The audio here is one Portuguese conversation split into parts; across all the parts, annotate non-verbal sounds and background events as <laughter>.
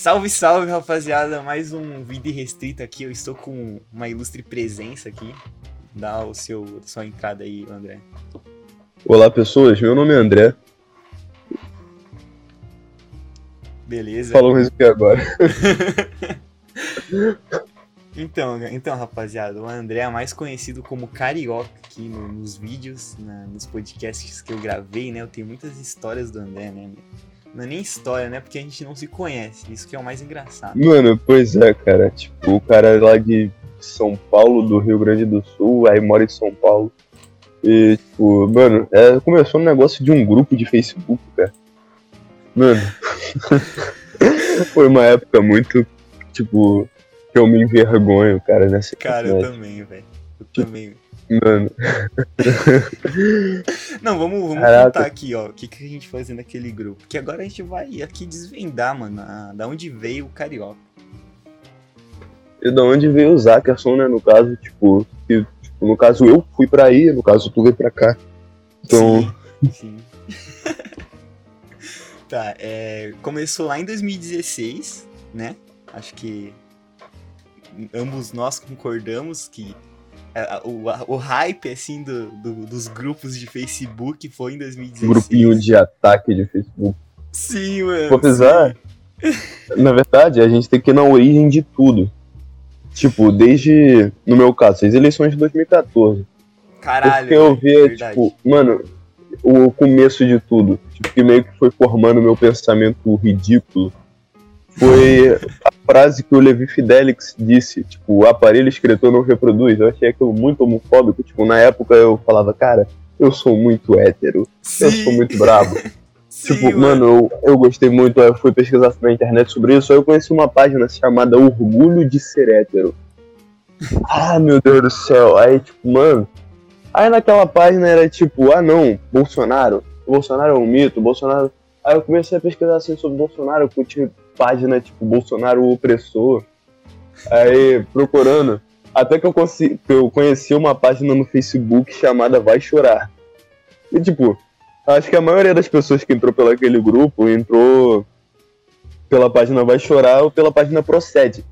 Salve, salve, rapaziada. Mais um vídeo restrito aqui. Eu estou com uma ilustre presença aqui. Dá o seu sua entrada aí, André. Olá, pessoas. Meu nome é André. Beleza. Falamos o que agora? <laughs> então, então, rapaziada, o André é mais conhecido como Carioca aqui no- nos vídeos, na- nos podcasts que eu gravei, né? Eu tenho muitas histórias do André, né? Não é nem história, né? Porque a gente não se conhece. Isso que é o mais engraçado. Mano, pois é, cara. Tipo, o cara é lá de São Paulo, do Rio Grande do Sul, aí mora em São Paulo. E, tipo, mano, é, começou um negócio de um grupo de Facebook, cara. Mano, <laughs> foi uma época muito, tipo, que eu me envergonho, cara, nessa Cara, eu também, velho. Eu também. Mano, <laughs> Não, vamos, vamos Caraca. contar aqui, ó, o que, que a gente fazia naquele grupo. Que agora a gente vai aqui desvendar, mano, a- da onde veio o Carioca. e da onde veio o Zackerson, né, no caso, tipo, que, tipo, no caso eu fui pra aí, no caso tu veio pra cá. Então, Sim, sim. <laughs> tá, é, começou lá em 2016, né? Acho que ambos nós concordamos que o, a- o hype, assim, do, do- dos grupos de Facebook foi em 2016. grupinho de ataque de Facebook. Sim, mano. Vou <laughs> na verdade, a gente tem que ir na origem de tudo. Tipo, desde, no meu caso, as eleições de 2014. Caralho. porque eu via, verdade. tipo, mano, o começo de tudo. Tipo, que meio que foi formando meu pensamento ridículo. Foi a frase que o Levi Fidelix disse, tipo, o aparelho escritor não reproduz. Eu achei aquilo muito homofóbico. Tipo, na época eu falava, cara, eu sou muito hétero, eu Sim, sou muito brabo. <laughs> sim, Tipo, mano, eu, eu gostei muito, eu fui pesquisar na internet sobre isso, aí eu conheci uma página chamada Orgulho de Ser Hétero. Ah, meu Deus do céu. Aí, tipo, mano. Aí naquela página era tipo, ah não, Bolsonaro. Bolsonaro é um mito, Bolsonaro. Aí eu comecei a pesquisar assim sobre Bolsonaro, eu curti página tipo Bolsonaro o opressor. Aí, procurando. Até que eu, que eu conheci uma página no Facebook chamada Vai Chorar. E tipo, Acho que a maioria das pessoas que entrou pelo aquele grupo entrou pela página Vai Chorar ou pela página Procede.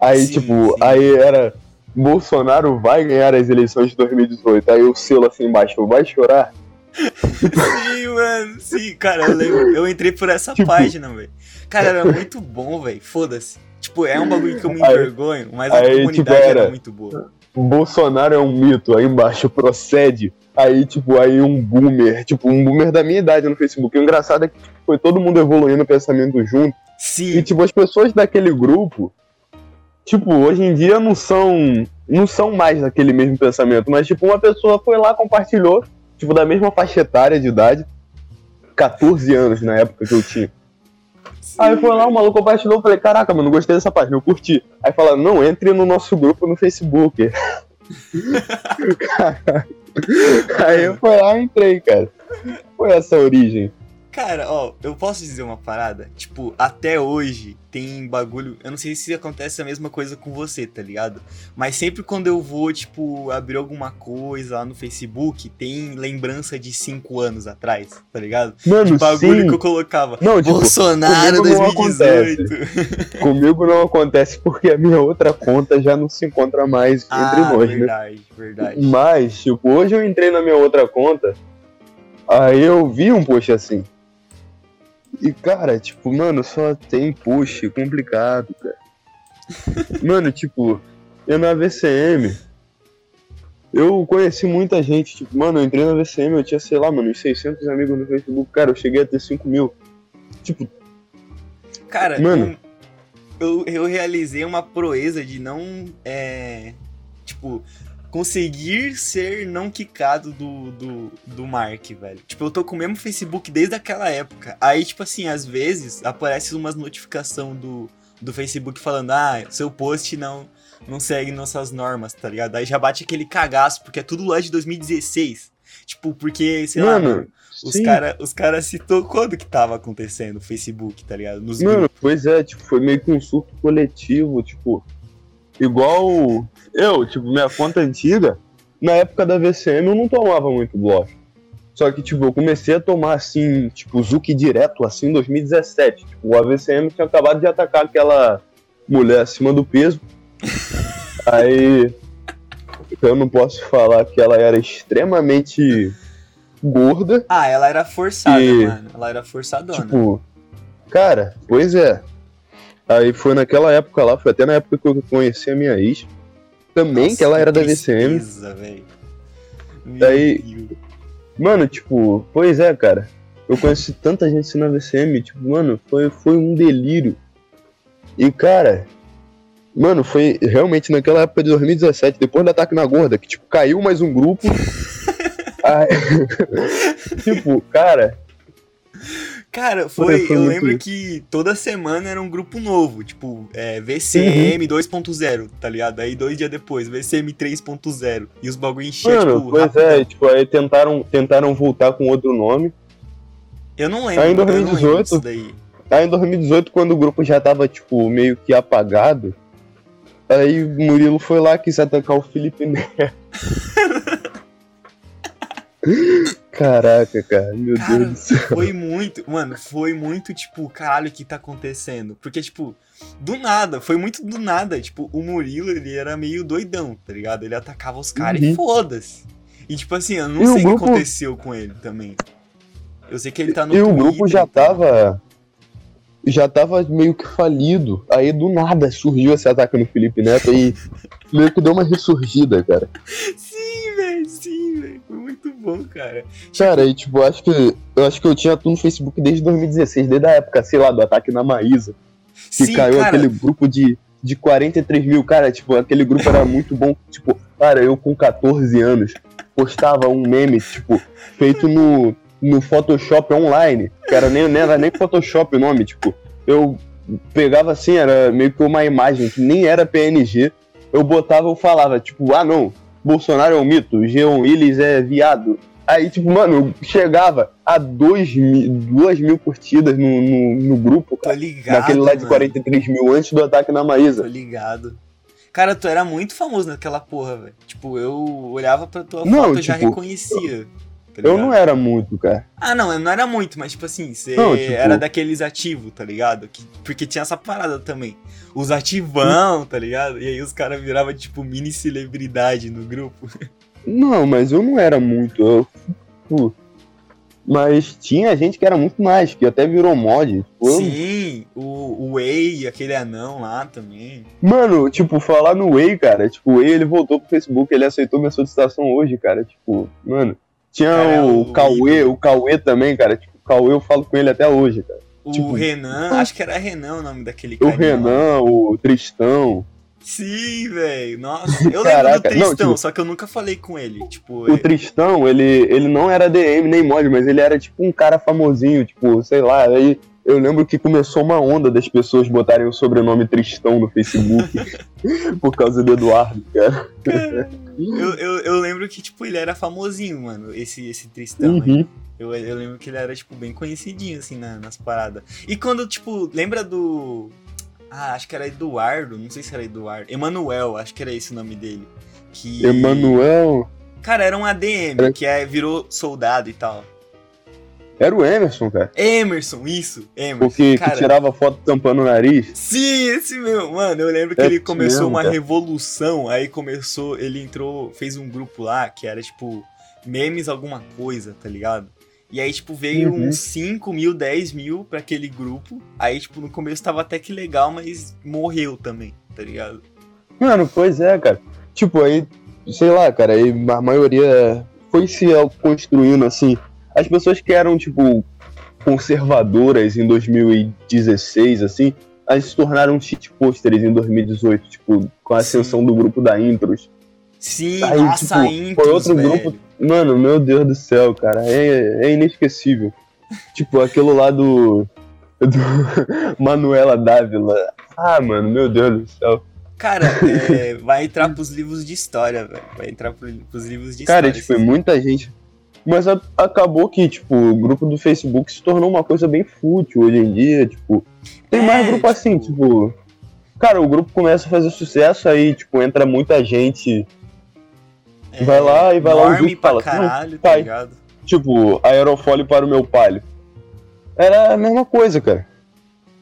Aí, Sim, tipo, sim. aí era Bolsonaro vai ganhar as eleições de 2018. Aí o selo assim embaixo, vai chorar? Sim, mano. Sim, cara, eu lembro. Eu entrei por essa Tipo- página, velho. Cara, era muito bom, velho. Foda-se. Tipo, é um bagulho que eu me Aí- envergonho, mas a aí, tipo, comunidade era... era- muito boa. Bolsonaro é um mito, aí embaixo procede. Aí, tipo, aí um boomer, tipo, um boomer da minha idade no Facebook. O engraçado é que tipo, foi todo mundo evoluindo o pensamento junto. E, Sim, tipo, as pessoas daquele grupo, tipo, hoje em dia não são. Não são mais daquele mesmo pensamento. Mas, tipo, uma pessoa foi lá, compartilhou, tipo, da mesma faixa etária de idade. 14 anos na época que eu tinha. Aí foi lá, o maluco compartilhou, falei, caraca, mano, gostei dessa página, eu curti. Aí fala, não, entre no nosso grupo no Facebook. <laughs> Aí eu fui lá e entrei, cara. Foi essa a origem. Cara, ó, eu posso dizer uma parada? Tipo, até hoje tem bagulho. Eu não sei se acontece a mesma coisa com você, tá ligado? Mas sempre quando eu vou, tipo, abrir alguma coisa lá no Facebook, tem lembrança de cinco anos atrás, tá ligado? Mano, Bagulho sim. que eu colocava. Não, tipo, Bolsonaro comigo não 2018. comigo não acontece porque a minha outra conta já não se encontra mais entre Ah, nós, né? verdade, verdade. Mas, tipo, hoje eu entrei na minha outra conta, aí eu vi um post assim. E, cara, tipo, mano, só tem post complicado, cara. <laughs> mano, tipo, eu na VCM, eu conheci muita gente, tipo, mano, eu entrei na VCM, eu tinha, sei lá, mano, uns 600 amigos no Facebook, cara, eu cheguei a ter 5 mil. Tipo, Cara, Mano. eu, eu realizei uma proeza de não. É, tipo, conseguir ser não quicado do, do, do Mark, velho. Tipo, eu tô com o mesmo Facebook desde aquela época. Aí, tipo assim, às vezes aparece umas notificação do, do Facebook falando: ah, seu post não, não segue nossas normas, tá ligado? Aí já bate aquele cagaço, porque é tudo lá de 2016. Tipo, porque, sei lá, mano, mano, os caras os cara citou quando que tava acontecendo o Facebook, tá ligado? Nos Mano, grupos. pois é, tipo, foi meio que um surto coletivo, tipo, igual eu, tipo, minha conta antiga, na época da VCM eu não tomava muito bloco. Só que, tipo, eu comecei a tomar, assim, tipo, Zuki direto, assim, em 2017. Tipo, o AVCM tinha acabado de atacar aquela mulher acima do peso. <laughs> Aí, eu não posso falar que ela era extremamente gorda. Ah, ela era forçada, E- mano. Ela era forçadona. Tipo, cara, pois é. Aí foi naquela época lá, foi até na época que eu conheci a minha ex. Também Nossa, que ela era da VCM. velho. Daí- Deus. Mano, tipo, pois é, cara. Eu conheci tanta gente assim na VCM, tipo, mano, foi, foi um delírio. E, cara, mano, foi realmente naquela época de 2017, depois do ataque na gorda, que, tipo, caiu mais um grupo. <laughs> Aí, <laughs> tipo, cara, Cara, foi. eu lembro que toda semana era um grupo novo. Tipo, é, VCM Uhum. 2.0, tá ligado? Aí dois dias depois, VCM 3.0. E os bagulho enchia, mano, tipo, pois rapidão. é, tipo, aí tentaram, tentaram voltar com outro nome. Eu não lembro. Aí em eu não lembro 2018, disso daí. Aí em 2018, quando o grupo já tava, tipo, meio que apagado, aí o Murilo foi lá, quis atacar o Felipe Neto. <laughs> Caraca, cara, meu Cara, Deus do céu. Foi muito, mano, foi muito, tipo, caralho, o que tá acontecendo? Porque, tipo, do nada, foi muito do nada. Tipo, o Murilo, ele era meio doidão, tá ligado? Ele atacava os caras e Uhum. foda-se. E, tipo assim, eu não E o sei o que grupo- aconteceu com ele também. Eu sei que ele tá no E o Twitter grupo já e tava. Já tava meio que falido. Aí do nada surgiu esse ataque no Felipe Neto e meio que deu uma ressurgida, cara. <laughs> Foi muito bom, cara. Cara, e tipo, acho que. Eu acho que eu tinha tudo no Facebook desde 2016, desde a época, sei lá, do ataque na Maísa. que Sim, caiu cara, aquele grupo de, de 43 mil. Cara, tipo, aquele grupo era muito bom. Tipo, cara, eu com 14 anos postava um meme, tipo, feito no, no Photoshop online. Era nem, nem, era nem Photoshop o nome, tipo, eu pegava assim, era meio que uma imagem que nem era PNG. Eu botava, eu falava, tipo, ah não, Bolsonaro é um mito, Jean Willis é viado. Aí, tipo, mano, eu chegava a 2 mil, duas mil curtidas no, no, no grupo, tô cara. ligado. Naquele lá de mano. 43 mil antes do ataque na Maísa. Tô ligado. Cara, tu era muito famoso naquela porra, velho. Tipo, eu olhava pra tua Não, foto e já tipo, reconhecia. Tá Eu não era muito, cara. Ah, não, eu não era muito, mas tipo assim, você tipo- era daqueles ativos, tá ligado? Que, porque tinha essa parada também. Os ativão, tá ligado? E aí os caras viravam, tipo, mini celebridade no grupo. Não, mas eu não era muito. Eu, tipo, mas tinha gente que era muito mais, que até virou mod. Tipo, eu- Sim, o, o Way, aquele anão lá também. Mano, tipo, falar no Way, cara, tipo, o Way ele voltou pro Facebook, ele aceitou minha solicitação hoje, cara. Tipo, mano. Tinha Cara, é o o Cauê, o Cauê também, cara. Tipo, o Cauê eu falo com ele até hoje, cara. O Tipo, Renan, acho que era Renan o nome daquele O cara. Renan, o Tristão. Sim, velho. Nossa, eu lembro do Caraca, não, Tristão, tipo- só que eu nunca falei com ele. Tipo, O Tristão, ele, ele não era DM nem mod, mas ele era tipo um cara famosinho, tipo, sei lá, aí eu lembro que começou uma onda das pessoas botarem o sobrenome Tristão no Facebook <laughs> por causa do Eduardo, cara. eu, eu, eu lembro que, tipo, ele era famosinho, mano, esse, esse Tristão. Uhum. Eu, eu lembro que ele era, tipo, bem conhecidinho, assim, na- nas paradas. E quando, tipo, lembra do. Ah, acho que era Eduardo, não sei se era Eduardo. Emanuel, acho que era esse o nome dele. Que. Emanuel. Cara, era um ADM, Era- que é, virou soldado e tal. Era o Emerson, cara. Emerson, isso, Emerson. Porque cara, que tirava foto tampando o nariz. Sim, esse meu. Mano, eu lembro que É ele começou mesmo, uma cara. revolução, aí começou, ele entrou, fez um grupo lá que era tipo memes alguma coisa, tá ligado? E aí, tipo, veio Uhum. uns 5 mil, 10 mil pra aquele grupo. Aí, tipo, no começo tava até que legal, mas morreu também, tá ligado? Mano, pois é, cara. Tipo, aí, sei lá, cara, aí a maioria foi se construindo assim. As pessoas que eram, tipo, conservadoras em 2016, assim, elas se tornaram shitposters em 2018, tipo, com a Sim. ascensão do grupo da Intros. Sim, Aí, nossa, tipo, intros, foi outro velho. grupo. Mano, meu Deus do céu, cara, é, é inesquecível. <laughs> tipo, aquilo lá do. do <laughs> Manuela Dávila. Ah, mano, meu Deus do céu. Cara, <laughs> é, vai entrar pros livros de história, velho. Vai entrar pro- pros livros de Cara, história. tipo, é esses- muita gente. Mas a- acabou que, tipo, o grupo do Facebook se tornou uma coisa bem fútil hoje em dia, tipo. Tem É, mais grupo assim, tipo- tipo. Cara, o grupo começa a fazer sucesso, aí, tipo, entra muita gente. é, vai lá e vai lá o e pra fala, caralho, "Não, tá pai." ligado? tipo, aerofólio para o meu palio. Era a mesma coisa, cara.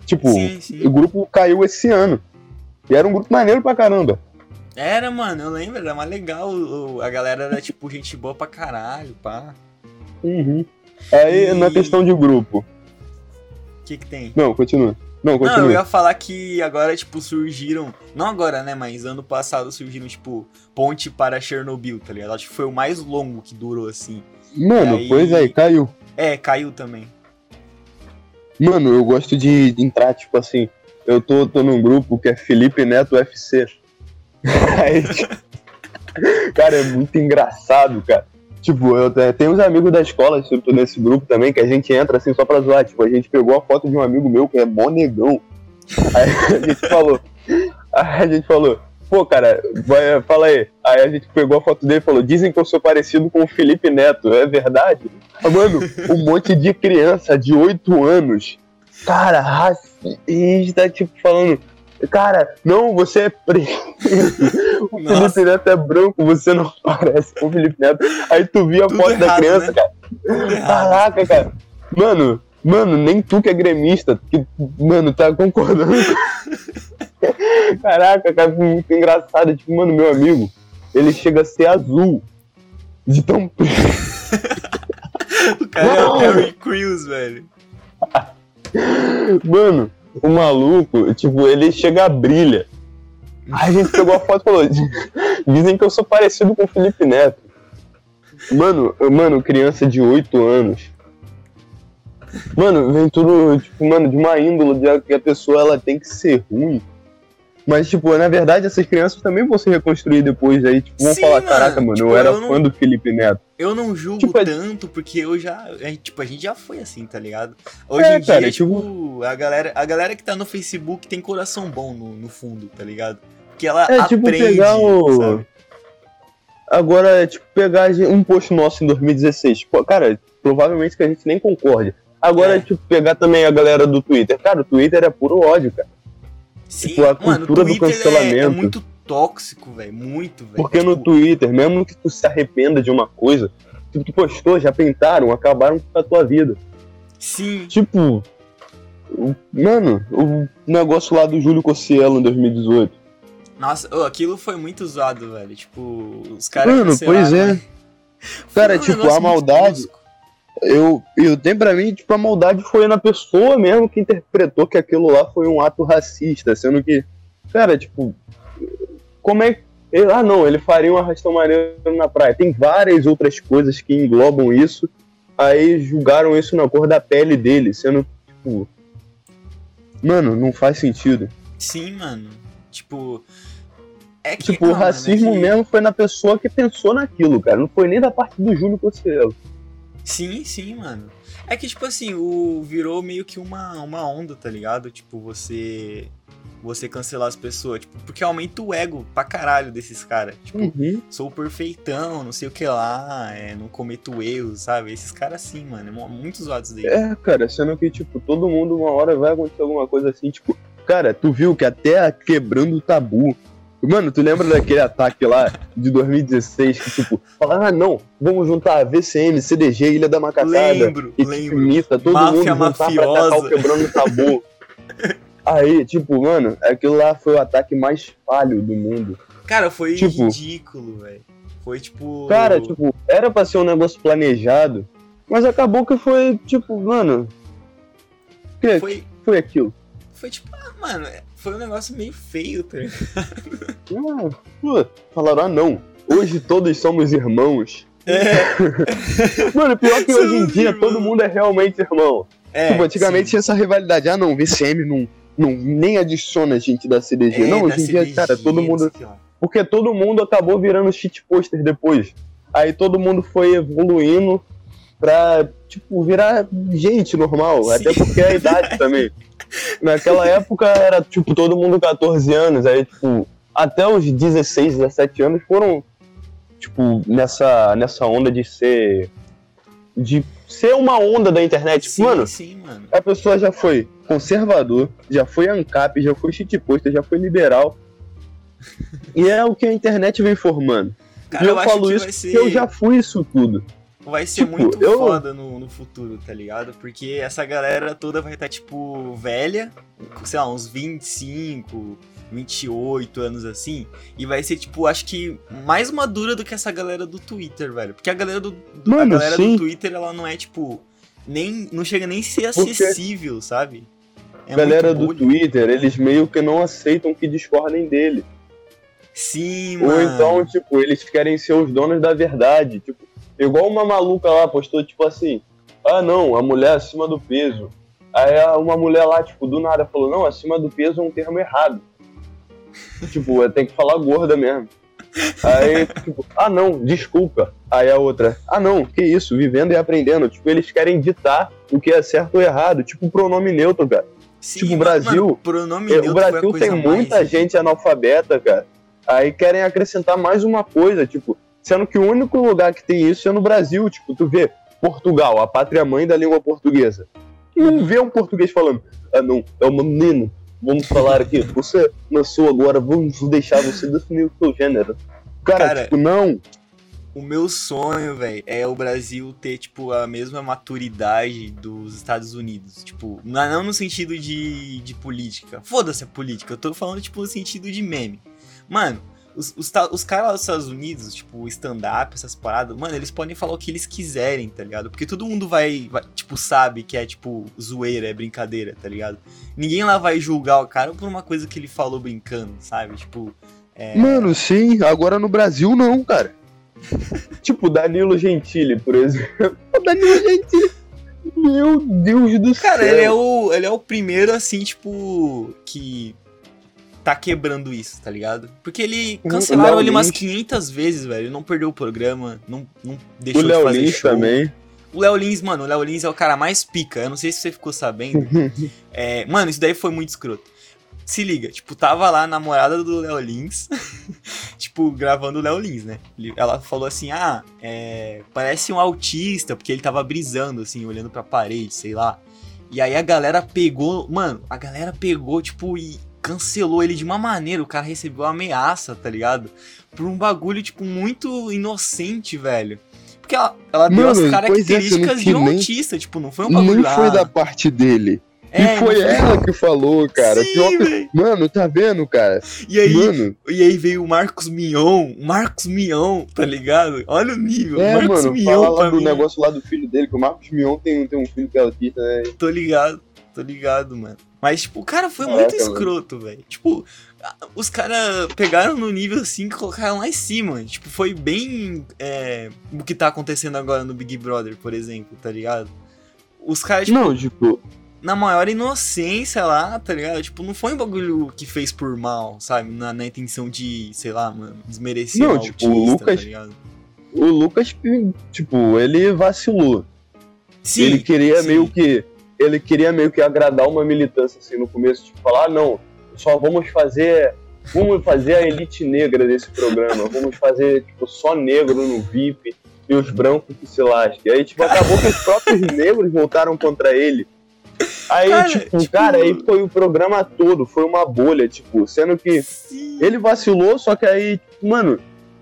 Tipo, Sim, sim. o grupo caiu esse ano. E era um grupo maneiro pra caramba. Era, mano, eu lembro, era mais legal. A galera era, tipo, gente boa pra caralho, pá. Uhum. Aí, E- na questão de grupo. O que que tem? Não, continua. Não, Não, eu continua. ia falar que agora, tipo, surgiram. Não agora, né? Mas ano passado surgiram, tipo, Ponte para Chernobyl, tá ligado? Acho que foi o mais longo que durou, assim. Mano, aí- pois é, caiu. É, caiu também. Mano, eu gosto de entrar, tipo assim, eu tô, tô num grupo que é Felipe Neto UFC. <laughs> Aí, tipo, cara, é muito engraçado, cara. Tipo, eu te- tenho uns amigos da escola, tô nesse grupo também, que a gente entra assim só pra zoar. Tipo, a gente pegou a foto de um amigo meu que é mó negão. Aí <laughs> a gente falou, aí a gente falou, pô, cara, vai, fala aí. Aí a gente pegou a foto dele e falou, dizem que eu sou parecido com o Felipe Neto, é verdade? Mano, um monte de criança de 8 anos, cara, racista, tipo, falando, cara, não, você é preto. <laughs> o Nossa. Felipe Neto é branco, você não parece com o Felipe Neto. Aí tu via a Tudo foto da criança, né? cara. Caraca, cara. Mano, mano, nem tu que é gremista, que, mano, tá concordando. <laughs> Caraca, cara, foi muito engraçado. Tipo, mano, meu amigo, ele chega a ser azul. De tão <laughs> O cara é o Terry Crews, velho. Mano, o maluco, tipo, ele chega brilha. Aí a gente pegou a foto e falou: <laughs> Dizem que eu sou parecido com o Felipe Neto. Mano, mano, criança de 8 anos. Mano, vem tudo, tipo, mano, de uma índole de que a pessoa ela tem que ser ruim. Mas, tipo, na verdade, essas crianças também vão se reconstruir depois. Aí, tipo, vão Sim, falar. Caraca, mano, Tipo, eu era eu não- fã do Felipe Neto. Eu não julgo Tipo, é- tanto, porque eu já. é, Tipo, a gente já foi assim, tá ligado? Hoje É, em dia, cara, tipo, a, galera, a galera que tá no Facebook tem coração bom no, no fundo, tá ligado? Porque ela É tipo aprende, pegar o. sabe? Agora, é tipo, pegar um post nosso em 2016. Tipo, cara, provavelmente que a gente nem concorde. Agora, É. tipo, pegar também a galera do Twitter. Cara, o Twitter é puro ódio, cara. Sim, tipo, a mano, cultura do Twitter é- É, cancelamento. muito tóxico, velho. Muito, velho. Porque no Tipo, Twitter, mesmo que tu se arrependa de uma coisa, tu, tu postou, já pintaram, acabaram com a tua vida. Sim, Tipo, mano, o negócio lá do Júlio Cossielo em 2018. nossa, ô, aquilo foi muito zoado, velho. Tipo, os caras. Mano, pois é. velho. Cara, um tipo, a maldade-. Eu, eu tenho pra mim, tipo, a maldade foi na pessoa mesmo que interpretou que aquilo lá foi um ato racista, sendo que, cara, tipo, como é que. Ah, não, ele faria um arrastão maneiro na praia. Tem várias outras coisas que englobam isso, aí julgaram isso na cor da pele dele, sendo, tipo. Mano, não faz sentido. Sim, mano. Tipo. É que, Tipo, ah, o mano, é racismo que- mesmo foi na pessoa que pensou naquilo, cara. Não foi nem da parte do Júlio Cossielo. Sim, sim, mano. É que, tipo assim, o virou meio que uma, uma onda, tá ligado? Tipo, você. Você cancelar as pessoas, tipo, porque aumenta o ego pra caralho desses caras. Tipo, Uhum. sou perfeitão, não sei o que lá, é, não cometo erros, sabe? Esses caras sim, mano, é mó- muito zoados daí. É, cara, sendo que, tipo, todo mundo uma hora vai acontecer alguma coisa assim, tipo, cara, tu viu que até a quebrando o tabu. Mano, tu lembra daquele ataque lá de 2016 que, tipo, falaram, ah, não, vamos juntar VCM, CDG, Ilha da Macacada, lembro, lembro. Mita, todo Máfia mundo juntar pra atacar mafiosa. o quebrando o tabu. <laughs> Aí, tipo, mano, aquilo lá foi o ataque mais falho do mundo. Cara, foi Tipo- ridículo, velho. Foi tipo. Cara, tipo, era pra ser um negócio planejado, mas acabou que foi, tipo, mano. O que Foi, foi aquilo? foi tipo, ah, mano, foi um negócio meio feio, tá ligado? <laughs> Ah, pô, falaram, ah não, hoje todos somos irmãos. É, <laughs> Mano, pior que hoje em dia todo mundo é realmente irmão. é. tipo, antigamente sim. tinha essa rivalidade, ah não, VCM não, não nem adiciona gente da CDG. É, não, hoje em dia, CDG, cara, todo mundo. lá. Porque todo mundo acabou virando shit poster depois. Aí todo mundo foi evoluindo pra, tipo, virar gente normal. Sim. Até porque é a idade <laughs> também. Naquela época era, tipo, todo mundo 14 anos. Aí, tipo, até os 16, 17 anos foram, tipo, nessa, nessa onda de ser. De ser uma onda da internet. Sim, Mano, sim, mano. a pessoa já foi conservador, já foi ANCAP, já foi shitposter, já foi liberal. e é o que a internet vem formando. Cara, e eu, eu falo isso vai porque ser. eu já fui isso tudo. Vai ser Tipo, muito eu- foda no, no futuro, tá ligado? Porque essa galera toda vai estar, tipo, velha, sei lá, uns 25, 28 anos assim, e vai ser, tipo, acho que mais madura do que essa galera do Twitter, velho. Porque a galera do, do- a Mano, galera sim. do Twitter, ela não é, tipo, nem, não chega nem a ser Porque- acessível, sabe? É galera do. Twitter, eles meio que não aceitam que discordem dele. Sim, Ou mano. então, tipo, eles querem ser os donos da verdade. Tipo, igual uma maluca lá postou, tipo assim, ah não, a mulher acima do peso. Aí uma mulher lá, tipo, do nada falou, não, acima do peso é um termo errado. <laughs> tipo, tem que falar gorda mesmo. Aí, tipo, ah não, desculpa. Aí a outra, ah não, que isso, vivendo e aprendendo. Tipo, eles querem ditar o que é certo ou errado. Tipo, pronome neutro, cara. Sim, tipo, o Brasil- mano, pronome É, neutro o Brasil tem mais- muita gente analfabeta, cara. Aí querem acrescentar mais uma coisa, tipo, sendo que o único lugar que tem isso é no Brasil. Tipo, tu vê Portugal, a pátria mãe da língua portuguesa. Não vê um português falando, ah não, é um menino. Vamos falar aqui, você nasceu agora, vamos deixar você definir o seu gênero. Cara, Cara, tipo, não. O meu sonho, velho, é o Brasil ter, tipo, a mesma maturidade dos Estados Unidos. Tipo, não não no sentido de, de política. Foda-se a política. Eu tô falando, tipo, no sentido de meme. Mano, os, os, caras dos Estados Unidos, tipo, stand-up, essas paradas, mano, eles podem falar o que eles quiserem, tá ligado? Porque todo mundo vai, vai, tipo, sabe que é, tipo, zoeira, é brincadeira, tá ligado? Ninguém lá vai julgar o cara por uma coisa que ele falou brincando, sabe? Tipo, é... Mano, sim, agora no Brasil não, cara. <laughs> tipo, Danilo Gentili, por exemplo. <laughs> Danilo Gentili. Meu Deus do Cara, céu. ele é, o, ele é o primeiro, assim, tipo, que tá quebrando isso, tá ligado? Porque ele Uhum, cancelaram o Léo ele umas Lins. 500 vezes, velho. Ele não perdeu o programa, não, não O deixou de Léo fazer Lins show. também. O Léo Lins, mano, o Léo Lins é o cara mais pica. Eu não sei se você ficou sabendo. <laughs> É, mano, isso daí foi muito escroto. Se liga, tipo, tava lá a namorada do Léo Lins, <laughs> tipo, gravando o Léo Lins, né? Ela falou assim, ah, é, parece um autista, porque ele tava brisando, assim, olhando pra parede, sei lá. E aí a galera pegou, mano, a galera pegou, tipo, e cancelou ele de uma maneira, o cara recebeu ameaça, tá ligado? Por um bagulho, tipo, muito inocente, velho. Porque ela, ela deu Mano, as pois é, características sendo de um nem- autista, tipo, não foi um bagulho Nem foi da parte dele. é, e foi não ela que falou, cara. Sim, que-. Mano, tá vendo, cara? E aí, Mano, e aí veio o Marcos Mion, Marcos Mion, tá ligado? Olha o nível, é, Marcos mano, Mion fala lá do mim. negócio lá do filho dele, que o Marcos Mion tem, tem um filho que é autista, né? Tô ligado, tô ligado, mano. Mas, tipo, o cara foi Caraca, muito mano. escroto, velho. Tipo, os caras pegaram no nível assim e colocaram lá em cima. Tipo, foi bem é, o que tá acontecendo agora no Big Brother, por exemplo, tá ligado? Os caras, tipo, Não, tipo, na maior inocência lá, tá ligado? Tipo, não foi um bagulho que fez por mal, sabe? Na, na intenção de, sei lá, mano, desmerecer Não, o tipo, autista, o Lucas- tá ligado? o Lucas, tipo, ele vacilou. Sim, ele queria sim. meio que. Ele queria meio que agradar uma militância, assim, no começo, tipo, falar, ah, não, só vamos fazer. Vamos fazer a elite negra desse programa. Vamos fazer, tipo, só negro no VIP e os brancos que se lasquem. Aí, tipo, acabou que os próprios <laughs> negros voltaram contra ele. Aí, Cara, tipo, tipo- cara, aí foi o programa todo, foi uma bolha, tipo, sendo que Sim. ele vacilou, só que aí, mano,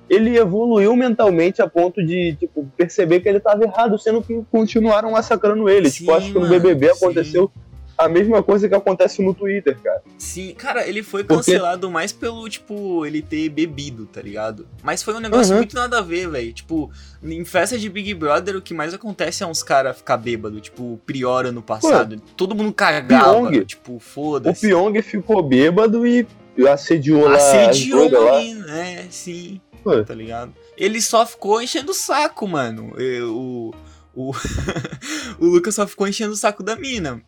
ele evoluiu mentalmente a ponto de, tipo, perceber que ele tava errado, sendo que continuaram massacrando ele. Sim, tipo, acho que no mano, BBB sim. aconteceu a mesma coisa que acontece no Twitter, cara. Sim, cara, ele foi Porque- cancelado mais pelo, tipo, ele ter bebido, tá ligado? Mas foi um negócio Uhum. muito nada a ver, velho. Tipo, em festa de Big Brother, o que mais acontece é uns caras ficar bêbado, tipo, o Prior ano passado. Todo mundo cagava, Pyong. tipo, O foda-se. Pyong ficou bêbado e assediou Assediou lá. mina, é, sim, Tá ligado? Ele só ficou enchendo o saco, mano. E O, o, <laughs> o Lucas só ficou enchendo o saco da mina.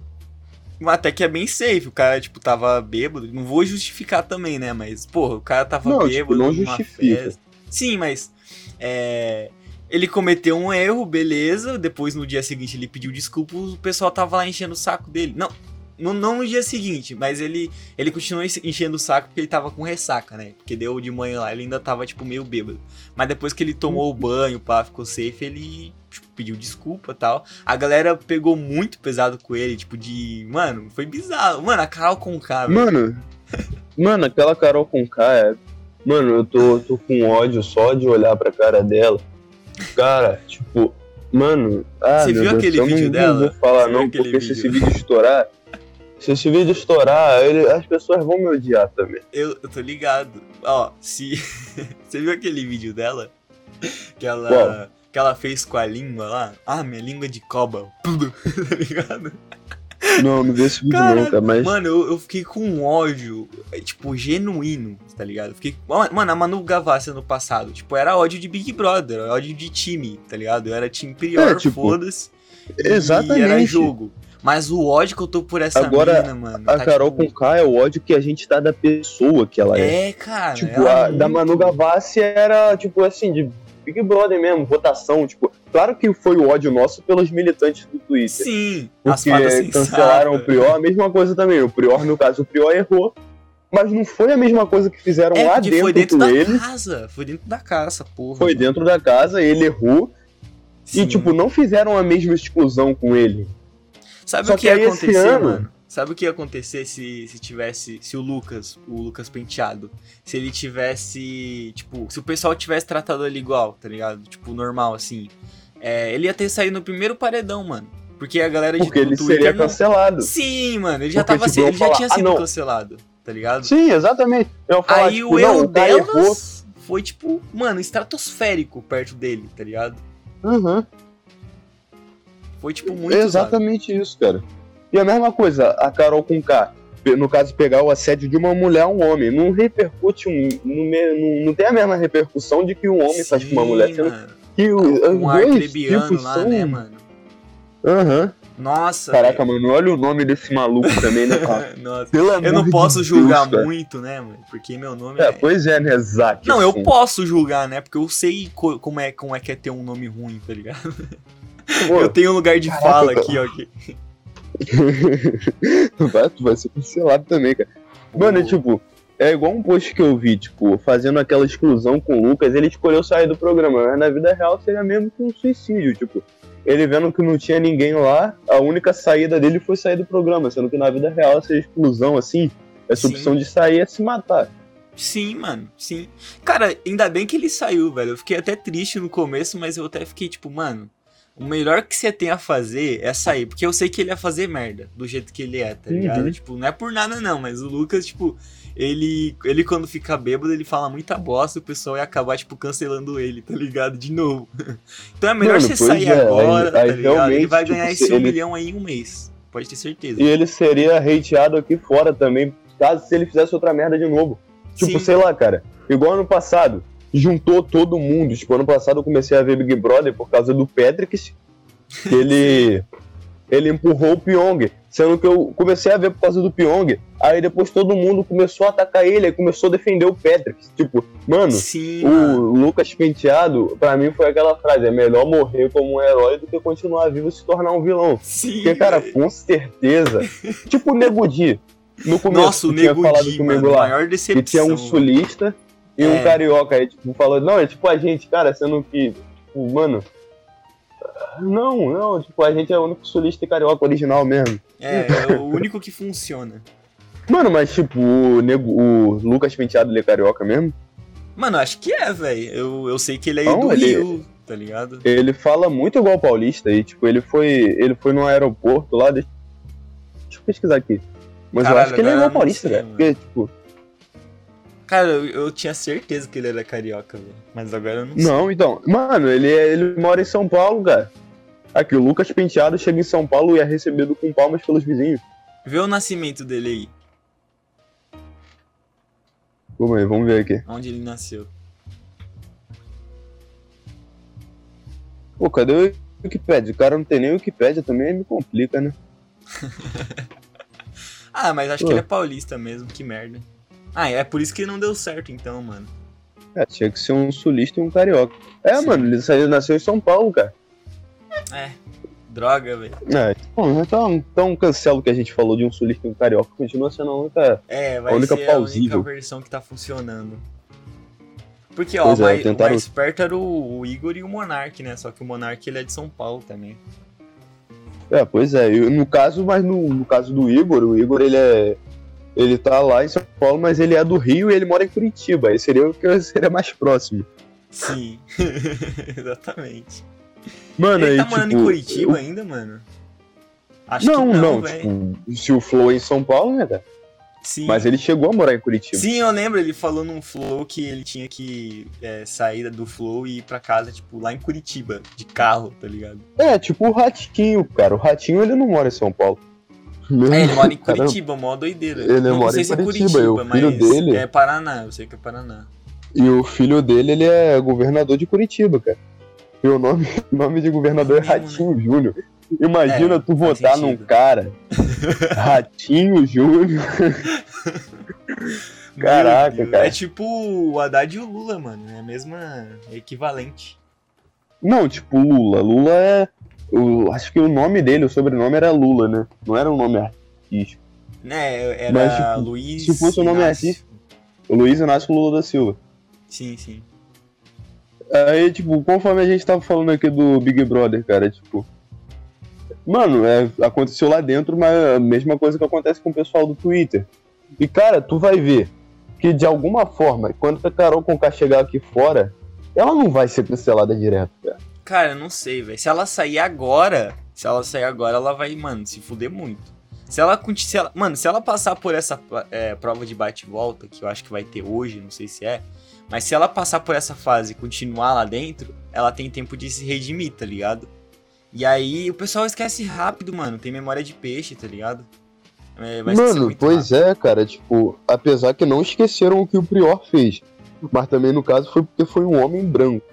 Até que é bem safe, o cara, tipo, tava bêbado. Não vou justificar também, né? Mas, porra, o cara tava Não, tipo, bêbado não numa justifica. festa. Sim, mas. É. Ele cometeu um erro, beleza. Depois, no dia seguinte, ele pediu desculpa. O pessoal tava lá enchendo o saco dele. Não, não, não no dia seguinte, mas ele, ele continuou enchendo o saco porque ele tava com ressaca, né? Porque deu de manhã lá, ele ainda tava, tipo, meio bêbado. Mas depois que ele tomou o banho, pá, ficou safe, ele tipo, pediu desculpa e tal. A galera pegou muito pesado com ele, tipo, de. Mano, foi bizarro. Mano, a Carol com velho. Mano, mano, aquela Carol com K é. Mano, eu tô, tô com ódio só de olhar pra cara dela. Cara, tipo, Mano, ah, Você viu Deus, aquele eu vídeo não, dela? Não vou falar Você não, porque se vídeo? esse vídeo estourar, se esse vídeo estourar, ele- as pessoas vão me odiar também. Eu, eu tô ligado. Ó, se. <laughs> Você viu aquele vídeo dela? Que ela. Qual? Que ela fez com a língua lá? Ah, minha língua de cobra. <laughs> tá ligado? Não, não vi esse vídeo Cara, nunca, mas. Mano, eu, eu fiquei com um ódio, é, tipo, genuíno, tá ligado? Eu Fiquei... Mano, a Manu Gavassi no passado, tipo, era ódio de Big Brother, era ódio de time, tá ligado? Eu era time prior, É, tipo, foda-se. E exatamente. era jogo. Mas o ódio que eu tô por essa Agora, mina, mano. A tá, Carol tipo, com K é o ódio que a gente dá da pessoa que ela é. É, cara. tipo, ela a, da muito- Manu Gavassi era, tipo, assim, de Big Brother mesmo, votação, tipo. Claro que foi o ódio nosso pelos militantes do Twitter. Sim, Porque cancelaram o. Prior, a mesma coisa também. O Prior, no caso, o Prior errou. Mas não foi a mesma coisa que fizeram É, lá dentro, foi dentro da ele. casa. Foi dentro da casa, porra. Foi mano. dentro da casa, ele errou. Sim. E, tipo, não fizeram a mesma exclusão com ele. Sabe só o que, que ia acontecer, ano- mano? Sabe o que ia acontecer se, se tivesse. Se o Lucas, o Lucas Penteado, se ele tivesse. Tipo, se o pessoal tivesse tratado ele igual, tá ligado? Tipo, normal, assim. É, ele ia ter saído no primeiro paredão, mano. Porque a galera de Porque ele Twitter seria não- cancelado. Sim, mano, ele já Porque, tava tipo, ele já falar, tinha "Ah, sido não." cancelado, tá ligado? Sim, exatamente. Eu falar, Aí tipo, o erro cara errou. delas foi, tipo, mano, estratosférico perto dele, tá ligado? Uhum. Foi, tipo, muito. zoado. Exatamente isso, cara. E a mesma coisa, a Carol com K. No caso, pegar o assédio de uma mulher a um homem. Não repercute, um, não, não- tem a mesma repercussão de que um homem faz com uma Sim, mulher. Mano. que o- Um arcrebiano tipos lá, são... né, mano? Aham. Nossa. Caraca, velho. mano, olha o nome desse maluco também, né, cara? <laughs> Nossa. Pelo Eu não amor posso de julgar Deus, muito, né, mano? Porque meu nome É, é. pois é, né, Zac? Não, eu assim. posso julgar, né? Porque eu sei co- como é, como é que é ter um nome ruim, tá ligado? <laughs> Pô, Eu tenho um lugar de Caraca, fala aqui, ó. que- <laughs> vai, vai ser cancelado também, cara. Mano, é tipo, é igual um post que eu vi, tipo, fazendo aquela exclusão com o Lucas, ele escolheu sair do programa, mas na vida real seria mesmo que um suicídio, tipo. Ele vendo que não tinha ninguém lá, a única saída dele foi sair do programa, sendo que na vida real essa exclusão, assim, essa Sim. opção de sair é se matar. Sim, mano, sim. Cara, ainda bem que ele saiu, velho. Eu fiquei até triste no começo, mas eu até fiquei tipo, mano, o melhor que você tem a fazer é sair. Porque eu sei que ele ia fazer merda, do jeito que ele é, tá ligado? Uhum. Tipo, não é por nada não, mas o Lucas, tipo, ele, ele quando fica bêbado, ele fala muita bosta, o pessoal ia acabar, tipo, cancelando ele, tá ligado? De novo. <laughs> Então é melhor Mano, você sair é, agora, aí- aí tá ligado? Ele vai tipo, ganhar se esse um ele- milhão aí em um mês. Pode ter certeza. E ele seria hateado aqui fora também, caso se ele fizesse outra merda de novo. Tipo, Sim. sei lá, cara, igual ano passado, juntou todo mundo. Tipo, ano passado eu comecei a ver Big Brother por causa do Patrick, que ele, <laughs> ele empurrou o Pyong. Sendo que eu comecei a ver por causa do Pyong, aí depois todo mundo começou a atacar ele, aí começou a defender o Patrick. Tipo, mano, Sim, o mano. Lucas Penteado, pra mim foi aquela frase: é melhor morrer como um herói do que continuar vivo e se tornar um vilão. Sim, Porque, cara, com certeza. tipo o Nego Di. No começo, Nossa, o que tinha Nego falado Di, comigo mano, lá. maior Que decepção. tinha um sulista e É. um carioca. Aí, tipo, falou, não, é tipo a gente, cara, sendo que, tipo, mano. Não, não, tipo, a gente é o único sulista e carioca original mesmo. É, é o único que funciona. Mano, mas tipo, o, nego, o Lucas Penteado ele é carioca mesmo? Mano, acho que é, velho. Eu, eu sei que ele é Não, do ele- Rio, tá ligado? Ele fala muito igual o paulista e, tipo, ele foi. Ele foi no aeroporto lá. Deixa, deixa eu pesquisar aqui. Mas eu Caralho, acho que ele é igual eu paulista, velho. Porque, tipo, Cara, eu, eu tinha certeza que ele era carioca, velho. Mas agora eu não sei. Não, então. Mano, ele, ele mora em São Paulo, cara. Aqui, o Lucas Penteado chega em São Paulo e é recebido com palmas pelos vizinhos. Vê o nascimento dele aí. Vamos aí, vamos ver aqui. Onde ele nasceu. Pô, cadê o Wikipedia? O cara não tem nem Wikipedia também, me complica, né? <laughs> Ah, mas acho Pô. que ele é paulista mesmo, que merda. Ah, é por isso que não deu certo então, mano. É, tinha que ser um sulista e um carioca. É, Sim. mano, ele nasceu em São Paulo, cara. É. Droga, velho. É, então, então cancela o que a gente falou de um sulista e um carioca. Continua sendo a única. É, vai A única ser plausível. a única versão que tá funcionando. Porque, ó, Pois é, mais, tentaram- o mais perto era o, o Igor e o Monark, né? Só que o Monark ele é de São Paulo também. É, pois é. eu- no caso, mas no, no caso do Igor, o Igor ele é. Ele tá lá em São Paulo, mas ele é do Rio e ele mora em Curitiba. Aí seria o que <laughs> seria mais próximo. Sim, <laughs> exatamente. Mano, Ele aí, tá morando tipo, em Curitiba eu- ainda, mano? Acho Não, que não, não, tipo, se o Flow é em São Paulo, né, cara? Sim. Mas ele chegou a morar em Curitiba. Sim, eu lembro, ele falou num Flow que ele tinha que é, sair do Flow e ir pra casa, tipo, lá em Curitiba, de carro, tá ligado? É, tipo o Ratinho, cara. O Ratinho, ele não mora em São Paulo. É, ele mora em. Curitiba, mó doideira. Ele não, mora sei em se é Curitiba, Curitiba, filho mas dele- é Paraná, eu sei que é Paraná. E o filho dele, ele é governador de Curitiba, cara. E o nome, <laughs> nome de governador é né? Ratinho Júnior. Imagina É, tu votar sentido. num cara. <laughs> Ratinho Júnior. Meu Caraca, cara. É tipo o Haddad e o Lula, mano. É a mesma. É equivalente. Não, tipo Lula. Lula é. O- acho que o nome dele, o sobrenome era Lula, né? Não era um nome artístico. Né, era Mas, tipo, Luiz. se fosse o nome artístico- O Luiz Inácio Lula da Silva. Sim, sim. Aí, tipo, conforme a gente tava falando aqui do Big Brother, cara, tipo. Mano, é, aconteceu lá dentro, mas é a mesma coisa que acontece com o pessoal do Twitter. E, cara, tu vai ver que de alguma forma, quando a Carol Conká chegar aqui fora, ela não vai ser cancelada direto, cara. Cara, não sei, velho. Se ela sair agora, se ela sair agora, ela vai, mano, se fuder muito. Se ela, se ela mano, se ela passar por essa é, prova de bate-volta, que eu acho que vai ter hoje, não sei se é, mas se ela passar por essa fase e continuar lá dentro, ela tem tempo de se redimir, tá ligado? E aí o pessoal esquece rápido, mano. Tem memória de peixe, tá ligado? É, Mano, pois rápido. é, cara, tipo, apesar que não esqueceram o que o Prior fez. Mas também, no caso, foi porque foi um homem branco.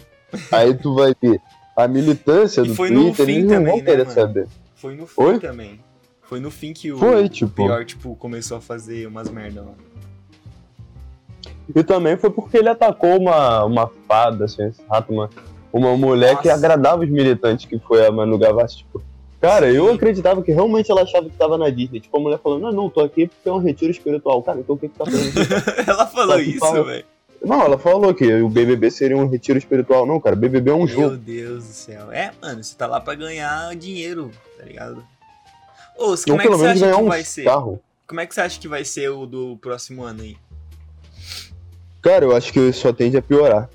Aí tu vai ver a militância E do foi no Twitter, fim eles não também, vão né, querer mano? saber. Foi no fim Oi? também. Foi no fim que o Foi, tipo. pior, tipo, começou a fazer umas merda lá. E também foi porque ele atacou uma, uma fada, assim, esse rato, uma, uma mulher que Nossa. agradava os militantes, que foi a Manu Gavassi, tipo. Cara, eu Sim. acreditava que realmente ela achava que tava na Disney. Tipo, a mulher falando, não, não, tô aqui porque é um retiro espiritual. Cara, então o que que tá fazendo? <laughs> Ela falou que isso, velho. Não, ela falou que o BBB seria um retiro espiritual. Não, cara, BBB é um Meu jogo. Deus do céu. É, mano, você tá lá pra ganhar dinheiro, tá ligado? Ô, como é que você acha que um vai ser? carro. Como é que você acha que vai ser o do próximo ano aí? Cara, eu acho que só tende a piorar.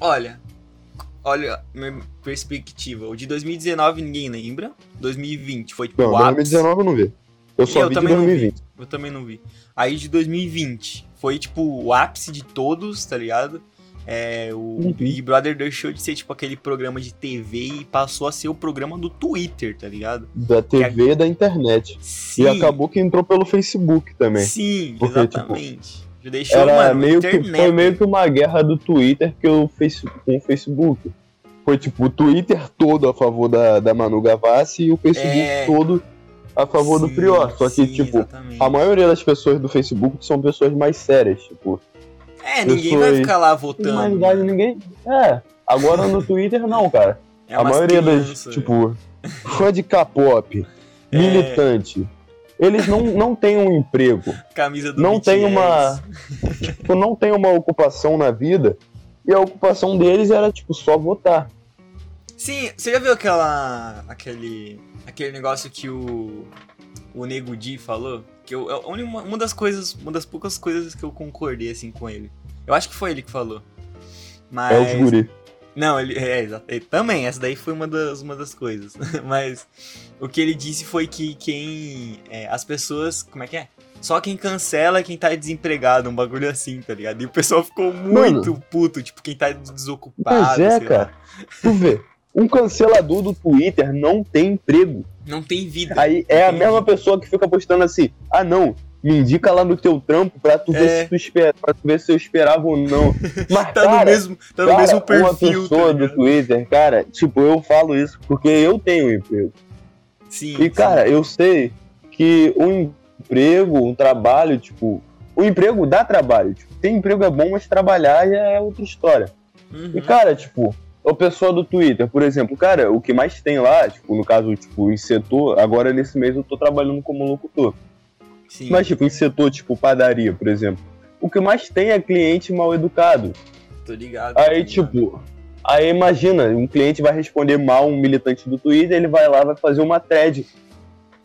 Olha, olha, minha perspectiva. O de 2019 ninguém lembra. 2020 foi tipo Não, o ápice. 2019 eu não vi. Eu só Eu vi de também não vi. 2020. Eu também não vi. Aí de 2020 foi tipo o ápice de todos, tá ligado? É, o Uhum. Big Brother deixou de ser tipo aquele programa de TV e passou a ser o programa do Twitter, tá ligado? Da TV e da internet. Sim, E acabou que entrou pelo Facebook também. Sim, Porque, exatamente. Já deixou, Era mano, meio que, foi meio que uma guerra do Twitter que o face, com o Facebook. Foi tipo o Twitter todo a favor da, da Manu Gavassi e o Facebook É. todo a favor do Sim, Prior. Só que, sim, tipo, exatamente. a maioria das pessoas do Facebook são pessoas mais sérias. Tipo, É, ninguém vai pessoas- ficar lá na votando. realidade né? ninguém. É, agora no <laughs> Twitter não, cara. É a maioria das, tipo, fã de K-pop, <laughs> É. militante, eles não, não têm um emprego. camisa do não tem BTS. uma- <laughs> tipo, não tem uma ocupação na vida. E a ocupação deles era, tipo, só votar. Sim, você já viu aquela. aquele. Aquele negócio que o. o Nego Di falou? Que eu, uma, uma das coisas. Uma das poucas coisas que eu concordei assim com ele. Eu acho que foi ele que falou. Mas. É os guri. Não, ele, é. Ele- também, essa daí foi uma das, uma das coisas. <laughs> Mas o que ele disse foi que quem. é, as pessoas. Como é que é? Só quem cancela é quem tá desempregado, um bagulho assim, tá ligado? E o pessoal ficou muito puto, tipo, quem tá desocupado. Mas é, sei lá. cara. Tu vê, <laughs> um cancelador do Twitter não tem emprego. Não tem vida. Aí é a mesma pessoa que fica postando assim, ah não, me indica lá no teu trampo pra tu ver É. se tu espera, pra tu ver se eu esperava ou não. <laughs> Mas, Tá no cara, mesmo, tá no cara, mesmo uma perfil. pessoa tá do? Twitter, cara, tipo, eu falo isso porque eu tenho um emprego. Sim. E, cara, eu sei que um emprego, um trabalho, tipo, o emprego dá trabalho. Tipo, ter emprego é bom, mas trabalhar é outra história. sim. Uhum. E, cara, tipo, o pessoal do Twitter, por exemplo, cara, o que mais tem lá, tipo, no caso, tipo, em setor, agora nesse mês eu tô trabalhando como locutor. Sim. Mas, tipo, em setor, tipo, padaria, por exemplo, o que mais tem é cliente mal educado. Tô ligado. Aí, tô ligado. tipo, aí imagina, um cliente vai responder mal um militante do Twitter, ele vai lá, vai fazer uma thread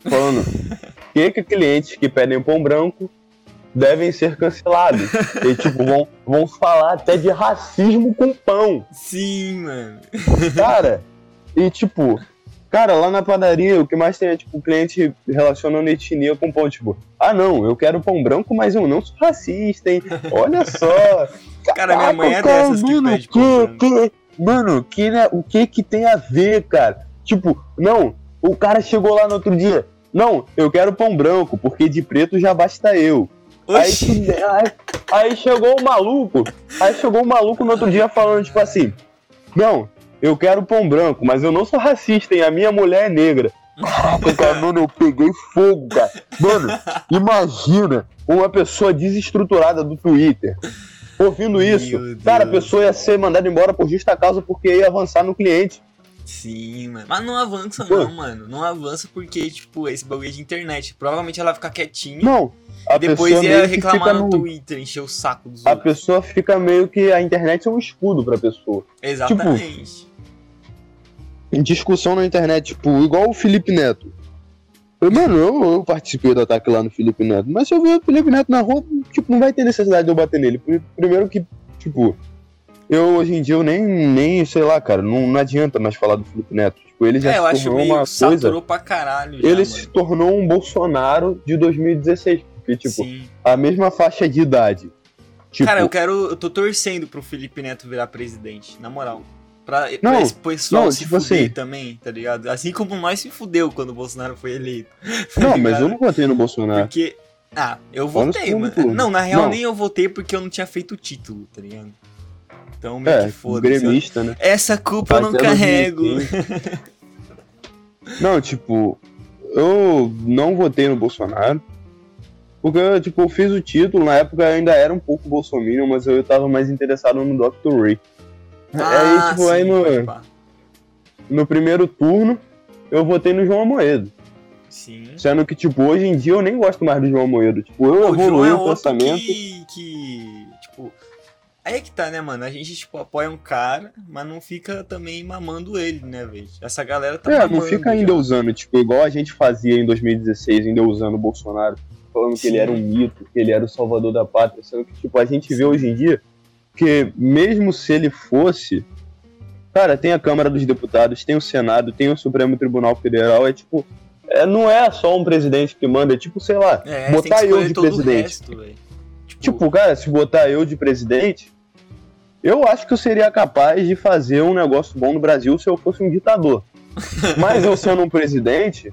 falando <laughs> que que clientes que pedem pão branco devem ser cancelados. <laughs> e, tipo, vão, vão falar até de racismo com pão. Sim, mano. Cara, E, tipo, cara, lá na padaria, o que mais tem é, tipo, o cliente relacionando etnia com pão, tipo, ah, não, eu quero pão branco, mas eu não sou racista, hein? Olha só. <laughs> Cara, minha mãe é cara, dessas que mano, pede pão branco. que, Mano, que, né, o que que tem a ver, cara? Tipo, não, o cara chegou lá no outro dia, não, eu quero pão branco, porque de preto já basta eu. Aí, aí, aí chegou o maluco, aí chegou o maluco no outro dia falando, tipo assim, não, eu quero pão branco, mas eu não sou racista, hein? A minha mulher é negra. Caraca, cara, mano, eu peguei fogo, cara. Mano, imagina uma pessoa desestruturada do Twitter ouvindo isso. Meu Cara, a pessoa ia ser mandada embora por justa causa porque ia avançar no cliente. Sim, mano. Mas não avança Pô. não, mano. Não avança porque, tipo, esse bagulho é de internet. Provavelmente ela vai ficar quietinha Não. A e depois pessoa ia reclamar no... no- Twitter, encher o saco dos A outros. pessoa fica meio que a internet é um escudo pra pessoa. Exatamente. em discussão na internet, tipo, igual o Felipe Neto. Eu, mano, eu, eu participei do ataque lá no Felipe Neto, mas se eu ver o Felipe Neto na rua, tipo, não vai ter necessidade de eu bater nele. Pri- Primeiro que, tipo, eu hoje em dia eu nem, nem sei lá, cara, não, não adianta mais falar do Felipe Neto. Tipo, ele já É, eu se acho tornou meio uma coisa. saturou pra caralho já, Ele mano. se tornou um Bolsonaro de 2016. Porque, tipo, Sim. a mesma faixa de idade. Tipo, Cara, eu quero. Eu tô torcendo pro Felipe Neto virar presidente, na moral. Pra, Não, pra esse pessoal não, se tipo fuder assim- também, tá ligado? Assim como nós se fudeu quando o Bolsonaro foi eleito. <laughs> tá não, mas eu não votei no Bolsonaro. Porque. Ah, eu votei, mano. Não, na real Não. nem eu votei porque eu não tinha feito o título, tá ligado? Então meio É, que foda-se. gremista, né? Essa culpa eu não carrego. 2015. <laughs> Não, tipo, eu não votei no Bolsonaro. Porque, tipo, eu fiz o título, na época eu ainda era um pouco bolsominion, mas eu tava mais interessado no Dr. Ray. Ah, aí, tipo, sim, aí no, no primeiro turno, eu votei no João Amoedo. Sim. Sendo que, tipo, hoje em dia eu nem gosto mais do João Amoedo. Tipo, eu o evoluí é o pensamento. que, que. Tipo. Aí é que tá, né, mano? A gente, tipo, apoia um cara, mas não fica também mamando ele, né, velho? Essa galera tá É, mamando não fica já. endeusando, tipo, igual a gente fazia em 2016, endeusando o Bolsonaro, falando que Sim. ele era um mito, que ele era o salvador da pátria, sendo que, tipo, a gente vê hoje em dia que, mesmo se ele fosse, cara, tem a Câmara dos Deputados, tem o Senado, tem o Supremo Tribunal Federal, é tipo, é, não é só um presidente que manda, é tipo, sei lá, É, botar que eu de presidente. resto. Tipo, Tipo, cara, se botar eu de presidente, eu acho que eu seria capaz de fazer um negócio bom no Brasil se eu fosse um ditador. <laughs> Mas eu sendo um presidente,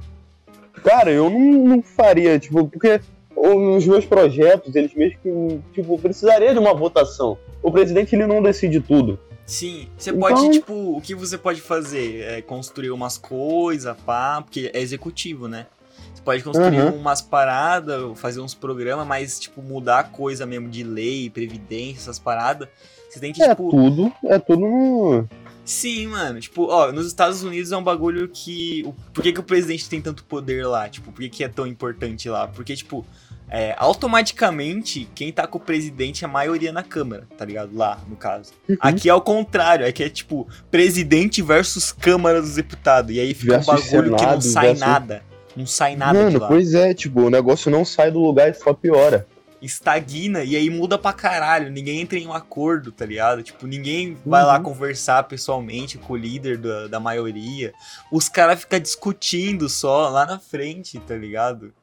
cara, eu não, não faria, tipo, porque os meus projetos, eles mesmo que, tipo, precisaria de uma votação. O presidente, ele não decide tudo. Sim, você Então- pode, tipo, o que você pode fazer? É construir umas coisas, pá, porque é executivo, né? Você pode construir Uhum. umas paradas, fazer uns programas, mas, tipo, mudar a coisa mesmo de lei, previdência, essas paradas. Você tem que, É tipo. tudo, é tudo no... Sim, mano. Tipo, ó, nos Estados Unidos é um bagulho que. Por que, que o presidente tem tanto poder lá? Tipo, por que, que é tão importante lá? Porque, tipo, é, automaticamente, quem tá com o presidente é a maioria na Câmara, tá ligado? Lá, no caso. Uhum. Aqui é o contrário, aqui é tipo, presidente versus Câmara dos Deputados. E aí fica um Versus bagulho que não Senado, sai versus- nada. Não sai nada de Mano, lá. pois é, tipo, o negócio não sai do lugar e só piora. estagna e aí muda pra caralho. Ninguém entra em um acordo, tá ligado? Tipo, ninguém vai lá Uhum. conversar pessoalmente com o líder da, da maioria. Os caras ficam discutindo só lá na frente, tá ligado?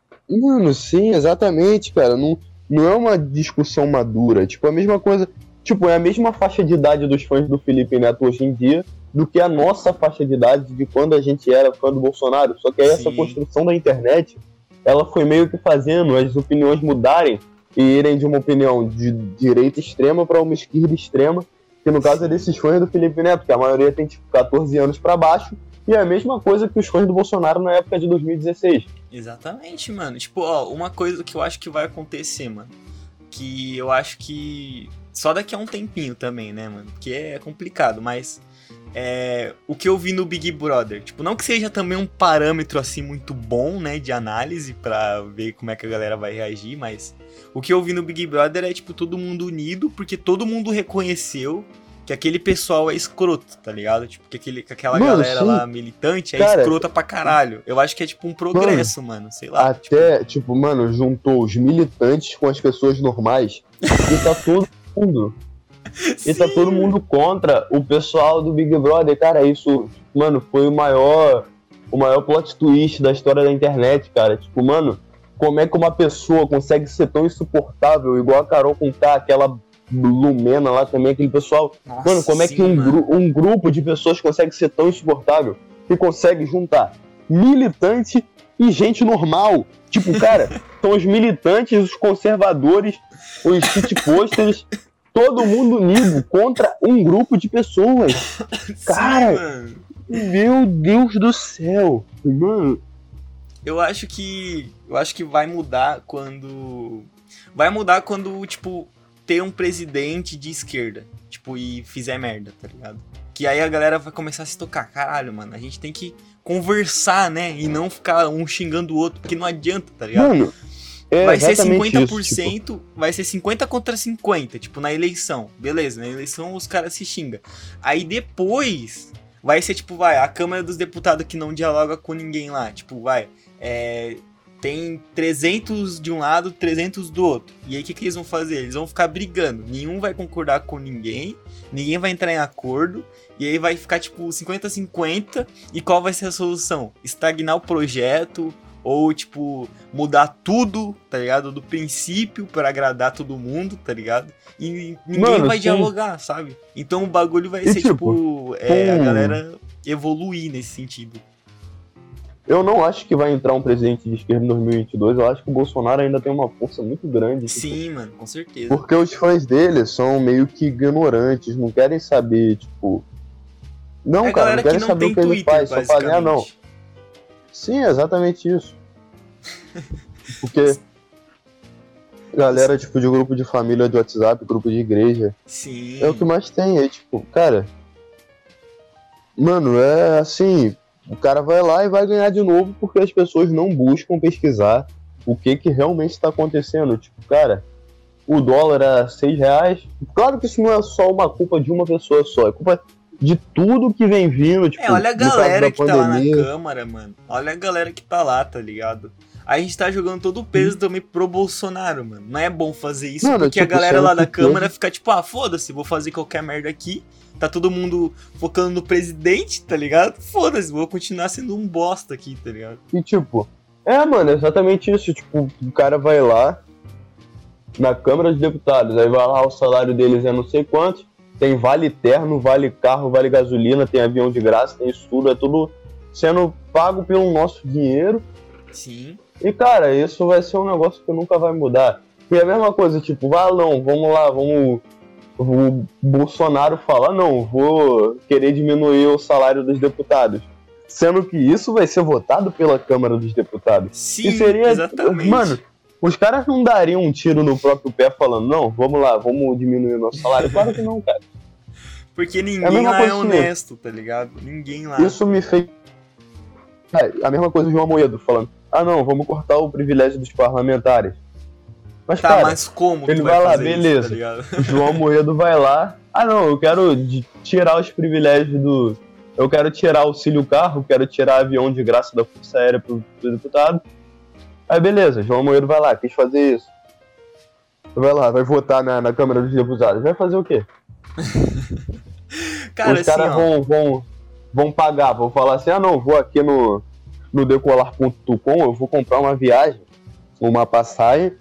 Mano, sim, exatamente, cara. Não, não é uma discussão madura. Tipo, a mesma coisa. Tipo, é a mesma faixa de idade dos fãs do Felipe Neto hoje em dia do que a nossa faixa de idade de quando a gente era fã do Bolsonaro. Só que aí essa construção da internet, ela foi meio que fazendo as opiniões mudarem e irem de uma opinião de direita extrema para uma esquerda extrema, que no caso é desses fãs do Felipe Neto, que a maioria tem tipo 14 anos para baixo, e é a mesma coisa que os fãs do Bolsonaro na época de 2016. Exatamente, mano. Tipo, ó, uma coisa que eu acho que vai acontecer, mano. Que eu acho que. Só daqui a um tempinho também, né, mano? Porque é complicado, mas. É, o que eu vi no Big Brother, tipo, não que seja também um parâmetro assim muito bom, né, de análise pra ver como é que a galera vai reagir, mas o que eu vi no Big Brother é tipo todo mundo unido, porque todo mundo reconheceu que aquele pessoal é escroto, tá ligado? Tipo, que, aquele, que aquela Mano, galera sim. lá militante é Cara, escrota pra caralho. Eu acho que é tipo um progresso, mano, sei lá. tipo, Até, tipo, mano, juntou os militantes com as pessoas normais e tá todo mundo <laughs> E tá todo mundo contra o pessoal do Big Brother. Cara, isso, mano, foi o maior, o maior plot twist da história da internet, cara. Tipo, mano, como é que uma pessoa consegue ser tão insuportável, igual a Carol com K, aquela Lumena lá também, aquele pessoal. Nossa, mano, como é sim, que um, gru- um grupo de pessoas consegue ser tão insuportável que consegue juntar militante e gente normal? Tipo, cara, <laughs> são os militantes, os conservadores, os shitposters, todo mundo unido contra um grupo de pessoas. Cara, Sim. Meu Deus do céu. Mano, Eu acho que. Eu acho que vai mudar quando. Vai mudar quando, tipo, ter um presidente de esquerda. Tipo, e fizer merda, tá ligado? Que aí a galera vai começar a se tocar. Caralho, mano, a gente tem que conversar, né? E não ficar um xingando o outro, porque não adianta, tá ligado? mano. É vai ser exatamente 50%, isso, tipo, vai ser 50 contra 50, tipo, na eleição. Beleza, na eleição os caras se xingam. Aí depois vai ser, tipo, vai, a Câmara dos Deputados que não dialoga com ninguém lá. Tipo, vai, é, tem 300 de um lado, 300 do outro. E aí o que, que eles vão fazer? Eles vão ficar brigando. Nenhum vai concordar com ninguém, ninguém vai entrar em acordo. E aí vai ficar, tipo, 50-50. E qual vai ser a solução? Estagnar o projeto ou, tipo, mudar tudo, tá ligado? Do princípio pra agradar todo mundo, tá ligado? E ninguém Mano, vai sim. dialogar, sabe? Então o bagulho vai E, ser, tipo, tipo, é, a com- galera evoluir nesse sentido. Eu não acho que vai entrar um presidente de esquerda em 2022. Eu acho que o Bolsonaro ainda tem uma força muito grande. tipo, Sim, mano, com certeza. Porque os fãs dele são meio que ignorantes, não querem saber, tipo. Não, é cara, não que querem não saber o que ele Twitter, faz, só fazem, ah, não. Sim, é exatamente isso. <laughs> Porque. Galera, tipo, de grupo de família de WhatsApp, grupo de igreja, Sim. é o que mais tem. É tipo, cara. Mano, é assim. O cara vai lá e vai ganhar de novo porque as pessoas não buscam pesquisar o que que realmente está acontecendo. Tipo, cara, o dólar a 6 reais. Claro que isso não é só uma culpa de uma pessoa só, é culpa de tudo que vem vindo. Tipo, É, olha a galera que tá lá na. Câmara, mano. Olha a galera que tá lá, tá ligado? A gente tá jogando todo o Hum. peso também pro Bolsonaro, mano. Não é bom fazer isso, Mano, porque a tipo, galera sendo lá da Câmara fica tipo, ah, foda-se, vou fazer qualquer merda aqui. Tá todo mundo focando no presidente, tá ligado? Foda-se, vou continuar sendo um bosta aqui, tá ligado? E tipo, é, mano, é exatamente isso. Tipo, o cara vai lá na Câmara dos Deputados, aí vai lá, o salário deles é não sei quanto, tem vale terno, vale carro, vale gasolina, tem avião de graça, tem isso tudo, é tudo sendo pago pelo nosso dinheiro. Sim. E cara, isso vai ser um negócio que nunca vai mudar. E é a mesma coisa, tipo, vai não, vamos lá, vamos. O Bolsonaro fala, não, vou querer diminuir o salário dos deputados. Sendo que isso vai ser votado pela Câmara dos Deputados. Sim, e seria. exatamente. Mano, os caras não dariam um tiro no próprio pé falando, não, vamos lá, vamos diminuir o nosso salário. Claro que não, cara. Porque é ninguém mesma lá é honesto, tá ligado? Ninguém lá. Isso me fez. É, a mesma coisa o João Moedo falando, ah não, vamos cortar o privilégio dos parlamentares. Mas, Tá, cara, mas como ele tu vai lá, fazer isso, beleza. tá? O João Moedo vai lá. Ah, não, eu quero tirar os privilégios do. Eu quero tirar auxílio carro, quero tirar avião de graça da Força Aérea pro, pro deputado. Aí, beleza, João Moedo vai lá, quis fazer isso. Vai lá, vai votar na, na Câmara dos Deputados. Vai fazer o quê? <laughs> Cara, Os assim, caras ó, vão, vão, vão pagar, vão falar assim: ah, não, vou aqui no, no decolar.com, eu vou comprar uma viagem, uma passagem,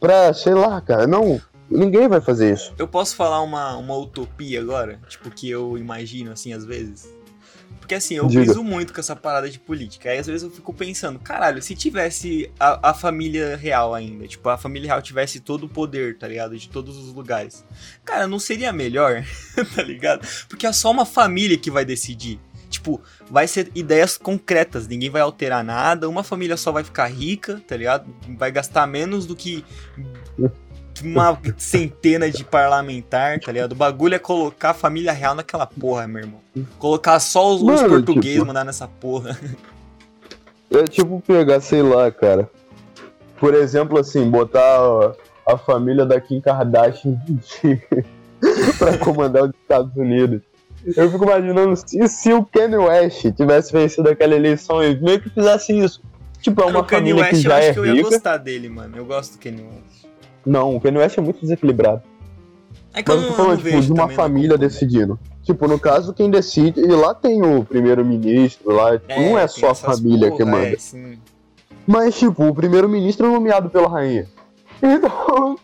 pra, sei lá, cara. Não, ninguém vai fazer isso. Eu posso falar uma, uma utopia agora? Tipo, que eu imagino, assim, às vezes? Porque, assim, eu Diga. briso muito com essa parada de política. Aí, às vezes, eu fico pensando, caralho, se tivesse a, a família real ainda, tipo, a família real tivesse todo o poder, tá ligado? De todos os lugares. Cara, não seria melhor, <laughs> tá ligado? Porque é só uma família que vai decidir. Tipo, vai ser ideias concretas, ninguém vai alterar nada, uma família só vai ficar rica, tá ligado? Vai gastar menos do que uma <laughs> centena de parlamentar, tá ligado? O bagulho é colocar a família real naquela porra, meu irmão. Colocar só os, os Mano, portugueses tipo- mandar nessa porra. <laughs> É tipo pegar, sei lá, cara. Por exemplo, assim, botar a, a família da Kim Kardashian de- <laughs> pra comandar os Estados Unidos. Eu fico imaginando se, se o Kanye West tivesse vencido aquela eleição e meio que fizesse isso. Tipo, é uma o Kanye família West, que eu já acho é que eu ia rica. gostar dele, mano. Eu gosto do Kanye West. Não, o Kanye West é muito desequilibrado. É que eu Mas eu não, falando, eu tipo, de uma família né? decidindo. Tipo, no caso, quem decide, e lá tem o primeiro-ministro, lá, tipo, não é só a família que porra, manda. É, sim. Mas, tipo, o primeiro-ministro é nomeado pela rainha. Então.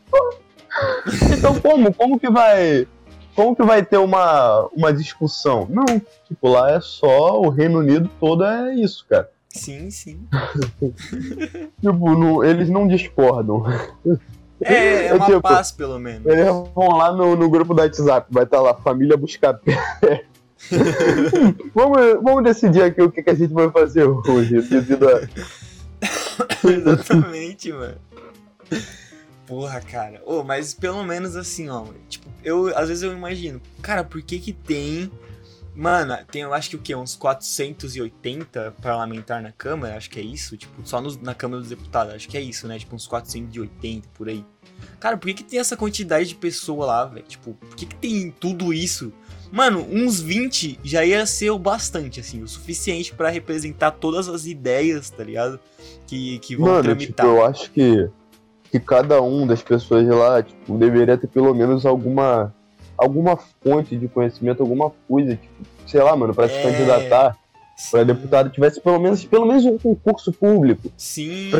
<laughs> então como? Como que vai. Como que vai ter uma, uma discussão? Não, tipo, lá é só o Reino Unido todo é isso, cara. Sim, sim. <laughs> Tipo, não- eles não discordam. <laughs> É, é uma tipo- paz, pelo menos. Eles vão lá no, no grupo do WhatsApp, vai estar lá, família buscar pé. <laughs> vamos, vamos decidir aqui o que, que a gente vai fazer hoje. devido a- Exatamente, mano. Porra, cara. Ô, mas pelo menos assim, ó. Tipo, eu às vezes eu imagino, cara, por que que tem. Mano, tem eu acho que o quê? Uns 480 parlamentar na Câmara? Acho que é isso. Tipo, só nos- na Câmara dos Deputados. Acho que é isso, né? Tipo, uns 480 por aí. Cara, por que que tem essa quantidade de pessoa lá, velho? Tipo, por que que tem tudo isso? Mano, uns 20 já ia ser o bastante, assim, o suficiente pra representar todas as ideias, tá ligado? Que, que vão Mano, tipo, tramitar. eu acho que, que cada um das pessoas lá, tipo, deveria ter pelo menos alguma, alguma fonte de conhecimento, alguma coisa, tipo, sei lá, mano, pra se É, candidatar, pra Sim, deputado, tivesse pelo menos, pelo menos um concurso público Sim,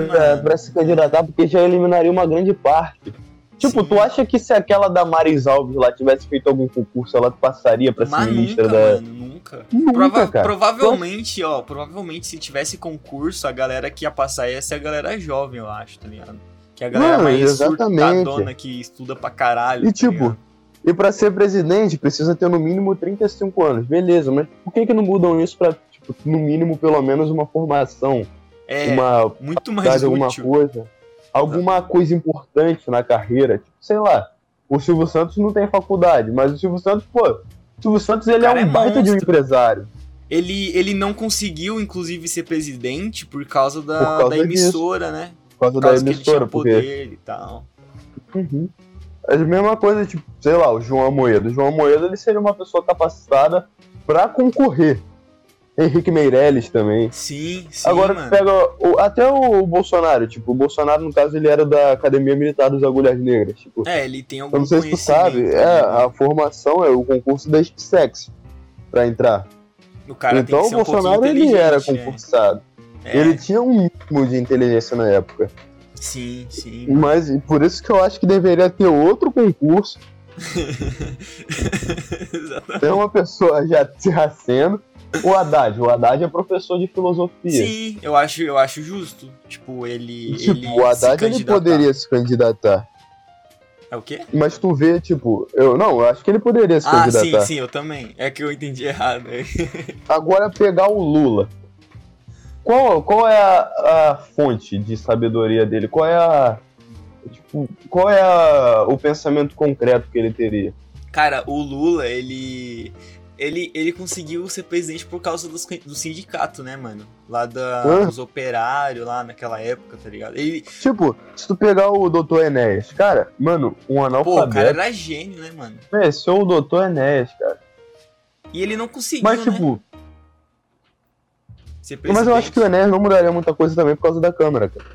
pra se candidatar, porque já eliminaria uma grande parte. Tipo, Sim. tu acha que se aquela da Maris Alves lá tivesse feito algum concurso, ela passaria pra ser ministra nunca, da. mano, nunca. Nunca, Prova- cara. Provavelmente, ó, provavelmente se tivesse concurso, a galera que ia passar ia ser a galera jovem, eu acho, tá ligado? Que a galera Mano, mais exatamente. surtadona que estuda pra caralho. E tá tipo, ligado? e pra ser presidente precisa ter no mínimo 35 anos, beleza, mas por que que não mudam isso pra, tipo, no mínimo pelo menos uma formação, é uma muito mais alguma útil. coisa, alguma coisa importante na carreira, tipo, sei lá, o Silvio Santos não tem faculdade, mas o Silvio Santos, pô, o Silvio Santos ele é um é baita de um monstro. empresário. Ele, ele não conseguiu, inclusive, ser presidente por causa da, Por causa da emissora, né? Por causa Por da causa tinha emissora, porque poder e tal. Uhum. É a mesma coisa, tipo, sei lá, o João Amoedo. O João Amoedo ele seria uma pessoa capacitada pra concorrer. Henrique Meirelles também. Sim, sim, Agora mano. tu pega o- até o Bolsonaro, tipo, o Bolsonaro, no caso, ele era da Academia Militar dos Agulhas Negras. Tipo, É, ele tem algum eu não sei se tu sabe, conhecimento, é, né? a formação é o concurso da SpaceX pra entrar. O cara então tem que o um Bolsonaro ele era né? concursado. É, Ele tinha um mínimo de inteligência na época. Sim, sim. Mas por isso que eu acho que deveria ter outro concurso <laughs> Exatamente. Tem uma pessoa já, já sendo. O Haddad. O Haddad é professor de filosofia. Sim, eu acho, eu acho justo. Tipo, ele. Tipo, ele o Haddad se ele poderia se candidatar. É o quê? Mas tu vê, tipo, eu não, eu acho que ele poderia se Ah, sim, candidatar. sim, eu também. É que eu entendi errado. <laughs> Agora pegar o Lula. Qual, qual é a, a fonte de sabedoria dele? Qual é a. Tipo, qual é a- o pensamento concreto que ele teria? Cara, o Lula, ele. Ele, ele conseguiu ser presidente por causa dos, do sindicato, né, mano? Lá da, Hã? dos operários, lá naquela época, tá ligado? Ele, Tipo, se tu pegar o Dr. Enéas, cara, mano, um pô, o cara analfabeto. era gênio, né, mano? É, é o Dr. Enéas, cara. E ele não conseguiu, Mas, né? Ser mas eu acho que o presidente. Enéas não mudaria muita coisa também por causa da Câmara, cara.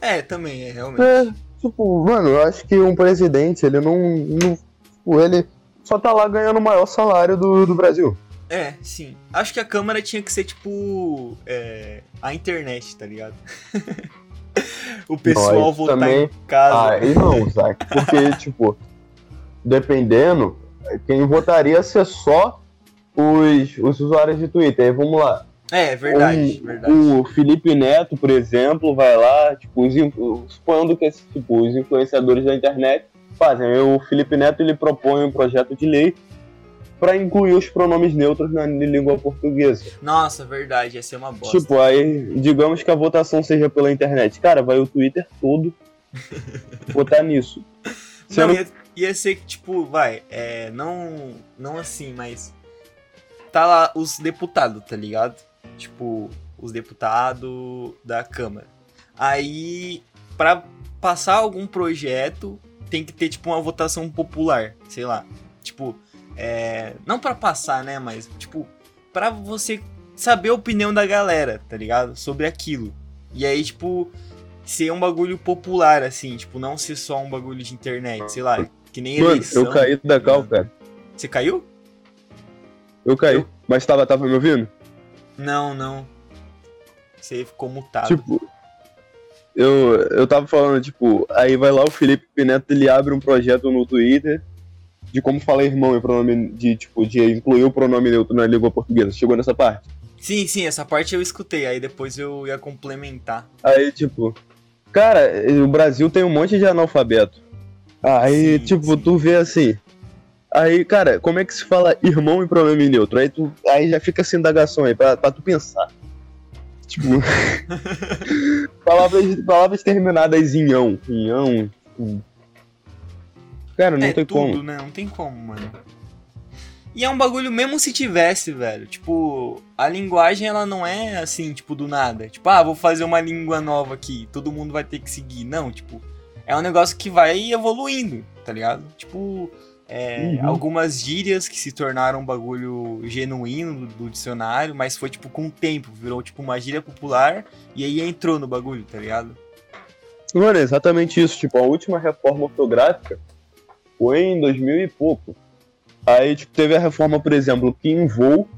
É, também, é, realmente. É, tipo, mano, eu acho que um presidente, ele não. não tipo, ele só tá lá ganhando o maior salário do, do Brasil. É, sim. Acho que a câmera tinha que ser tipo. é, a internet, tá ligado? <laughs> o pessoal isso voltar também- em casa. Ah, e não, Zac. Porque, <laughs> tipo, dependendo, quem votaria ser só os, os usuários de Twitter. Aí vamos lá. É, verdade, o, verdade. o Felipe Neto, por exemplo, vai lá, tipo, os, supondo que tipo, os influenciadores da internet fazem. O Felipe Neto ele propõe um projeto de lei para incluir os pronomes neutros na língua portuguesa. Nossa, verdade, ia ser uma bosta. Tipo, aí, digamos que a votação seja pela internet. Cara, vai o Twitter todo <laughs> votar nisso. não, Sendo- ia, ia ser que, tipo, vai, é, não, não assim, mas. Tá lá os deputados, tá ligado? Tipo, os deputados da Câmara. Aí, pra passar algum projeto, tem que ter, tipo, uma votação popular, sei lá. Tipo, é, não pra passar, né, mas, tipo, pra você saber a opinião da galera, tá ligado? Sobre aquilo. E aí, tipo, ser um bagulho popular, assim, tipo, não ser só um bagulho de internet, sei lá. Que nem Mano, eleição. eu caí da cal, cara. Você caiu? Eu caí. Eu- Mas tava, tava me ouvindo? Não, não. Você ficou mutado. Tipo, eu, eu tava falando, tipo, aí vai lá o Felipe Neto, ele abre um projeto no Twitter de como falar irmão e pronome, de, tipo, de incluir o pronome neutro na língua portuguesa. Chegou nessa parte? Sim, sim, essa parte eu escutei, aí depois eu ia complementar. Aí, tipo, cara, o Brasil tem um monte de analfabeto. Aí, Sim, tipo, sim. tu vê assim. Aí, cara, como é que se fala irmão e pronome neutro? Aí, tu, aí já fica essa indagação aí, pra, pra tu pensar. Tipo. <laughs> palavras, palavras terminadas em ão. Em ão. tipo, Cara, não é tem tudo, como. né? Não tem como, mano. E é um bagulho mesmo se tivesse, velho. Tipo, a linguagem ela não é assim, tipo, do nada. Tipo, ah, vou fazer uma língua nova aqui, todo mundo vai ter que seguir. Não, tipo, é um negócio que vai evoluindo, tá ligado? Tipo, é, Uhum. algumas gírias que se tornaram um bagulho genuíno do, do dicionário, mas foi tipo com o tempo, virou tipo uma gíria popular e aí entrou no bagulho, tá ligado? Mano, é exatamente isso. Tipo, a última reforma ortográfica foi em 2000 e pouco. Aí, tipo, teve a reforma, por exemplo, que em voo,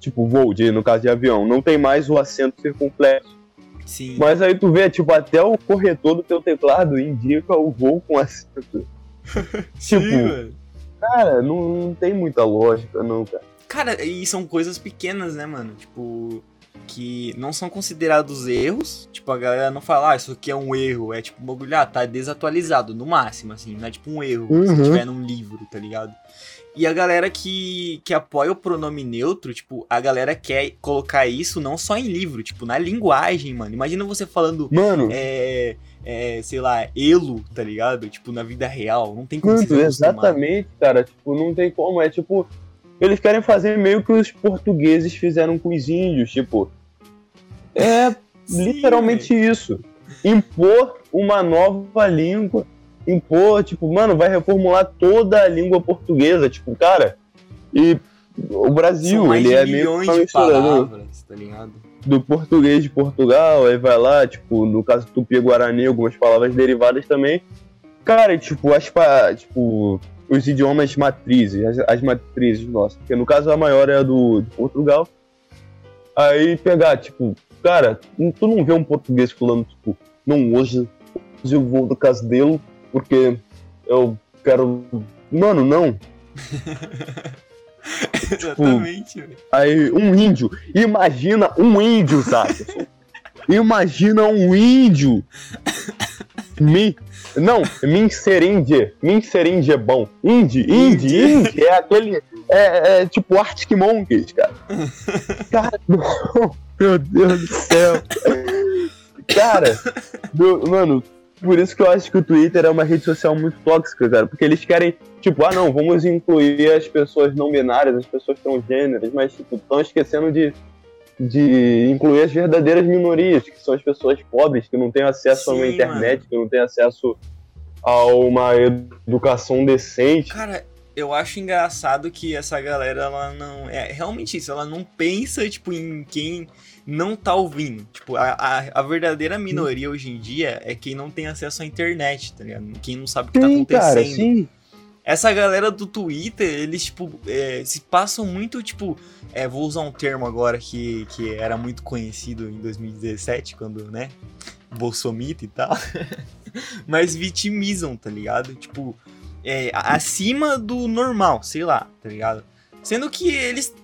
tipo, voo, de, no caso de avião, não tem mais o acento circunflexo. Sim. Mas aí tu vê, tipo, até o corretor do teu teclado indica o voo com acento. <laughs> Sim, tipo, velho. cara, não, não tem muita lógica, não, cara. Cara, e são coisas pequenas, né, mano? Tipo, que não são considerados erros. Tipo, a galera não fala, ah, isso aqui é um erro. É tipo, um bagulho, ah, tá desatualizado, no máximo, assim. Não é tipo um erro Uhum. se tiver num livro, tá ligado? E a galera que, que apoia o pronome neutro, tipo, a galera quer colocar isso não só em livro, tipo, na linguagem, mano. Imagina você falando, Mano, é, é, sei lá, elo, tá ligado? Tipo, na vida real. Não tem como Mano, exatamente, cara. Tipo, não tem como. É tipo, eles querem fazer meio que os portugueses fizeram com os índios. Tipo, é Sim, literalmente isso. Impor uma nova língua. Impor, tipo, mano, vai reformular toda a língua portuguesa. Tipo, cara. E o Brasil, ele é meio de palavras, tá ligado? do português de Portugal, aí vai lá, tipo, no caso do Tupi-Guarani, algumas palavras derivadas também. Cara, e, tipo, as tipo, os idiomas matrizes, as, as matrizes nossas, porque no caso a maior é a do de Portugal. Aí pegar, tipo, cara, tu não vê um português falando, tipo, não, hoje, hoje eu vou do Casdelo porque eu quero. Mano, não. <laughs> Exatamente, velho. Aí, um índio. Imagina um índio, sabe? Imagina um índio. Mi... Não, Mincerinde. Mincerinde é bom. Indie, indie, Indie. É aquele. É, é tipo Arctic Monkeys, cara. Cara. <laughs> Meu Deus do céu. Cara, meu- mano, por isso que eu acho que o Twitter é uma rede social muito tóxica, cara. Porque eles querem, tipo, ah não, vamos incluir as pessoas não binárias, as pessoas transgêneras, mas, tipo, estão esquecendo de, de incluir as verdadeiras minorias, que são as pessoas pobres, que não têm acesso a uma Sim, internet, que não têm acesso a uma educação decente. Cara, eu acho engraçado que essa galera, ela não. É realmente isso, ela não pensa, tipo, em quem não tá ouvindo. Tipo, a, a, a verdadeira minoria hoje em dia é quem não tem acesso à internet, tá ligado? Quem não sabe o que Sim, tá cara, acontecendo. sim. Essa galera do Twitter, eles, tipo, é, se passam muito, tipo. É, vou usar um termo agora que, que era muito conhecido em 2017, quando, né? Bolsomito e tal. <laughs> Mas vitimizam, tá ligado? Tipo, é, acima do normal, sei lá, tá ligado? Sendo que eles,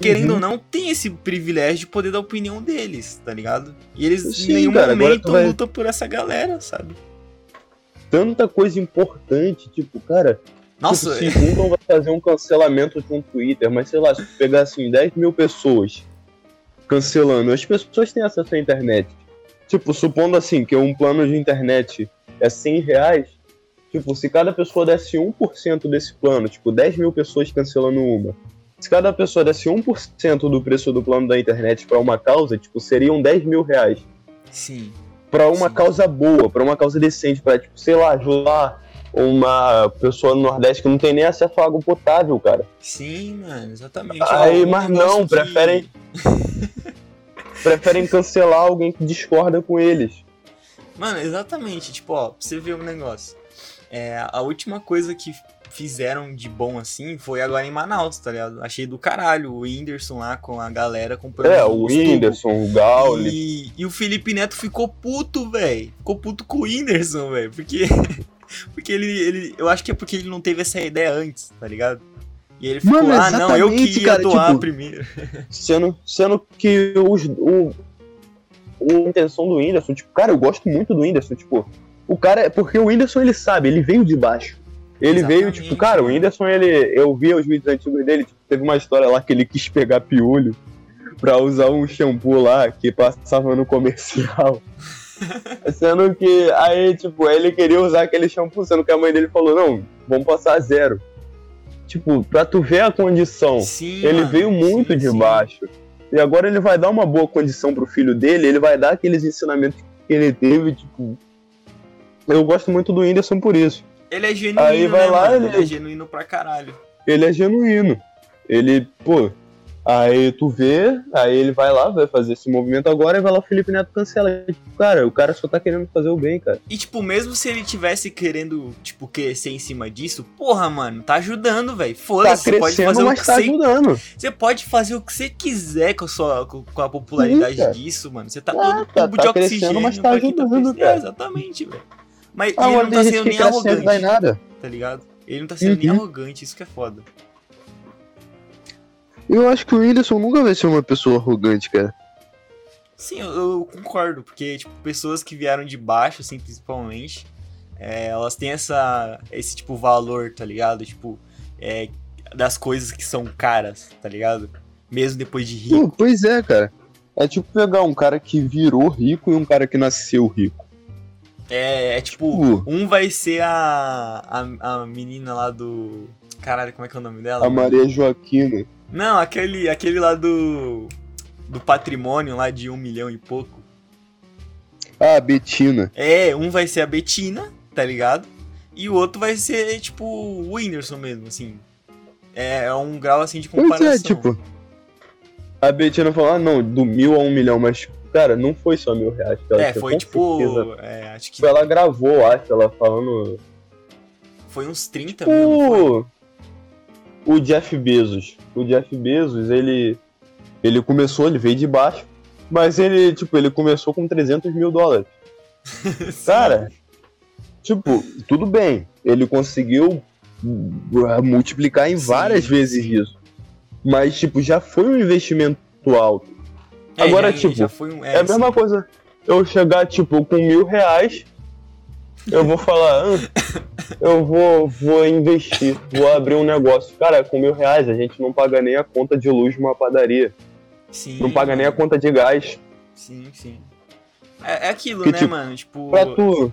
querendo Uhum. ou não, têm esse privilégio de poder dar a opinião deles, tá ligado? E eles Sim, em nenhum cara, momento vai- lutam por essa galera, sabe? Tanta coisa importante, tipo, cara, Nossa, Tipo, se um vai fazer um cancelamento de um Twitter, mas sei lá, se pegar assim 10 mil pessoas cancelando, as pessoas têm acesso à internet. Tipo, supondo assim que um plano de internet é 100 reais, tipo, se cada pessoa desse 1% desse plano, tipo, 10 mil pessoas cancelando uma, se cada pessoa desse 1% do preço do plano da internet pra uma causa, tipo, seriam 10 mil reais. sim. Pra uma Sim. causa boa, pra uma causa decente, pra, tipo, sei lá, ajudar uma pessoa no Nordeste que não tem nem acesso à água potável, cara. Sim, mano, exatamente. Aí, mas não, que- preferem- <laughs> Preferem cancelar alguém que discorda com eles. Mano, exatamente. Tipo, ó, pra você ver um negócio. É, a última coisa que fizeram de bom assim foi agora em Manaus, tá ligado? Achei do caralho o Whindersson lá com a galera comprando. É, o. Whindersson, o Gauli. E, e o Felipe Neto ficou puto, velho. Ficou puto com o Whindersson, velho. Porque. <laughs> porque ele, ele. Eu acho que é porque ele não teve essa ideia antes, tá ligado? E ele ficou, Mano, ah, não, eu que ia cara, doar tipo, primeiro. <laughs> Sendo, sendo que os, o, a intenção do Whindersson, tipo, cara, eu gosto muito do Whindersson, tipo, o cara, é porque o Whindersson ele sabe, ele veio de baixo. Ele veio, Exatamente, tipo, cara, o? Whindersson, ele, eu vi os vídeos antigos dele, tipo, teve uma história lá que ele quis pegar piolho pra usar um shampoo lá que passava no comercial. <laughs> sendo que aí, tipo, ele queria usar aquele shampoo, sendo que a mãe dele falou, não, vamos passar zero. Tipo, pra tu ver a condição, Sim, ele mano, veio muito sim, de sim. baixo. E agora ele vai dar uma boa condição pro filho dele, ele vai dar aqueles ensinamentos que ele teve, tipo. Eu gosto muito do Whindersson por isso. Ele é genuíno, Aí vai né, lá, ele- Ele é genuíno pra caralho. Ele é genuíno. Ele, pô. Aí tu vê, aí ele vai lá, vai fazer esse movimento agora e vai lá o Felipe Neto cancela. Tipo, cara, o cara só tá querendo fazer o bem, cara. E, tipo, mesmo se ele tivesse querendo, tipo, crescer em cima disso, porra, mano, tá ajudando, velho. Tá Foda-se, você pode fazer o mas que tá você ajudando. Você pode fazer o que você quiser com a, sua, com a popularidade Sim, disso, mano. Você tá É, todo tá- tubo tá de oxigênio mas tá pra quem ajudando, precisando. cara. É, exatamente, velho. Mas Ah, ele não tá sendo nem cresce e não arrogante, nada. tá ligado? Ele não tá sendo nem Uhum. arrogante, isso que é foda. Eu acho que o Whindersson nunca vai ser uma pessoa arrogante, cara. Sim, eu, eu concordo, porque, tipo, pessoas que vieram de baixo, assim, principalmente, é, elas têm essa, esse, tipo, valor, tá ligado? Tipo, é, das coisas que são caras, tá ligado? Mesmo depois de rico. Pois é, cara. É tipo pegar um cara que virou rico e um cara que nasceu rico. É, é tipo, Tipo, um vai ser a, a, a menina lá do... Caralho, como é que é o nome dela? a Maria Joaquina. Não, aquele, aquele lá do... Do patrimônio lá de um milhão e pouco. Ah, a Betina. É, um vai ser a Betina, tá ligado? E o outro vai ser, tipo, o Whindersson mesmo, assim. É, é um grau, assim, de Pois comparação. é, tipo. A Betina falou, ah, não, do mil a um milhão, mas, cara, não foi só mil reais. que ela É, foi tipo... é, acho que Tipo, ela gravou, acho, ela falando. foi uns 30 mil, não foi? Tipo. O Jeff Bezos. O Jeff Bezos, ele. Ele começou, ele veio de baixo. Mas ele, tipo, ele começou com 300 mil dólares. <laughs> Cara, tipo, tudo bem. Ele conseguiu uh, multiplicar em Sim, várias vezes sim. isso. Mas, tipo, já foi um investimento alto. É, agora, já- tipo, já um, É, a mesma coisa. Eu chegar, tipo, com mil reais, eu vou falar, ah, eu vou, vou investir, vou abrir um negócio. Cara, com mil reais a gente não paga nem a conta de luz de uma padaria. Sim, Não paga nem a conta de gás. Sim, sim. É, é aquilo, Que, né, tipo, mano? Tipo, Pra tu,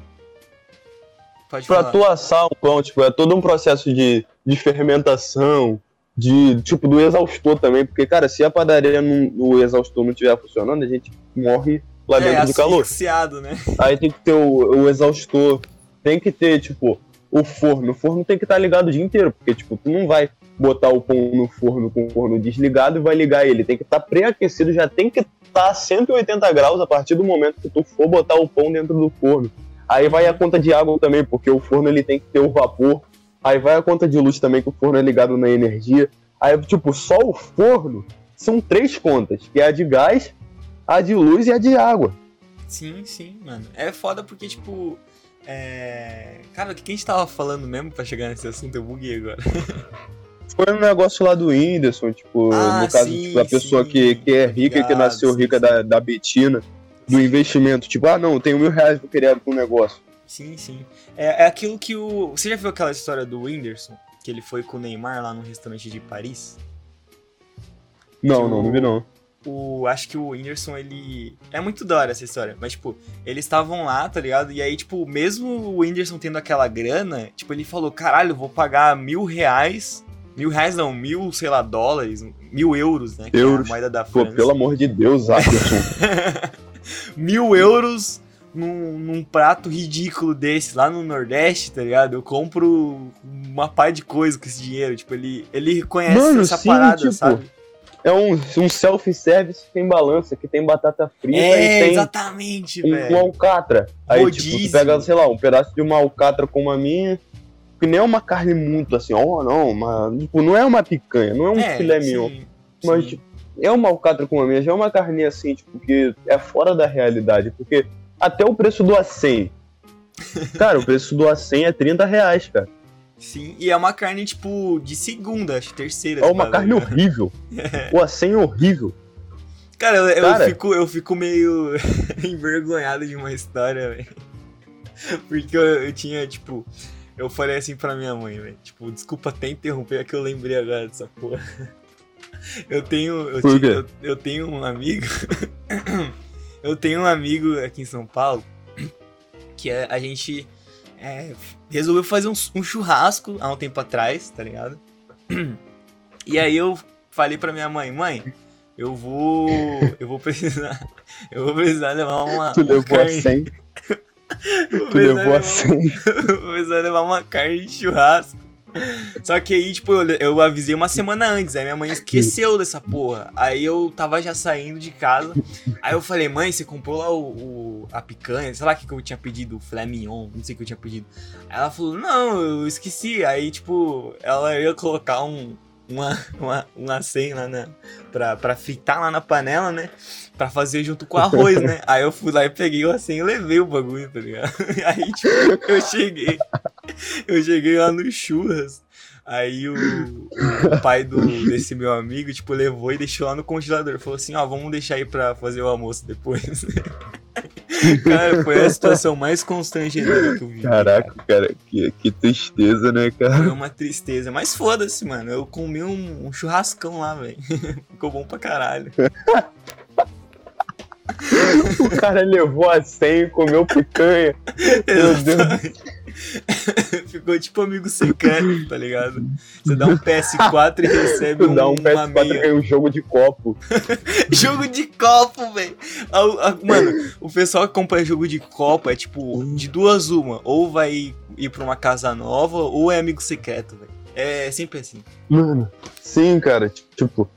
pode pra falar. tu assar um pão, tipo, é todo um processo de, de fermentação, de, tipo, do exaustor também. Porque, cara, se a padaria, não, o exaustor não estiver funcionando, a gente morre lá é, dentro de calor. asfixiado, né? Aí tem que ter o, o exaustor, tem que ter, tipo, o forno. O forno tem que estar ligado o dia inteiro, porque, tipo, tu não vai botar o pão no forno com o forno desligado e vai ligar ele. Tem que estar pré-aquecido, já tem que estar a 180 graus a partir do momento que tu for botar o pão dentro do forno. Aí vai a conta de água também, porque o forno ele tem que ter o vapor. Aí vai a conta de luz também, que o forno é ligado na energia. Aí, tipo, só o forno são três contas, que é a de gás, a de luz e a de água. Sim, sim, mano. É foda porque, tipo. É... Cara, o que a gente tava falando mesmo pra chegar nesse assunto? Eu buguei agora. <laughs> Foi um negócio lá do Whindersson, tipo, Ah, no caso, sim, tipo, a pessoa sim, que, que é rica e que nasceu rica sim. da, da Betina, do investimento. Tipo, ah, não, eu tenho mil reais, vou querer abrir um negócio. Sim, sim. É, é aquilo que o. Você já viu aquela história do Whindersson? Que ele foi com o Neymar lá no restaurante de Paris? Não, não, não vi não. o acho que o Whindersson ele é muito da hora essa história, mas tipo, eles estavam lá, tá ligado? E aí tipo, mesmo o Whindersson tendo aquela grana, tipo, ele falou, caralho, vou pagar mil reais, mil reais não, mil, sei lá, dólares, mil euros, né? É Euros. a moeda da Pô, França. pelo amor de Deus, Anderson. <laughs> mil euros num, num prato ridículo desse lá no Nordeste, tá ligado? Eu compro uma par de coisa com esse dinheiro. Tipo, ele, ele conhece Mano, essa sim, parada, tipo, sabe? é um, um self-service que tem balança, que tem batata frita É, e tem exatamente, um, um velho. alcatra. Aí, tipo, Rodízio. tu pega, sei lá, um pedaço de uma alcatra com uma minha, que nem é uma carne muito assim, ó, não, uma, tipo, não é uma picanha, não é um É, filé mignon. Mas, sim. tipo, é uma alcatra com a minha, já é uma carninha assim, tipo, que é fora da realidade. Porque até o preço do A100. Cara, o preço do A100 é 30 reais, cara. Sim, e é uma carne, tipo, de segunda, acho, terceira. É uma tá carne ligado? horrível. <laughs> O A100 é horrível. Cara, eu, eu Cara. fico, eu fico meio <laughs> envergonhado de uma história, velho. Porque eu, eu tinha, tipo, eu falei assim pra minha mãe, velho. Tipo, desculpa até interromper, é que eu lembrei agora dessa porra. <laughs> Eu tenho. Eu, Por tinha- eu, eu tenho um amigo. Eu tenho um amigo aqui em São Paulo que é- a gente é, resolveu fazer um, um churrasco há um tempo atrás, tá ligado? E aí eu falei pra minha mãe, mãe, eu vou. Eu vou precisar. <laughs> Eu vou precisar levar uma. Tu uma levou a carne- 100. <laughs> vou Tu precisar levou a levar- 100. <laughs> vou precisar levar uma carne de churrasco. Só que aí, tipo, eu, eu avisei uma semana antes, aí minha mãe esqueceu dessa porra. Aí eu tava já saindo de casa. Aí eu falei, mãe, você comprou lá o, o- a picanha? Sei lá o que, que eu tinha pedido, o filé mignon, não sei o que eu tinha pedido. Aí ela falou, não, eu esqueci. Aí, tipo, ela ia colocar um. Uma, uma, uma senha lá na, pra, pra fritar lá na panela, né? Pra fazer junto com o arroz, né? Aí eu fui lá e peguei o senha e levei o bagulho, tá ligado? <laughs> Aí, tipo, eu cheguei. Eu cheguei lá no churras. Aí o, o pai do, desse meu amigo, tipo, levou e deixou lá no congelador. Falou assim, ó, vamos deixar aí pra fazer o almoço depois. <laughs> cara, foi a situação mais constrangedora que eu vi. Caraca, cara, que, que tristeza, né, cara? Foi uma tristeza. Mas foda-se, mano. Eu comi um, um churrascão lá, velho. <laughs> Ficou bom pra caralho. <laughs> O cara levou a 100 e comeu picanha. Meu Deus. <laughs> Ficou tipo amigo secreto, tá ligado? Você dá um PS4 e recebe Tu um, dá um uma PS4 e ganha um jogo de copo. <laughs> Jogo de copo, velho. Mano, o pessoal que compra jogo de copo é tipo, de duas uma. Ou vai ir pra uma casa nova, ou é amigo secreto, velho. É sempre assim. Mano, sim, cara. Tipo,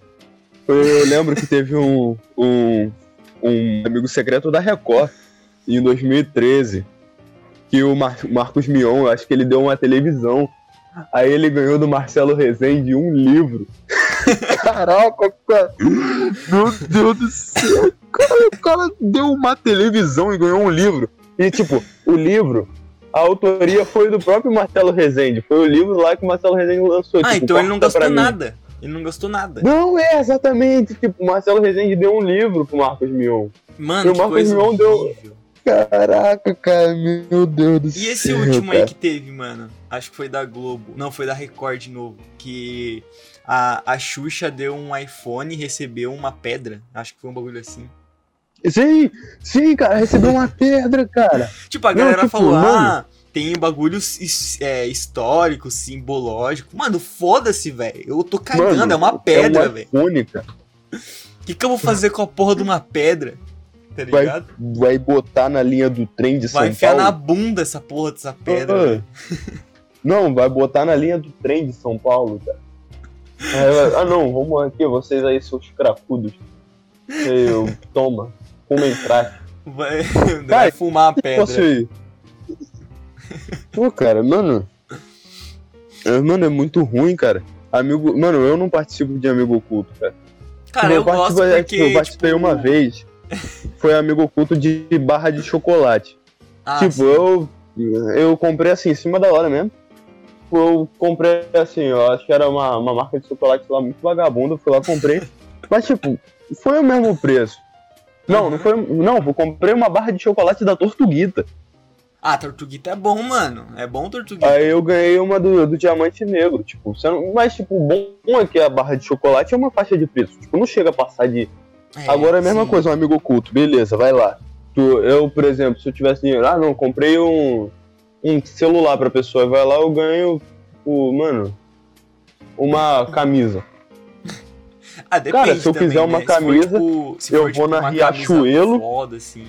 eu lembro que teve um, um, um amigo secreto da Record em 2013. Que o Mar- Marcos Mion, acho que ele deu uma televisão. Aí ele ganhou do Marcelo Rezende um livro. <laughs> Caraca, cara. Meu Deus do céu. Cara, o cara deu uma televisão e ganhou um livro. E, tipo, o livro, a autoria foi do próprio Marcelo Rezende. Foi o livro lá que o Marcelo Rezende lançou. Ah, tipo, então ele não gastou mim. Ele não gastou nada. Não, é, exatamente. Tipo, o Marcelo Rezende deu um livro pro Marcos Mion. Mano, E o Marcos Mion deu-. Caraca, cara, meu Deus do E esse céu. último aí cara. que teve, mano? Acho que foi da Globo. Não, foi da Record de novo. Que a, a Xuxa deu um iPhone e recebeu uma pedra. Acho que foi um bagulho assim. Sim, sim, cara, recebeu uma pedra, cara. <laughs> Tipo, a Não, galera tipo, falou, mano. ah, tem bagulhos é, históricos, simbológicos. Mano, foda-se, velho. Eu tô cagando, Mano, é uma pedra, é velho. cara. O que, que eu vou fazer com a porra de uma pedra? Tá Vai, ligado? vai botar na linha do trem de Vai São enfiar Paulo. na bunda essa porra dessa pedra. Ah. velho. <laughs> Não, vai botar na linha do trem de São Paulo, cara. Vai- ah, não, vamos aqui, vocês aí, seus cracudos. Eu, toma, comem crack. Vai, <laughs> vai fumar a pedra. fosse. Pô, cara, mano. é, Mano, é muito ruim, cara. Amigo. Mano, eu não participo de amigo oculto, cara. Cara, eu participo- gosto é, porque, tipo, eu participei tipo, uma vez. Foi amigo oculto de barra de chocolate. Ah, tipo, sim. eu. Eu comprei assim, em cima da hora mesmo. Tipo, Eu comprei assim, eu acho que era uma, uma marca de chocolate lá muito vagabunda, fui lá comprei. Mas tipo, foi o mesmo preço. Não, não foi. Não, eu comprei uma barra de chocolate da Tortuguita. Ah, Tortuguita é bom, mano. É bom Tortuguita. Aí eu ganhei uma do, do diamante negro, tipo, não- mas tipo, o bom é que a barra de chocolate é uma faixa de preço, tipo, não chega a passar de. É, Agora é a mesma sim. coisa, um amigo oculto, beleza, vai lá. Tu, eu, por exemplo, se eu tivesse dinheiro, ah não, comprei um, um celular pra pessoa, vai lá, eu ganho, tipo, mano, uma camisa. <laughs> Ah, depende Cara, se eu também, quiser uma né? Se for, camisa, tipo, eu for, vou tipo, na Riachuelo. camisa Foda, assim.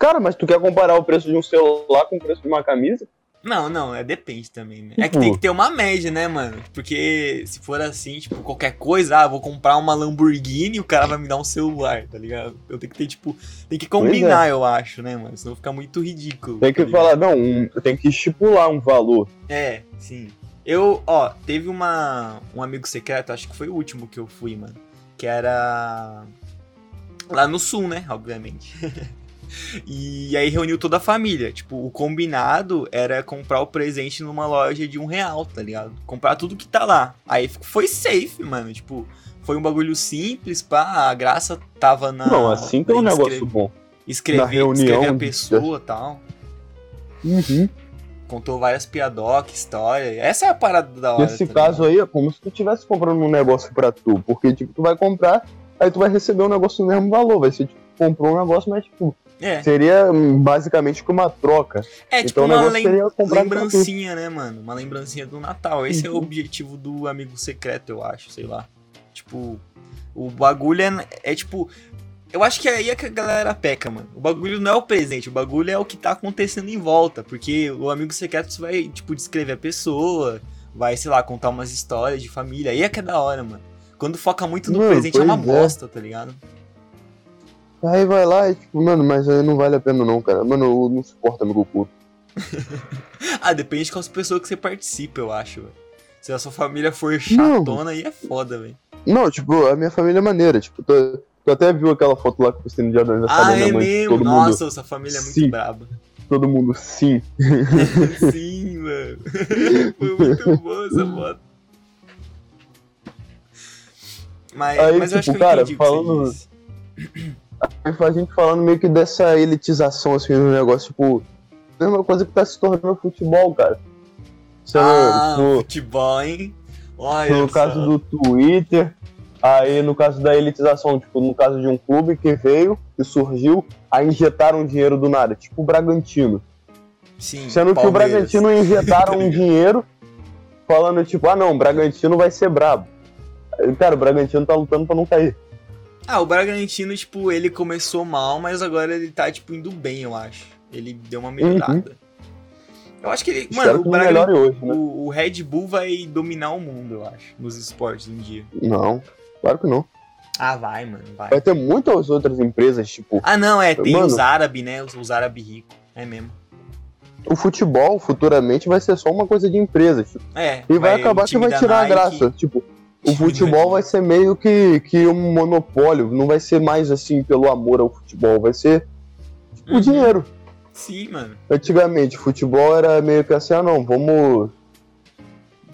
Cara, mas tu quer comparar o preço de um celular com o preço de uma camisa? Não, não, é depende também, né? É que Tipo- tem que ter uma média, né, mano? Porque se for assim, tipo, qualquer coisa, ah, vou comprar uma Lamborghini e o cara vai me dar um celular, tá ligado? Eu tenho que ter, tipo, tem que combinar, eu acho, né, mano? Senão fica muito ridículo. Tem que tá falar, não, um, tem que estipular um valor. É, sim. Eu, ó, teve uma, um amigo secreto, acho que foi o último que eu fui, mano. Que era. Lá no sul, né? Obviamente. <laughs> e aí reuniu toda a família. Tipo, o combinado era comprar o presente numa loja de um real, tá ligado? Comprar tudo que tá lá. Aí foi safe, mano. Tipo, foi um bagulho simples, pá. A graça tava na. não, assim que é um negócio bom. Escrever, na reunião escrever a pessoa e tal. Uhum. Contou várias piadocas, história. Essa é a parada da hora. Nesse tá caso aí, é como se tu estivesse comprando um negócio pra tu. Porque, tipo, tu vai comprar, aí tu vai receber um negócio do mesmo valor. Vai ser, tipo, comprou um negócio, mas, tipo, É, seria hum, basicamente que uma troca. é tipo então uma lem- lembrancinha, né, mano? Uma lembrancinha do Natal. Esse é o Uhum. objetivo do amigo secreto, eu acho, sei lá. Tipo, o bagulho é, é tipo. Eu acho que aí é que a galera peca, mano. O bagulho não é o presente, o bagulho é o que tá acontecendo em volta. Porque o amigo secreto você vai, tipo, descrever a pessoa, vai, sei lá, contar umas histórias de família. Aí é que é da hora, mano. Quando foca muito no Mano, presente é uma é. bosta, tá ligado? Aí vai lá e, tipo, mano, mas aí não vale a pena não, cara. Mano, eu não suporto amigo oculto. <laughs> Ah, depende de quais pessoas que você participa, eu acho, velho. Se a sua família for chatona, aí é foda, velho. Não, tipo, a minha família é maneira. Tipo, tu, tu até viu aquela foto lá que postei no dia do aniversário Ah, da minha é mãe. mesmo? Todo Nossa, mundo, sua família é muito Sim. braba. todo mundo sim. <laughs> Sim, mano. <laughs> Foi muito boa essa foto. Mas, Aí, mas eu acho tipo, que eu cara, entendi o que falando- você <clears throat> a gente falando meio que dessa elitização, assim, do negócio, tipo, mesma coisa que tá se tornando futebol, cara. Eu- Ah, no, futebol, hein? Olha no caso do Twitter, aí no caso da elitização, tipo, no caso de um clube que veio, que surgiu, aí injetaram dinheiro do nada, tipo o Bragantino. Sim, Sendo que o Palmeiras. Bragantino injetaram um <laughs> dinheiro falando, tipo, ah não, o Bragantino vai ser brabo. Cara, o Bragantino tá lutando pra não cair. Ah, o Bragantino, tipo, ele começou mal, mas agora ele tá, tipo, indo bem, eu acho. Ele deu uma melhorada. Eu acho que ele. Uhum. Espero Mano, que o, não Braga- melhore hoje, né? o, o Red Bull vai dominar o mundo, eu acho, nos esportes um dia. Não, claro que não. Ah, vai, mano, vai. Vai ter muitas outras empresas, tipo, Ah, não, é, tem Mano. os árabes, né? Os, os árabes ricos. É mesmo. o futebol futuramente vai ser só uma coisa de empresa, tipo, É. e vai, o acabar que vai tirar a Nike- graça. Tipo, o futebol vai ser meio que, que um monopólio, não vai ser mais assim pelo amor ao futebol, vai ser tipo, Uhum. o dinheiro. Sim, mano. Antigamente, futebol era meio que assim, ah não, vamos.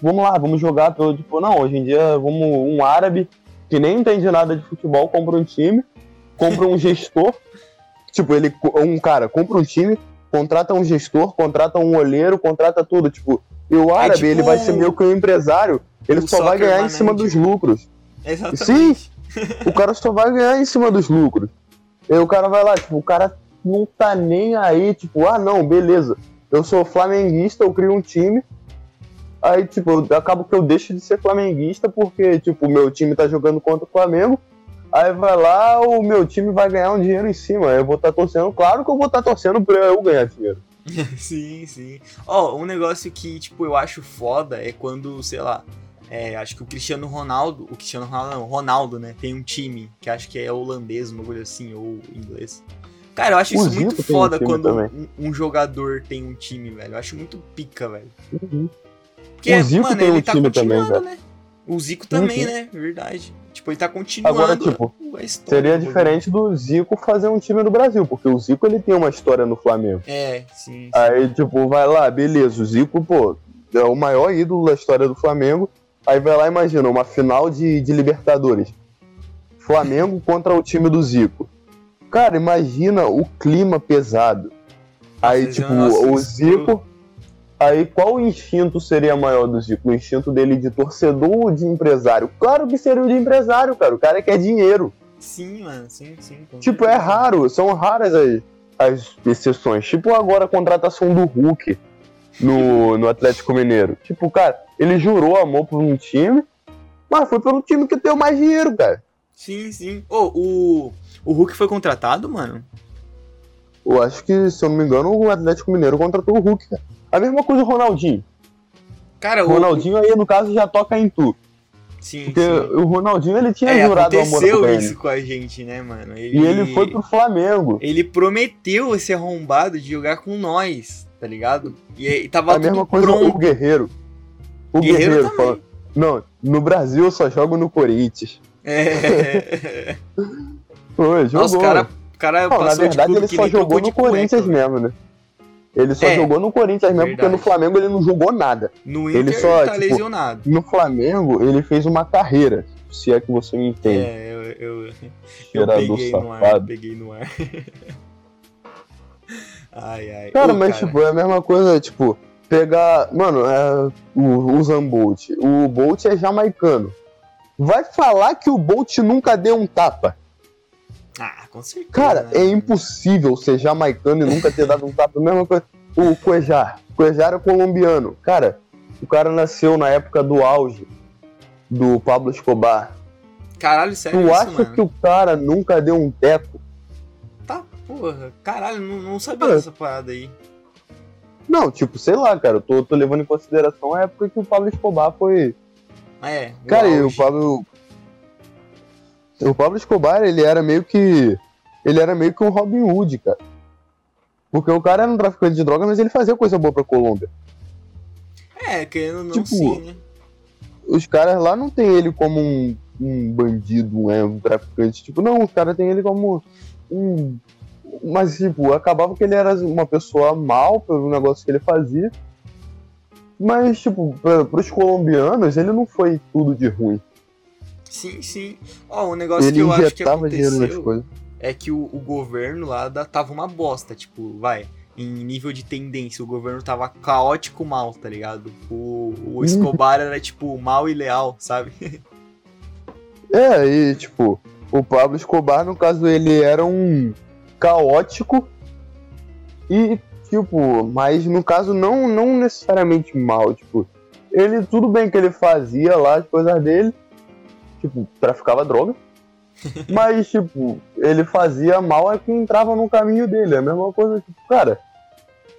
Vamos lá, vamos jogar pelo. Tipo, não, hoje em dia, vamos. Um árabe que nem entende nada de futebol compra um time, compra um <laughs> gestor. Tipo, ele. Um cara compra um time, contrata um gestor, contrata um olheiro, contrata tudo. Tipo, e o árabe, tipo ele vai ser meio que um empresário, ele o só vai ganhar em cima dos lucros. Exatamente. O cara só vai ganhar em cima dos lucros. E o cara vai lá, tipo, o cara não tá nem aí, tipo, ah não, beleza. Eu sou flamenguista, eu crio um time. Aí, tipo, eu acabo que eu deixo de ser flamenguista porque, tipo, o meu time tá jogando contra o Flamengo. Aí vai lá, o meu time vai ganhar um dinheiro em cima. Eu vou estar torcendo, claro que eu vou estar torcendo pra eu ganhar dinheiro. <laughs> sim, sim. Ó, um negócio que, tipo, eu acho foda é quando, sei lá, é, acho que o Cristiano Ronaldo, o Cristiano Ronaldo, não, Ronaldo, né, tem um time que acho que é holandês, um bagulho assim, ou inglês. Cara, eu acho isso Zico muito um foda time quando um, um jogador tem um time, velho. Eu acho muito pica, velho. Uhum. Porque, O Zico mano, tem ele um tá time também, né? O Zico também, Uhum. né? Verdade. Tipo, ele tá continuando Agora, tipo, a história Seria bagulho. diferente do Zico fazer um time no Brasil, porque o Zico ele tem uma história no Flamengo. É, sim. sim. Aí, tipo, vai lá, beleza, o Zico, pô, é o maior ídolo da história do Flamengo. Aí vai lá, imagina, uma final de, de Libertadores. Flamengo <laughs> contra o time do Zico. Cara, imagina o clima pesado. Aí, Nossa, tipo, o Zico. Aí, qual o instinto seria maior do Zico? O instinto dele de torcedor ou de empresário? Claro que seria o de empresário, cara. O cara quer dinheiro. Sim, mano, sim, sim. Tipo, é raro, são raras as, as exceções. Tipo agora a contratação do Hulk no, no Atlético Mineiro. Tipo, cara, ele jurou amor por um time, mas foi pelo time que deu mais dinheiro, cara. Sim, sim. Ô, o, o Hulk foi contratado, mano? Eu acho que, se eu não me engano, o Atlético Mineiro contratou o Hulk, cara. A mesma coisa o Ronaldinho. Cara, O Ronaldinho aí, no caso, já toca em tu. Sim, Porque sim. o Ronaldinho, ele tinha É, jurado o amor aconteceu isso com a gente, né, mano? E ele foi pro Flamengo. Ele prometeu esse arrombado de jogar com nós, tá ligado? E aí tava A tudo mesma coisa pronto. o Guerreiro. O Guerreiro Guerreiro, falando, não, no Brasil eu só jogo no Corinthians. É. <laughs> Pô, jogou. Nossa, cara, cara Não, na verdade, tipo, ele só jogou no cueca, Corinthians velho. mesmo, né? Ele só É, jogou no Corinthians mesmo, porque no verdade. Flamengo ele não jogou nada. No Ele Inter só, tá tipo, lesionado. No Flamengo, ele fez uma carreira, se é que você me entende. É, eu, eu, eu peguei no ar, peguei no ar. <laughs> ai, ai. Cara, Ô, mas cara, tipo, é a mesma coisa, tipo, pegar. Mano, é, o, o Zambolt. O Bolt é jamaicano. Vai falar que o Bolt nunca deu um tapa. Ah, com certeza. Cara, né, é impossível ser jamaicano e nunca ter dado um tapa. A mesma coisa. O Cuejar. Cuejar é colombiano. Cara, o cara nasceu na época do auge do Pablo Escobar. Caralho, sério tu isso, acha mano? que o cara nunca deu um teco? Porra. Caralho, não, não sabia dessa parada aí. Não, tipo, sei lá, cara. Eu tô, tô levando em consideração a época que o Pablo Escobar foi. Ah, é. o Cara, o. Pablo. O Pablo Escobar, ele era meio que. Ele era meio que um Robin Hood, cara. Porque o cara era um traficante de droga, mas ele fazia coisa boa pra Colômbia. É, querendo não, tipo, sim, né? Os caras lá não tem ele como um, um bandido, um, é, um traficante. Tipo, não, os caras tem ele como um. Mas, tipo, acabava que ele era uma pessoa mal pelo negócio que ele fazia. Mas, tipo, pra, pros colombianos, ele não foi tudo de ruim. Sim, sim. Ó, um negócio ele que eu acho que aconteceu é que o, o governo lá da- tava uma bosta, tipo, vai, em nível de tendência, o governo tava caótico mal, tá ligado? O, o Escobar era, tipo, mal e leal, sabe? <laughs> É, e tipo, o Pablo Escobar, no caso, ele era um caótico e, tipo, mas no caso não, não necessariamente mal, tipo, ele, tudo bem que ele fazia lá as coisas dele, tipo, traficava droga, <laughs> mas, tipo, ele fazia mal é que entrava no caminho dele, é a mesma coisa, tipo, cara,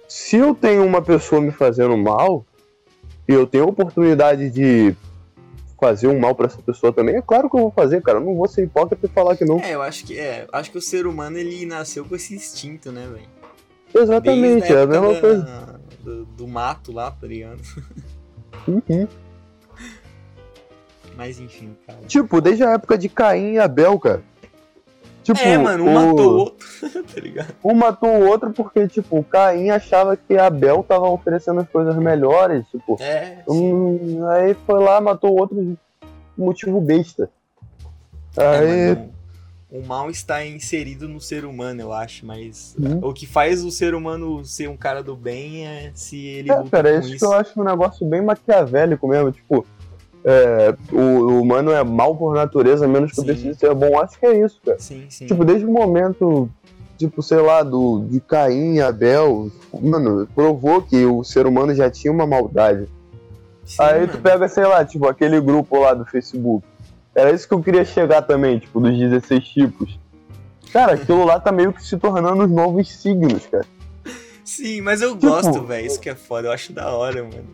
se eu tenho uma pessoa me fazendo mal, e eu tenho a oportunidade de fazer um mal pra essa pessoa também, é claro que eu vou fazer, cara. Eu não vou ser hipócrita e falar que não. É, eu acho que é, acho que o ser humano ele nasceu com esse instinto, né, velho? Exatamente, é a mesma da- coisa. Do, do mato lá, tá ligado? Uhum. Mas enfim, cara. Tipo, desde a época de Caim e Abel, cara. Tipo, é, mano, um o- matou o outro, <laughs> tá ligado? Um matou o outro porque, tipo, o Caim achava que Abel tava oferecendo as coisas melhores, tipo. É, hum, aí foi lá, matou o outro de motivo besta. É, Aí. mano, o mal está inserido no ser humano, eu acho, mas Uhum. o que faz o ser humano ser um cara do bem é se ele É, cara, isso, isso. que eu acho um negócio bem maquiavélico mesmo. Tipo, é, o, o humano é mal por natureza, menos que precise ser bom. Acho que é isso, cara. Sim, sim. Tipo, desde o momento, tipo, sei lá, do, de Caim e Abel, mano, provou que o ser humano já tinha uma maldade. Sim, Aí tu mano. pega, sei lá, tipo, aquele grupo lá do Facebook. Era isso que eu queria chegar também, tipo, dos 16 tipos. Cara, <laughs> aquilo lá tá meio que se tornando os novos signos, cara. Sim, mas eu Tipo- gosto, velho. Isso que é foda, eu acho da hora, mano.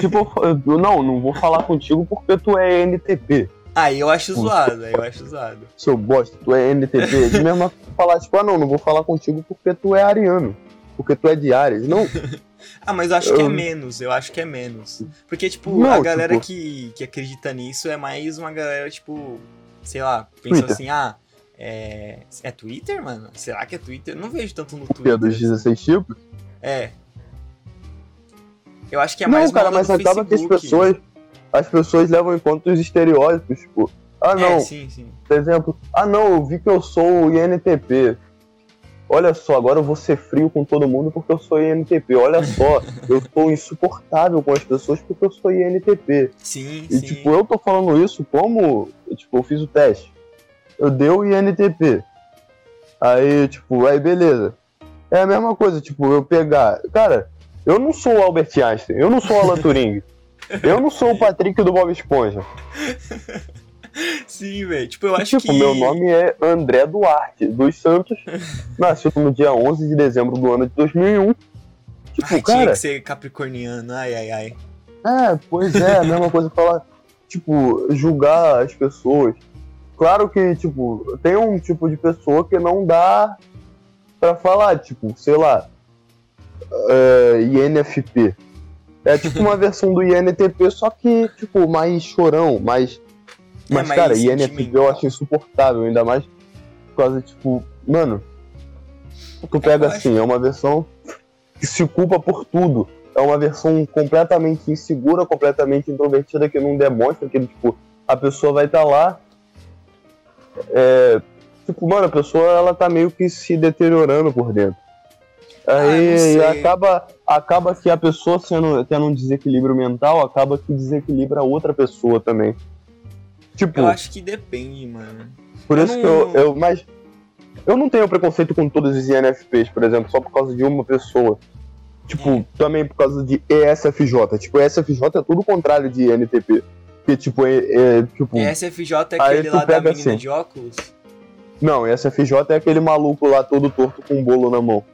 tipo, eu, não, não vou falar contigo porque tu é NTP. Aí eu acho zoado, aí eu acho zoado. Seu bosta, tu é NTP. De mesmo falar, tipo, ah não, não vou falar contigo porque tu é ariano. Porque tu é de Ares. Não, <laughs> Ah, mas eu acho que é Eu- menos, eu acho que é menos. Porque, tipo, Não, a galera tipo- que, que acredita nisso é mais uma galera, tipo, sei lá, pensa Twitter. assim, ah, é. É Twitter, mano? Será que é Twitter? Eu não vejo tanto no que é Twitter. dos 16 tipos. É. Eu acho que é não, mais cara, moda mas acaba que as Facebook. pessoas. As pessoas levam em conta os estereótipos, tipo, ah não, É, sim, sim. por exemplo, ah não, eu vi que eu sou o INTP. Olha só, agora eu vou ser frio com todo mundo porque eu sou INTP. Olha <laughs> só, eu tô insuportável com as pessoas porque eu sou INTP. Sim, E sim. tipo, eu tô falando isso como, tipo, eu fiz o teste. Eu dei o INTP. Aí, tipo, aí beleza. É a mesma coisa, tipo, eu pegar. Cara, eu não sou o Albert Einstein, eu não sou o Alan <laughs> Turing. Eu não sou o Patrick do Bob Esponja. Sim, velho. Tipo, eu acho tipo, que. meu nome é André Duarte, dos Santos. <laughs> Nascido no dia 11 de dezembro do ano de 2001. Tipo, Ai, tinha cara. que ser capricorniano, ai, ai, ai. É, pois é, a mesma coisa falar, tipo, julgar as pessoas. Claro que, tipo, tem um tipo de pessoa que não dá pra falar, tipo, sei lá, é, INFP. É tipo uma <laughs> versão do INTP, só que, tipo, mais chorão, mais. É, Mas, cara, INFP eu acho insuportável, ainda mais por causa, tipo, mano, tu pega eu acho- assim, é uma versão que se culpa por tudo. É uma versão completamente insegura, completamente introvertida, que não demonstra que, tipo, a pessoa vai estar lá. É, tipo, mano, a pessoa ela tá meio que se deteriorando por dentro. Ah, Aí sei. acaba, acaba que a pessoa sendo, tendo um desequilíbrio mental, acaba que desequilibra a outra pessoa também. Tipo, Eu acho que depende, mano. por eu isso que não- eu, eu. Mas eu não tenho preconceito com todos os INFPs, por exemplo, só por causa de uma pessoa. Tipo, É. também por causa de ESFJ. Tipo, ESFJ é tudo o contrário de INTP. Porque, tipo, é, é, tipo. ESFJ é aquele lá da menina assim. de óculos? Não, ESFJ é aquele maluco lá todo torto com um bolo na mão.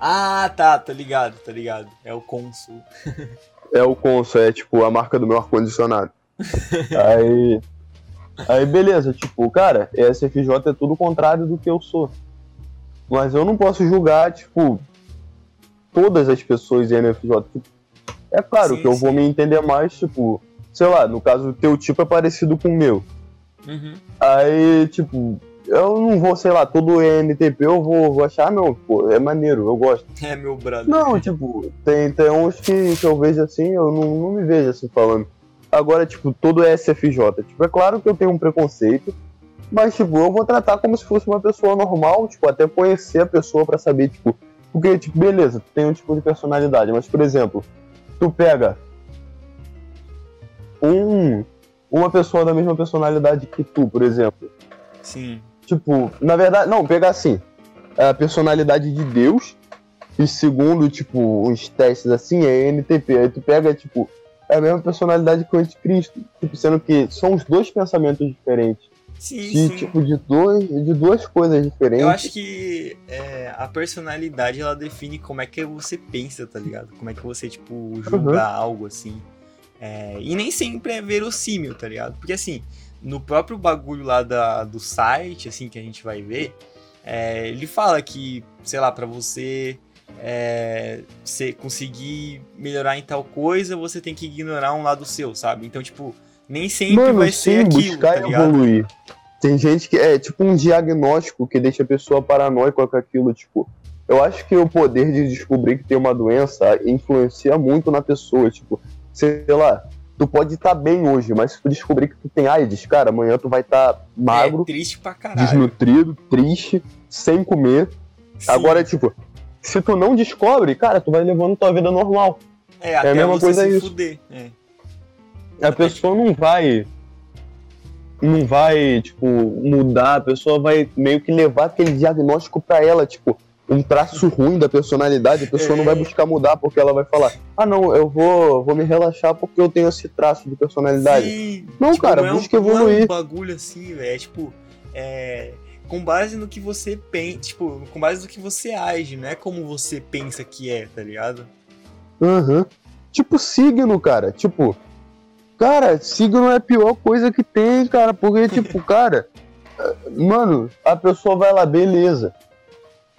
Ah, tá, tô ligado, tô ligado. É o cônsul. É o Consul, é tipo a marca do meu ar-condicionado. <laughs> aí. Aí beleza, tipo, cara, ESFJ é tudo o contrário do que eu sou. Mas eu não posso julgar, tipo, todas as pessoas em NFJ. Tipo, É claro Sim, que eu vou sim. me entender mais, tipo, sei lá, no caso, o teu tipo é parecido com o meu. Uhum. Aí, tipo, eu não vou, sei lá, todo ENTP eu vou, vou achar, não, pô, é maneiro, eu gosto. <laughs> É meu brother. Não, tipo, tem, tem uns que, que eu vejo assim, eu não, não me vejo assim falando. Agora, tipo, todo SFJ. Tipo, é claro que eu tenho um preconceito, mas, tipo, eu vou tratar como se fosse uma pessoa normal, tipo, até conhecer a pessoa pra saber, tipo. Porque, tipo, beleza, tu tem um tipo de personalidade, mas, por exemplo, tu pega um, uma pessoa da mesma personalidade que tu, por exemplo. Sim. Tipo, na verdade, não, pegar assim, a personalidade de Deus, e segundo, tipo, uns testes assim, é NTP. Aí tu pega, tipo, é a mesma personalidade que o anticristo. Tipo, sendo que são os dois pensamentos diferentes. Sim, De, sim. tipo, de, dois, de duas coisas diferentes. Eu acho que é, a personalidade ela define como é que você pensa, tá ligado? Como é que você, tipo, julga Uhum. algo assim. É, e nem sempre é verossímil, tá ligado? Porque assim, no próprio bagulho lá da, do site, assim, que a gente vai ver, é, ele fala que, sei lá, pra você, é, você conseguir melhorar em tal coisa, você tem que ignorar um lado seu, sabe? Então, tipo, nem sempre Mano, vai sim, ser aquilo, buscar tá ligado? evoluir. Tem gente que é tipo um diagnóstico que deixa a pessoa paranoica com aquilo, tipo. Eu acho que o poder de descobrir que tem uma doença influencia muito na pessoa, tipo, sei lá, tu pode estar bem hoje, mas se tu descobrir que tu tem AIDS, cara, amanhã tu vai estar magro, É triste pra caralho. desnutrido, triste, sem comer. Sim. Agora, tipo, se tu não descobre, cara, tu vai levando tua vida normal. É, até a mesma você coisa se isso. fuder. É. A pessoa não vai. Não vai, tipo, mudar, a pessoa vai meio que levar aquele diagnóstico pra ela, tipo, um traço ruim da personalidade, a pessoa não vai buscar mudar porque ela vai falar: ah, não, eu vou, vou me relaxar porque eu tenho esse traço de personalidade. Sim, Não, cara, não é um- busca Não é um evoluir. bagulho assim, velho. É tipo, é, com base no que você pensa, tipo, com base no que você age, não é como você pensa que é, tá ligado? Aham. Tipo, signo, cara. Tipo, cara, signo é a pior coisa que tem, cara. Porque, tipo, <laughs> cara, mano, a pessoa vai lá, beleza.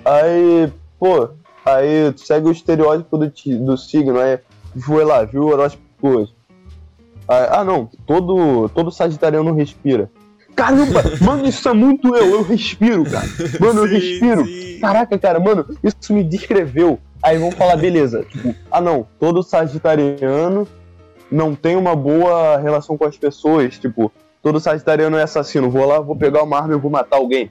Aí, pô, aí tu segue o estereótipo do, do signo, aí foi lá, viu o horóscopo ah, não, todo, todo sagitariano respira. Caramba, <laughs> mano, isso é muito eu, eu respiro, cara. Mano, eu Sim, respiro. sim. Caraca, cara, mano, isso me descreveu. Aí vão falar, beleza, tipo, ah não, todo sagitariano não tem uma boa relação com as pessoas, tipo, todo sagitariano é assassino, vou lá, vou pegar uma arma e vou matar alguém.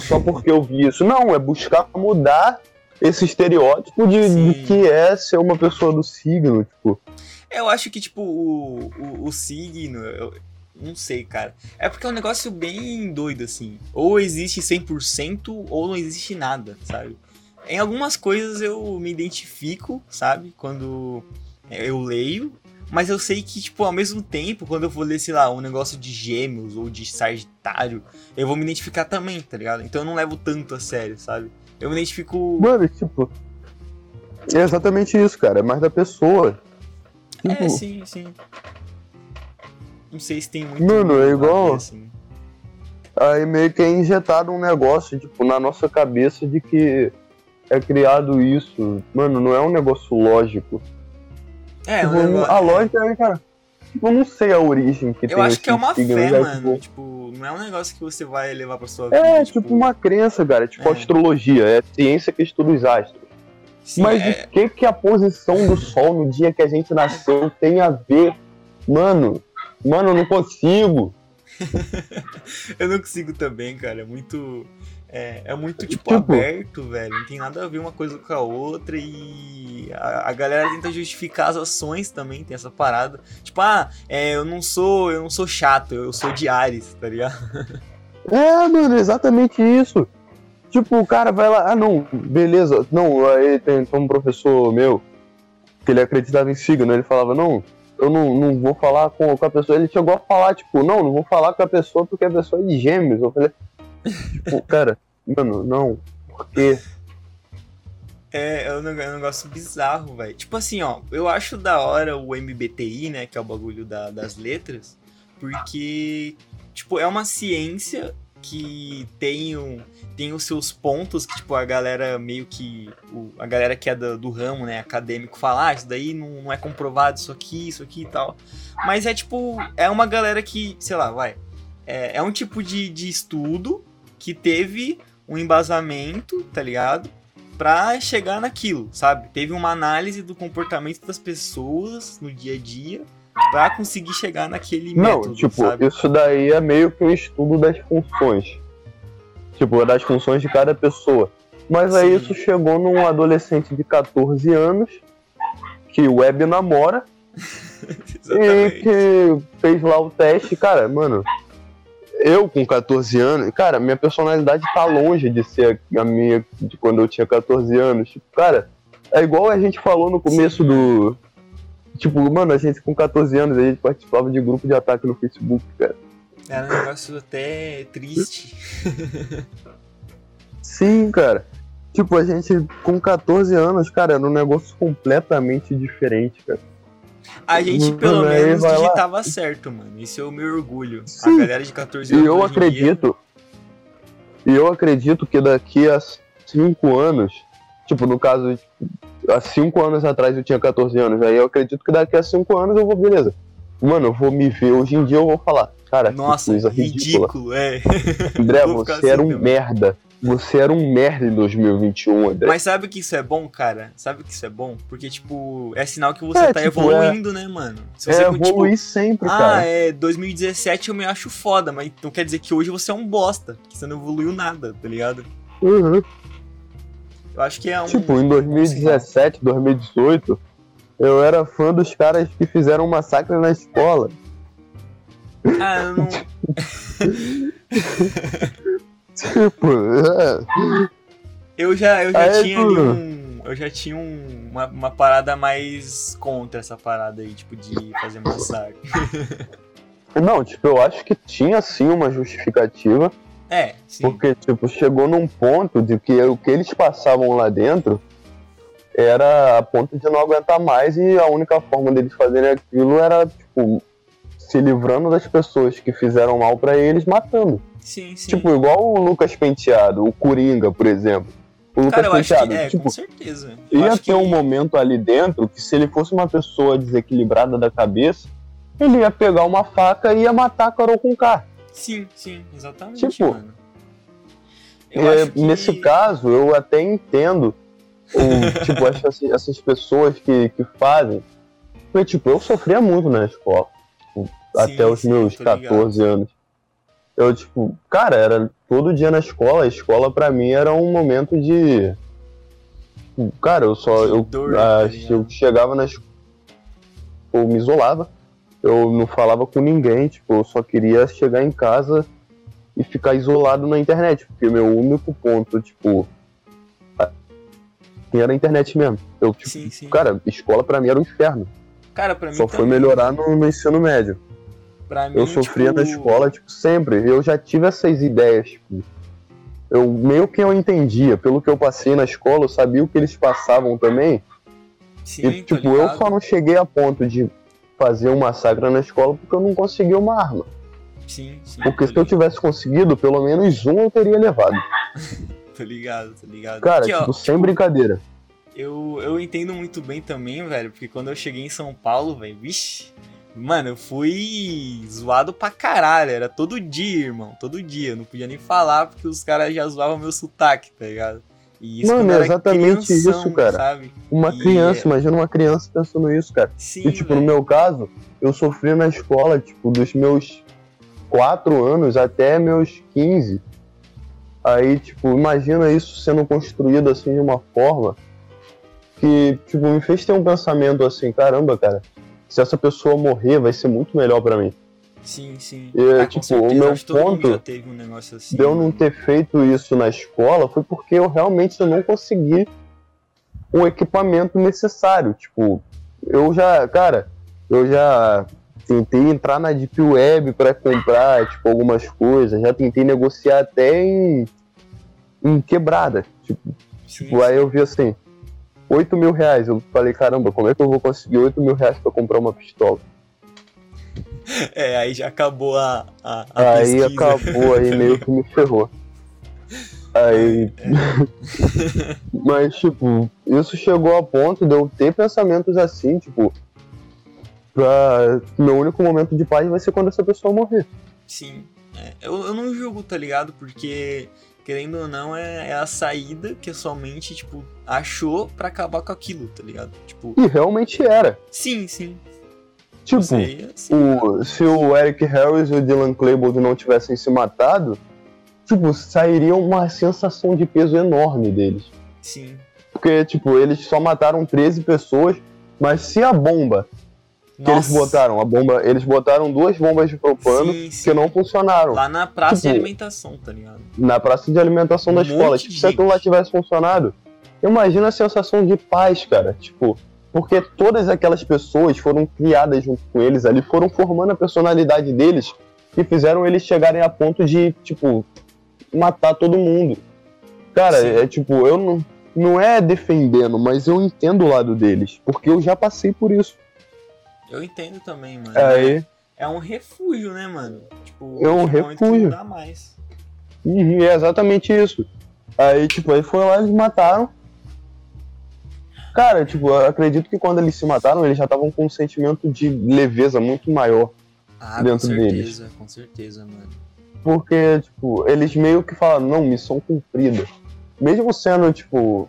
Só porque eu vi isso. Não, é buscar mudar esse estereótipo de, de que é ser uma pessoa do signo, tipo. Eu acho que, tipo, o, o, o signo, eu não sei, cara. É porque é um negócio bem doido, assim. Ou existe 100% ou não existe nada, sabe? Em algumas coisas eu me identifico, sabe? Quando eu leio. Mas eu sei que, tipo, ao mesmo tempo, quando eu for ler, sei lá, um negócio de gêmeos ou de sagitário, eu vou me identificar também, tá ligado? Então eu não levo tanto a sério, sabe? Eu me identifico. Mano, tipo. É exatamente isso, cara. É mais da pessoa. É, Tipo, sim, sim. Não sei se tem muito. Mano, é igual- assim. Aí meio que é injetado um negócio, tipo, na nossa cabeça de que é criado isso. Mano, não é um negócio lógico. É, Tipo, um a lógica é, cara. Tipo, eu não sei a origem que tem Eu acho que é uma fé, é, mano. tipo, Tipo, não é um negócio que você vai levar pra sua vida. É, tipo uma crença, cara. É tipo É. astrologia, é ciência que estuda os astros. sim, Mas é- o que que a posição do sol no dia que a gente nasceu tem a ver? Mano, mano, eu não consigo. <laughs> eu não consigo também, cara. É muito. É, é muito, tipo, Tipo- aberto, velho. Não tem nada a ver uma coisa com a outra. E a, a galera tenta justificar as ações também, tem essa parada. Tipo, ah, é, eu não sou. Eu não sou chato, eu sou de Ares, tá ligado? <laughs> É, mano, exatamente isso. Tipo, o cara vai lá, ah não, beleza. Não, aí tem, tem um professor meu que ele acreditava em signo, ele falava, não, eu não, não vou falar com, com a pessoa. Ele chegou a falar, tipo, não, não vou falar com a pessoa porque a pessoa é de gêmeos. Eu falei, tipo, cara, mano, não, por quê? É, é um é um negócio bizarro, velho. Tipo assim, ó, eu acho da hora o MBTI, né, que é o bagulho da- das letras, porque, tipo, é uma ciência que tem, um, tem os seus pontos que, tipo, a galera meio que. o- a galera que é do, do ramo, né, acadêmico, fala, ah, isso daí não, não é comprovado, isso aqui, isso aqui e tal. Mas é tipo, é uma galera que, sei lá, vai. É, é um tipo de, de estudo que teve um embasamento, tá ligado? Pra chegar naquilo, sabe? Teve uma análise do comportamento das pessoas no dia a dia pra conseguir chegar naquele Não, método, tipo, sabe? isso daí é meio que um estudo das funções. Tipo, das funções de cada pessoa. Mas aí Sim. isso chegou num adolescente de 14 anos que web namora <laughs> e que fez lá o teste. Cara, mano, eu com 14 anos, cara, minha personalidade tá longe de ser a minha de quando eu tinha 14 anos. Tipo, cara, é igual a gente falou no começo do. Tipo, mano, a gente com 14 anos a gente participava de grupo de ataque no Facebook, cara. Era um negócio até triste. <laughs> Sim, cara. Tipo, a gente com 14 anos, cara, era um negócio completamente diferente, cara. A gente, Mano, pelo menos, lá. digitava certo, mano. Isso é o meu orgulho. Sim. A galera de 14 E anos. eu em dia- acredito. E eu acredito que daqui a 5 anos, tipo, no caso, há 5 anos atrás eu tinha 14 anos, aí eu acredito que daqui a 5 anos eu vou, beleza. Mano, eu vou me ver. Hoje em dia eu vou falar, cara, Nossa, que coisa ridícula. ridículo, é. <laughs> André, você assim era um também. merda. Você era um merda em 2021, André. Mas sabe que isso é bom, cara? Sabe que isso é bom? Porque, tipo, é sinal que você É, tá tipo, evoluindo, né, mano? Se é você, tipo, evoluir sempre, ah, cara. é 2017 eu me acho foda, mas não quer dizer que hoje você é um bosta, que você não evoluiu nada, tá ligado? Uhum. Eu acho que é um. Tipo, em 2017, 2018, eu era fã dos caras que fizeram um massacre na escola. Ah, eu não. <laughs> Tipo, é. Eu já, eu já Aí, tinha ali um. Eu já tinha um- uma, uma parada mais contra essa parada aí, tipo, de fazer massacre. <laughs> Não, tipo, eu acho que tinha sim uma justificativa, É, sim. porque, tipo, chegou num ponto de que o que eles passavam lá dentro era a ponto de não aguentar mais e a única forma deles fazerem aquilo era, tipo, se livrando das pessoas que fizeram mal pra eles, matando. Sim, sim. Tipo, igual o Lucas Penteado, o Coringa, por exemplo. O Lucas Cara, eu acho Penteado, que. É, tipo, com certeza. Eu ia ter que... um momento ali dentro que se ele fosse uma pessoa desequilibrada da cabeça, ele ia pegar uma faca e ia matar a Carol com K. Sim, sim, exatamente, Tipo, É, que... Nesse caso, eu até entendo o, <laughs> tipo, essas, essas pessoas que, que fazem. Porque, tipo, eu sofria muito na escola. Até os sim, meus tô ligado. 14 anos. Eu, tipo, cara, era todo dia na escola. A escola pra mim era um momento de. tipo, Cara, eu só. Eu, dor, ah, tá eu chegava na escola. Eu me isolava. Eu não falava com ninguém. Tipo, eu só queria chegar em casa e ficar isolado na internet. Porque meu único ponto, tipo. Era a internet mesmo. Eu, tipo, Sim, sim. cara, escola pra mim era um inferno. Cara, pra mim Só foi também. melhorar no, no ensino médio. Pra mim, Eu sofria tipo, na escola, tipo, sempre. Eu já tive essas ideias, tipo. Eu meio que eu entendia, pelo que eu passei na escola, eu sabia o que eles passavam também. Sim, e, tipo, eu só não cheguei a ponto de fazer um massacre na escola porque eu não consegui uma arma. Sim, sim. Porque se eu tivesse conseguido, pelo menos um eu teria levado. <laughs> Tô ligado, tô ligado. Cara, Aqui, ó, tipo, sem brincadeira. Eu, eu entendo muito bem também, velho, porque quando eu cheguei em São Paulo, velho, vixe, mano, eu fui zoado pra caralho, era todo dia, irmão, todo dia, eu não podia nem falar porque os caras já zoavam meu sotaque, tá ligado? E Mano, quando eu é exatamente crianção, isso, cara. Sabe? Uma E- criança, imagina uma criança pensando isso, cara. Sim, E, tipo, no velho. meu caso, eu sofri na escola, tipo, dos meus 4 anos até meus 15. Aí, tipo, imagina isso sendo construído assim de uma forma que, tipo, me fez ter um pensamento assim, caramba, cara, se essa pessoa morrer, vai ser muito melhor pra mim. Sim, sim. É, Ah, tipo, certeza, o meu ponto um assim. de eu não mano. ter feito isso na escola foi porque eu realmente não consegui o equipamento necessário. Tipo, eu já, cara, eu já tentei entrar na Deep Web pra comprar, tipo, algumas coisas, já tentei negociar até em, em quebrada. Tipo, Sim, tipo, aí eu vi assim, 8 mil reais. Eu falei, caramba, como é que eu vou conseguir 8 mil reais pra comprar uma pistola? É, aí já acabou a, a, a Aí pesquisa. acabou, aí meio que me ferrou. Aí. <laughs> Mas, tipo, isso chegou a ponto de eu ter pensamentos assim, tipo. Pra. Meu único momento de paz vai ser quando essa pessoa morrer. Sim. É, eu, eu não julgo, tá ligado? Porque, querendo ou não, é, é a saída que a sua mente, tipo, achou pra acabar com aquilo, tá ligado? Tipo, E realmente era. sim, sim. Tipo, Isso aí é assim. o, se o Eric Harris e o Dylan Klebold não tivessem se matado, tipo, sairia uma sensação de peso enorme deles. Sim. Porque, tipo, eles só mataram 13 pessoas, mas se a bomba que eles Nossa, botaram, a bomba, eles botaram duas bombas de propano sim, sim. que não funcionaram Lá na praça de Tipo, alimentação, tá ligado? na praça de alimentação da Um escola. monte Tipo, de se aquilo lá tivesse funcionado, imagina a sensação de paz, cara. Tipo, porque todas aquelas pessoas foram criadas junto com eles ali, foram formando a personalidade deles e fizeram eles chegarem a ponto de, tipo, matar todo mundo. Cara, Sim. é tipo, eu não. Não é defendendo, mas eu entendo o lado deles, porque eu já passei por isso. Eu entendo também, mano. Aí, É um refúgio, né, mano? Tipo, É um refúgio. Não dá mais. Uhum, é exatamente isso. Aí, tipo, aí foi lá, eles mataram. Cara, tipo, eu acredito que quando eles se mataram, eles já estavam com um sentimento de leveza muito maior. Ah, Dentro com deles. certeza, com certeza, mano. Porque, tipo, eles meio que falaram, não, missão cumprida. Mesmo sendo, tipo,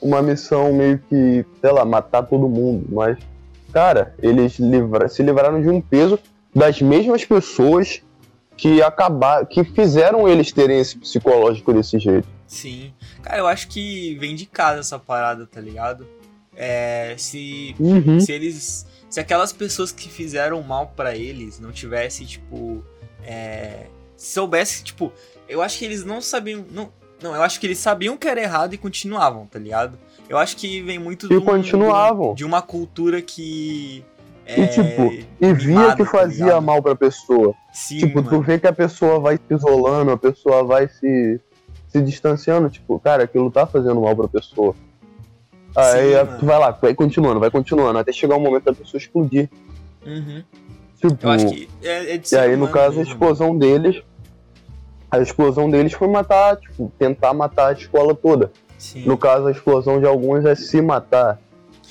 uma missão meio que, sei lá, matar todo mundo. Mas, cara, eles livra- se livraram de um peso das mesmas pessoas que acabaram, que fizeram eles terem esse psicológico desse jeito. Sim. Cara, eu acho que vem de casa essa parada, tá ligado? É, se Uhum. se eles se aquelas pessoas que fizeram mal pra eles não tivesse tipo é, soubesse tipo eu acho que eles não sabiam não não eu acho que eles sabiam que era errado e continuavam tá ligado eu acho que vem muito E de um- continuavam. de uma cultura que é, E, tipo, E via que tá fazia ligado? mal pra pessoa. sim tipo, tu mano. vê que a pessoa vai se isolando, a pessoa vai se, se distanciando, tipo, cara, aquilo tá fazendo mal pra pessoa. Aí Sim, a- tu vai lá, vai continuando, vai continuando, até chegar o momento da pessoa explodir. Uhum. Tipo, eu acho que é, é de e aí, no caso, a mesmo, explosão deles. A explosão deles foi matar, tipo, tentar matar a escola toda. Sim. No caso, a explosão de alguns é se matar.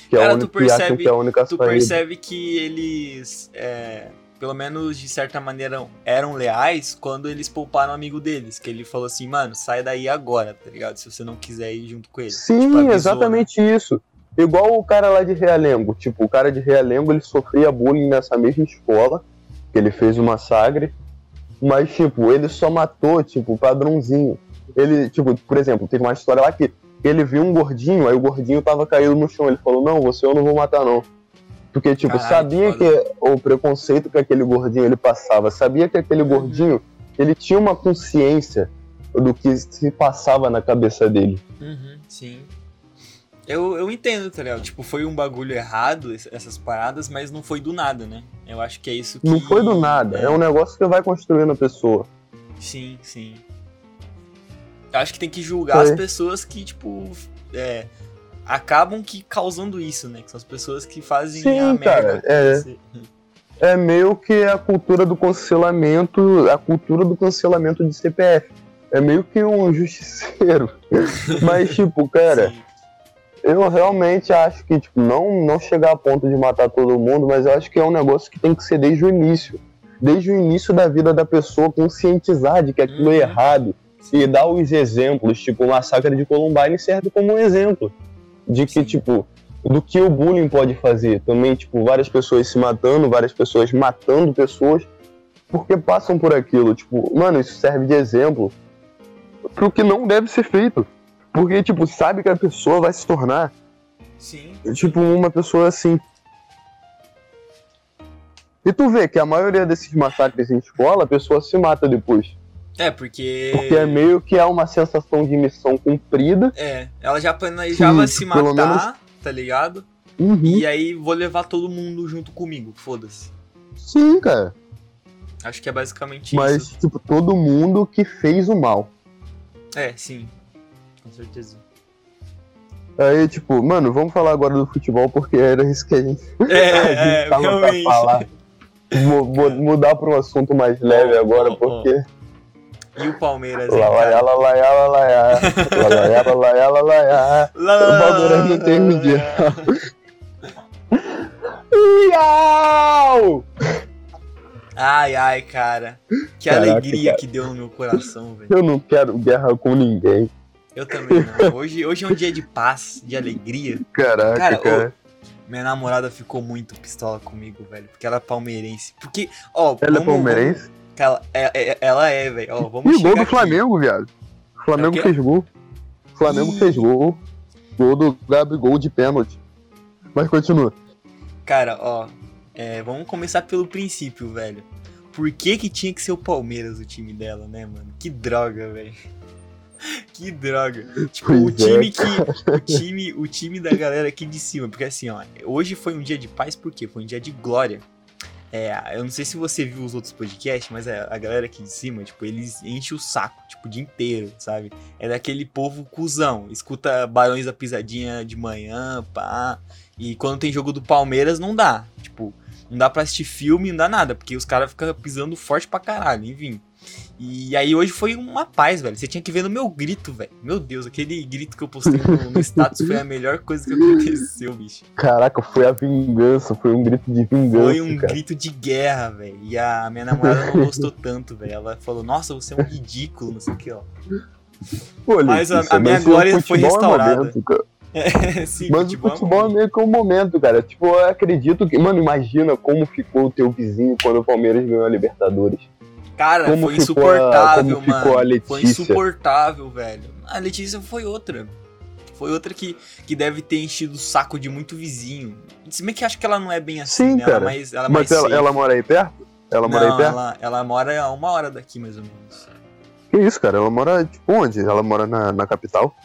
Que é Cara, a tu única, que acham percebe- que é a única tu saída. percebe que eles, é, pelo menos de certa maneira, eram leais quando eles pouparam o amigo deles. Que ele falou assim, mano, sai daí agora, tá ligado? Se você não quiser ir junto com ele. Sim, Tipo, avisou, exatamente isso. Igual o cara lá de Realengo. Tipo, o cara de Realengo, ele sofria bullying nessa mesma escola, que ele fez o massacre. Mas, tipo, ele só matou, tipo, o padrãozinho. Ele, tipo, por exemplo, teve uma história lá que ele viu um gordinho, aí o gordinho tava caído no chão. Ele falou, não, você eu não vou matar, não. Porque, tipo, Caralho, sabia que o preconceito que aquele gordinho ele passava, sabia que aquele Uhum. gordinho, ele tinha uma consciência do que se passava na cabeça dele. Uhum, sim. Eu, eu entendo, tá ligado? Tipo, foi um bagulho errado, ess- essas paradas, mas não foi do nada, né? Eu acho que é isso que... Não foi do nada, é um negócio que vai construindo a pessoa. Sim, sim. Eu acho que tem que julgar Foi. as pessoas que, tipo, é, acabam que causando isso, né? Que são as pessoas que fazem Sim, a merda. cara, é. É meio que a cultura do cancelamento, a cultura do cancelamento de CPF. É meio que um justiceiro. <laughs> Mas, tipo, cara, Sim. eu realmente acho que, tipo, não, não chegar a ponto de matar todo mundo, mas eu acho que é um negócio que tem que ser desde o início. Desde o início da vida da pessoa, conscientizar de que aquilo Uhum. é errado. E dar os exemplos, tipo, o massacre de Columbine serve como um exemplo. De que, tipo, do que o bullying pode fazer. Também, tipo, várias pessoas se matando, várias pessoas matando pessoas porque passam por aquilo. Tipo, mano, isso serve de exemplo pro que não deve ser feito. Porque, tipo, sabe que a pessoa vai se tornar, Sim. tipo, uma pessoa assim. E tu vê que a maioria desses massacres em escola, a pessoa se mata depois. É, porque. Porque é meio que é uma sensação de missão cumprida. É, ela já planejava Sim, se matar, tá ligado? Uhum. E aí vou levar todo mundo junto comigo, foda-se. Sim, cara. Acho que é basicamente Mas, isso. tipo, todo mundo que fez o mal. É, sim. Com certeza. Aí, tipo, mano, vamos falar agora do futebol, porque era isso que a gente, <laughs> <laughs> a gente É, é, tava pra realmente. falar. Vou, vou <laughs> mudar pra um assunto mais leve agora, ó. porque. E o Palmeiras, hein, Lalaiá, cara? lalaiá, lalaiá. Lalaiá, lalaiá, lalaiá. O Palmeiras não tem. Iau! Ai, ai, cara. Que Caraca, alegria cara. que deu no meu coração, velho. Eu não quero guerra com ninguém. Eu também não. Hoje, hoje é um dia de paz, de alegria. Caraca, Cara, cara. Minha namorada ficou muito pistola comigo, velho. Porque ela é palmeirense. Porque, ó. Ela é vamos- palmeirense? Ela é, é- ela é, velho. Ó, E vamos o gol do aqui. Flamengo, viado. O Flamengo É o fez gol. O Flamengo Ih. fez gol. Gol do Gabigol de pênalti. Mas continua. Cara, ó. é, vamos começar pelo princípio, velho. Por que que tinha que ser o Palmeiras o time dela, né, mano? Que droga, velho. <laughs> Que droga. Tipo, o Pois é, time que. O time, o time da galera aqui de cima. Porque assim, ó, hoje foi um dia de paz, por quê? Foi um dia de glória. É, eu não sei se você viu os outros podcasts, mas a, galera aqui de cima, tipo, eles enchem o saco, tipo, o dia inteiro, sabe? É daquele povo cuzão. Escuta Barões da Pisadinha de manhã, pá. E quando tem jogo do Palmeiras, não dá. Tipo, não dá pra assistir filme, não dá nada, porque os caras ficam pisando forte pra caralho, enfim. E aí hoje foi uma paz, velho. Você tinha que ver no meu grito, velho. Meu Deus, aquele grito que eu postei no, no status foi a melhor coisa que aconteceu, bicho. Caraca, foi a vingança. Foi um grito de vingança, Foi um cara. grito de guerra, velho. E a minha namorada não gostou tanto, velho. Ela falou, nossa, você é um ridículo, não sei o que, ó. Pô, Mas a- Letícia, a minha glória foi futebol é restaurada. momento, cara. <laughs> É, sim, Mas o futebol é meio que um momento, cara. Tipo, eu acredito que. Mano, imagina como ficou o teu vizinho quando o Palmeiras ganhou a Libertadores. Cara, Como foi ficou a- insuportável, mano. ficou a Letícia? Foi insuportável, velho. A Letícia foi outra. Foi outra que, que deve ter enchido o saco de muito vizinho. Se bem que acho que ela não é bem assim, Sim, né? Ela é cara. mais, ela é Mas ela, ela mora aí perto? Ela mora não, aí perto? ela, ela mora a uma hora daqui, mais ou menos. Que isso, cara? Ela mora, tipo, onde? Ela mora na, na capital?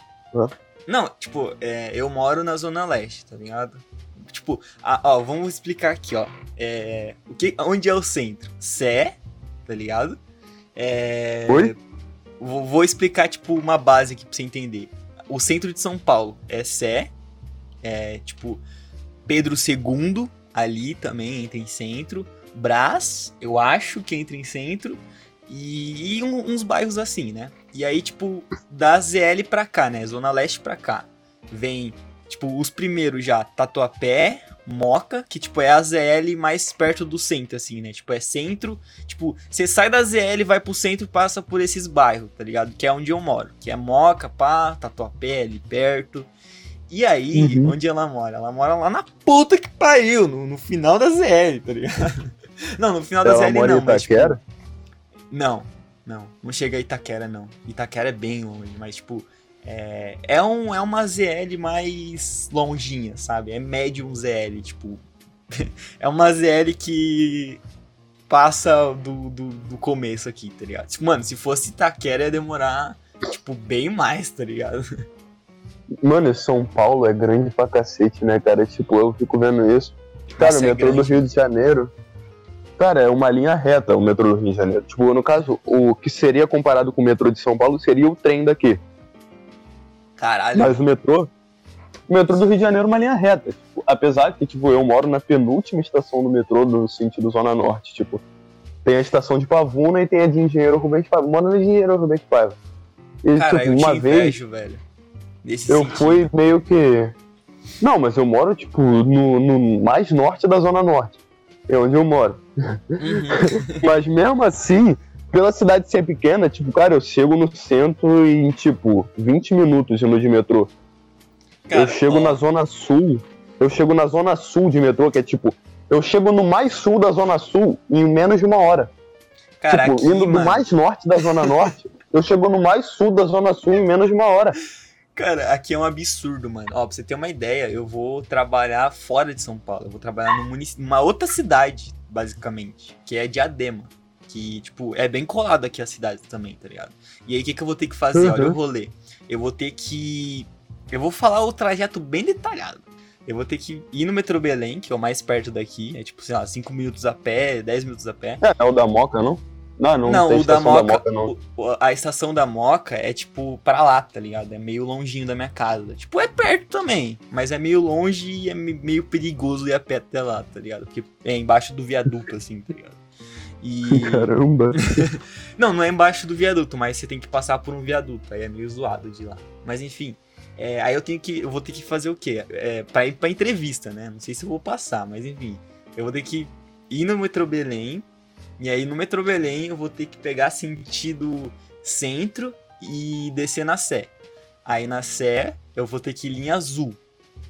Não, tipo, é, eu moro na Zona Leste, tá ligado? Tipo, a- ó, vamos explicar aqui, ó. É, o que, onde é o centro? Sé, tá ligado? É, Oi? Vou, explicar, tipo, uma base aqui pra você entender. O centro de São Paulo é Sé, é, tipo, Pedro II, ali também entra em centro. Brás, eu acho que entra em centro. E, e um- uns bairros assim, né? E aí, tipo, da ZL pra cá, né? Zona Leste pra cá. Vem, tipo, os primeiros já, Tatuapé, Moca, que, tipo, é a ZL mais perto do centro, assim, né? Tipo, é centro. Tipo, você sai da ZL, vai pro centro, passa por esses bairros, tá ligado? Que é onde eu moro. Que é Moca, pá, Tatuapé, ali perto. E aí, Uhum. onde ela mora? Ela mora lá na puta que pariu, no, no final da ZL, tá ligado? <laughs> Não, no final da Ela ZL não, mas, tipo, Itaquera? não, não. Não chega a Itaquera, não. Itaquera é bem longe, mas, tipo, é, é, um, é uma ZL mais longinha, sabe? É médium ZL, tipo. <laughs> é uma ZL que passa do, do, do começo aqui, tá ligado? Tipo, mano, se fosse Itaquera ia demorar, tipo, bem mais, tá ligado? Mano, São Paulo é grande pra cacete, né, cara? Tipo, eu fico vendo isso. Cara, Nossa, o é metrô do grande. Rio de Janeiro. Cara, é uma linha reta o metrô do Rio de Janeiro. Tipo, no caso, o que seria comparado com o metrô de São Paulo seria o trem daqui. Caralho. Mas o metrô. O metrô do Rio de Janeiro é uma linha reta. Tipo, apesar que, tipo, eu moro na penúltima estação do metrô no sentido Zona Norte. Tipo, tem a estação de Pavuna e tem a de Engenheiro Rubens Paiva. Moro na Engenheiro Rubens Paiva. E, Cara, tipo, eu uma te vez velho. Eu sentido. fui meio que. Não, mas eu moro, tipo, no, no mais norte da Zona Norte. É onde eu moro. Uhum. <laughs> Mas mesmo assim, pela cidade ser pequena, tipo, cara, eu chego no centro em, tipo, 20 minutos indo de metrô. Cara, eu chego ó, na Zona Sul. Eu chego na Zona Sul de metrô, que é tipo. Eu chego no mais sul da Zona Sul em menos de uma hora. cara, tipo, indo do mano, mais norte da Zona Norte, <laughs> eu chego no mais sul da Zona Sul em menos de uma hora. Cara, aqui é um absurdo, mano. Ó, pra você ter uma ideia, eu vou trabalhar fora de São Paulo. Eu vou trabalhar numa outra cidade, basicamente, que é Diadema. Que, tipo, é bem colado aqui a cidade também, tá ligado? E aí, o que, que eu vou ter que fazer? Uhum. Olha o rolê. Eu vou ter que. Eu vou falar o trajeto bem detalhado. Eu vou ter que ir no metrô Belém, que é o mais perto daqui. É tipo, sei lá, 5 minutos a pé, 10 minutos a pé. É, é o da Moca, não? Não, não, Não, o da estação Moca, não. o- a estação da Moca é tipo pra lá, tá ligado? É meio longinho da minha casa. Tipo, é perto também, mas é meio longe e é me- meio perigoso ir a pé até lá, tá ligado? Porque é embaixo do viaduto, assim, tá ligado? E. <laughs> Caramba. <laughs> Não, não é embaixo do viaduto, mas você tem que passar por um viaduto. Aí é meio zoado de lá. Mas enfim. é, aí eu tenho que. Eu vou ter que fazer o quê? É, pra ir pra entrevista, né? Não sei se eu vou passar, mas enfim. Eu vou ter que ir no metrô Belém. E aí no metrô Belém eu vou ter que pegar sentido centro e descer na Sé. Aí na Sé eu vou ter que ir linha azul.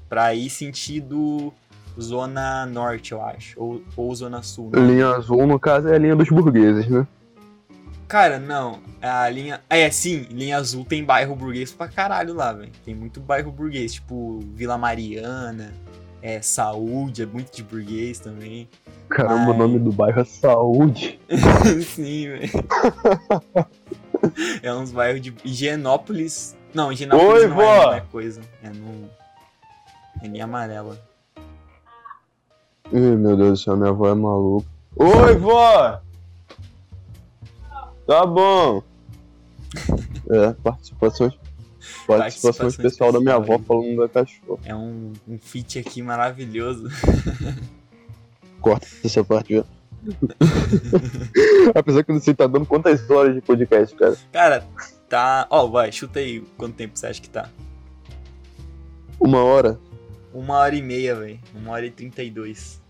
Pra ir sentido zona norte, eu acho. Ou, ou zona sul. né? Linha azul, no caso, é a linha dos burgueses, né? Cara, não. A linha. É, sim, linha azul tem bairro burguês pra caralho lá, velho. Tem muito bairro burguês, tipo Vila Mariana, é, Saúde, é muito de burguês também. Caramba, o nome do bairro é Saúde. <laughs> sim, velho. É uns bairros de. Higienópolis. Não, Higienópolis Oi, não, vó. é, não é coisa. É no. É linha amarela. Ih, meu Deus do céu, minha avó é maluca. Oi, vó! Tá bom. É, participação, participação especial da minha avó falando da cachorra. É um, um feat aqui maravilhoso. <laughs> Corta essa parte. <laughs> Apesar que eu não sei, tá dando quantas horas de podcast, cara. Cara, tá. Ó, vai, chuta aí quanto tempo você acha que tá. Uma hora? Uma hora e meia, velho. Uma hora e trinta e dois.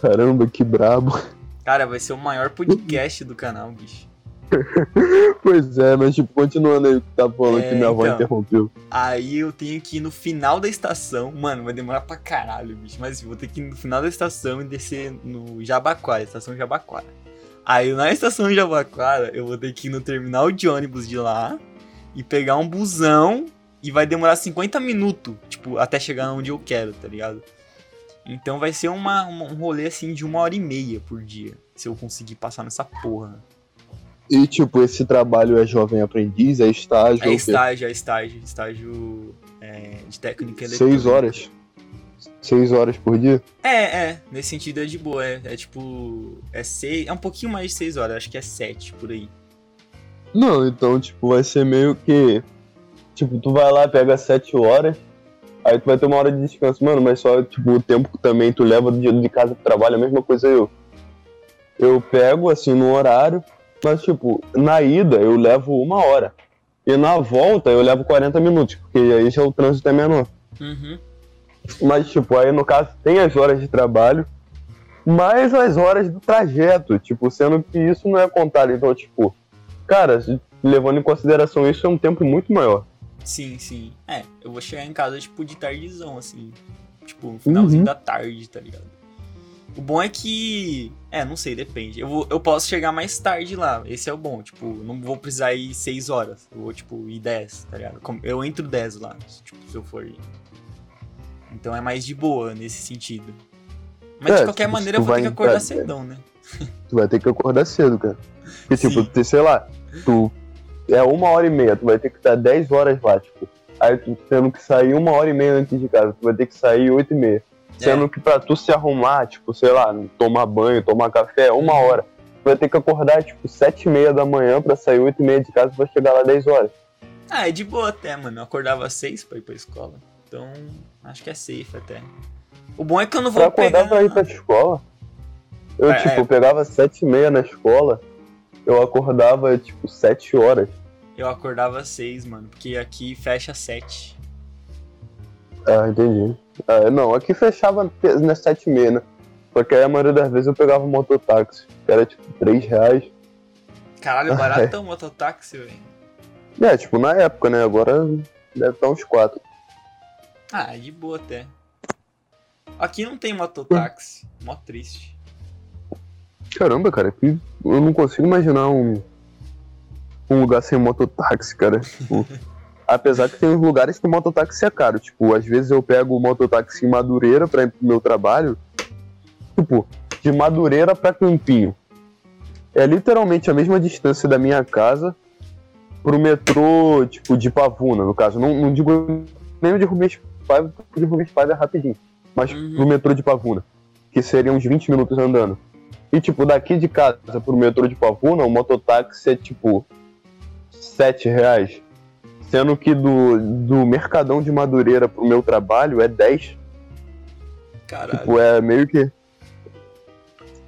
Caramba, que brabo. Cara, vai ser o maior podcast do canal, bicho. <laughs> Pois é, mas tipo, continuando aí o que tá falando É, que minha avó então. interrompeu. Aí eu tenho que ir no final da estação. Mano, vai demorar pra caralho, bicho. Mas assim, vou ter que ir no final da estação e descer no Jabaquara, estação Jabaquara. Aí na estação Jabaquara, eu vou ter que ir no terminal de ônibus de lá e pegar um busão e vai demorar 50 minutos, tipo, até chegar onde eu quero, tá ligado? Então vai ser uma, uma- um rolê assim de uma hora e meia por dia, se eu conseguir passar nessa porra. E tipo, esse trabalho é jovem aprendiz, é estágio, É quê? estágio, é estágio, estágio é, de técnica eletrônica. Seis horas. Seis horas por dia? É, é, nesse sentido é de boa, é, é tipo, é seis, é um pouquinho mais de seis horas, acho que é sete, por aí. Não, então, tipo, vai ser meio que. Tipo, tu vai lá, pega sete horas, aí tu vai ter uma hora de descanso. Mano, mas só, tipo, o tempo que também tu leva de de casa pro trabalho, é a mesma coisa eu. Eu pego, assim, no horário, mas, tipo, na ida eu levo uma hora. E na volta eu levo 40 minutos, porque aí já o trânsito é menor. Uhum. Mas, tipo, aí no caso tem as horas de trabalho, mais as horas do trajeto, tipo, sendo que isso não é contado. Então, tipo, cara, levando em consideração isso, é um tempo muito maior. Sim, sim. É, eu vou chegar em casa, tipo, de tardezão, assim. Tipo, no finalzinho Uhum. da tarde, tá ligado? O bom é que. É, não sei, depende. Eu, vou, eu posso chegar mais tarde lá. Esse é o bom. Tipo, não vou precisar ir 6 horas. Eu vou, tipo, ir 10, tá ligado? Como- Eu entro 10 lá, tipo, se eu for ir. Então é mais de boa nesse sentido. Mas É, de qualquer tipo, maneira eu vou ter que acordar entrar- cedão, né? Tu vai ter que acordar cedo, cara. Porque, <laughs> tipo, tu, sei lá, tu. É uma hora e meia, tu vai ter que estar 10 horas lá, tipo. Aí tu tendo que sair uma hora e meia antes de casa, tu vai ter que sair 8 e meia. Sendo que pra tu se arrumar, tipo, sei lá, tomar banho, tomar café, é uma Uhum. hora. Tu vai ter que acordar, tipo, 7 e meia da manhã pra sair 8 e meia de casa e vai chegar lá 10 horas. Ah, é de boa até, mano. Eu acordava às 6 pra ir pra escola. Então, acho que é safe até. O bom é que eu não Pra vou acordar pegar... pra ir pra escola. Eu, É, tipo, é. pegava sete e meia na escola, eu acordava, tipo, sete horas. Eu acordava às seis, mano, porque aqui fecha às sete. Ah, entendi. Ah, não, aqui fechava nas sete e meia, né? Só que aí a maioria das vezes eu pegava um mototáxi, que era tipo três reais. Caralho, <laughs> baratão mototáxi, velho. É, tipo, na época, né? Agora deve estar uns quatro. Ah, de boa até. Aqui não tem mototáxi. Mó triste. Caramba, cara, eu não consigo imaginar um, um lugar sem mototáxi, cara. Tipo, <laughs> apesar que tem uns lugares que o mototáxi é caro. Tipo, às vezes eu pego o mototáxi em Madureira pra ir pro meu trabalho. Tipo, de Madureira pra Campinho. É literalmente a mesma distância da minha casa pro metrô, tipo, de Pavuna, no caso. Não, não digo nem de Rubens Paiva, porque de Rubens Paiva é rapidinho. Mas Uhum. pro metrô de Pavuna, que seriam uns 20 minutos andando. E, tipo, daqui de casa pro metrô de Pavuna, o mototáxi é, tipo, 7 reais. Sendo que do, do Mercadão de Madureira pro meu trabalho é 10. Caralho. Tipo, é meio que.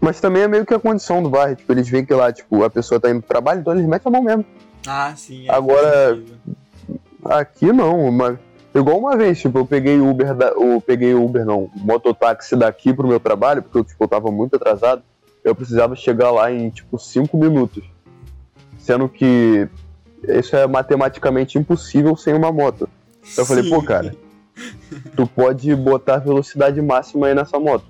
Mas também é meio que a condição do bairro. Tipo, eles veem que lá, tipo, a pessoa tá indo pro trabalho, então eles metem a mão mesmo. Ah, sim. é, Agora-. Aqui não, uma... igual uma vez, tipo, eu peguei o Uber, da... eu peguei o Uber não, mototáxi daqui pro meu trabalho, porque eu, tipo, eu tava muito atrasado, eu precisava chegar lá em, tipo, 5 minutos. Sendo que isso é matematicamente impossível sem uma moto. Eu falei, pô, cara, tu pode botar velocidade máxima aí nessa moto.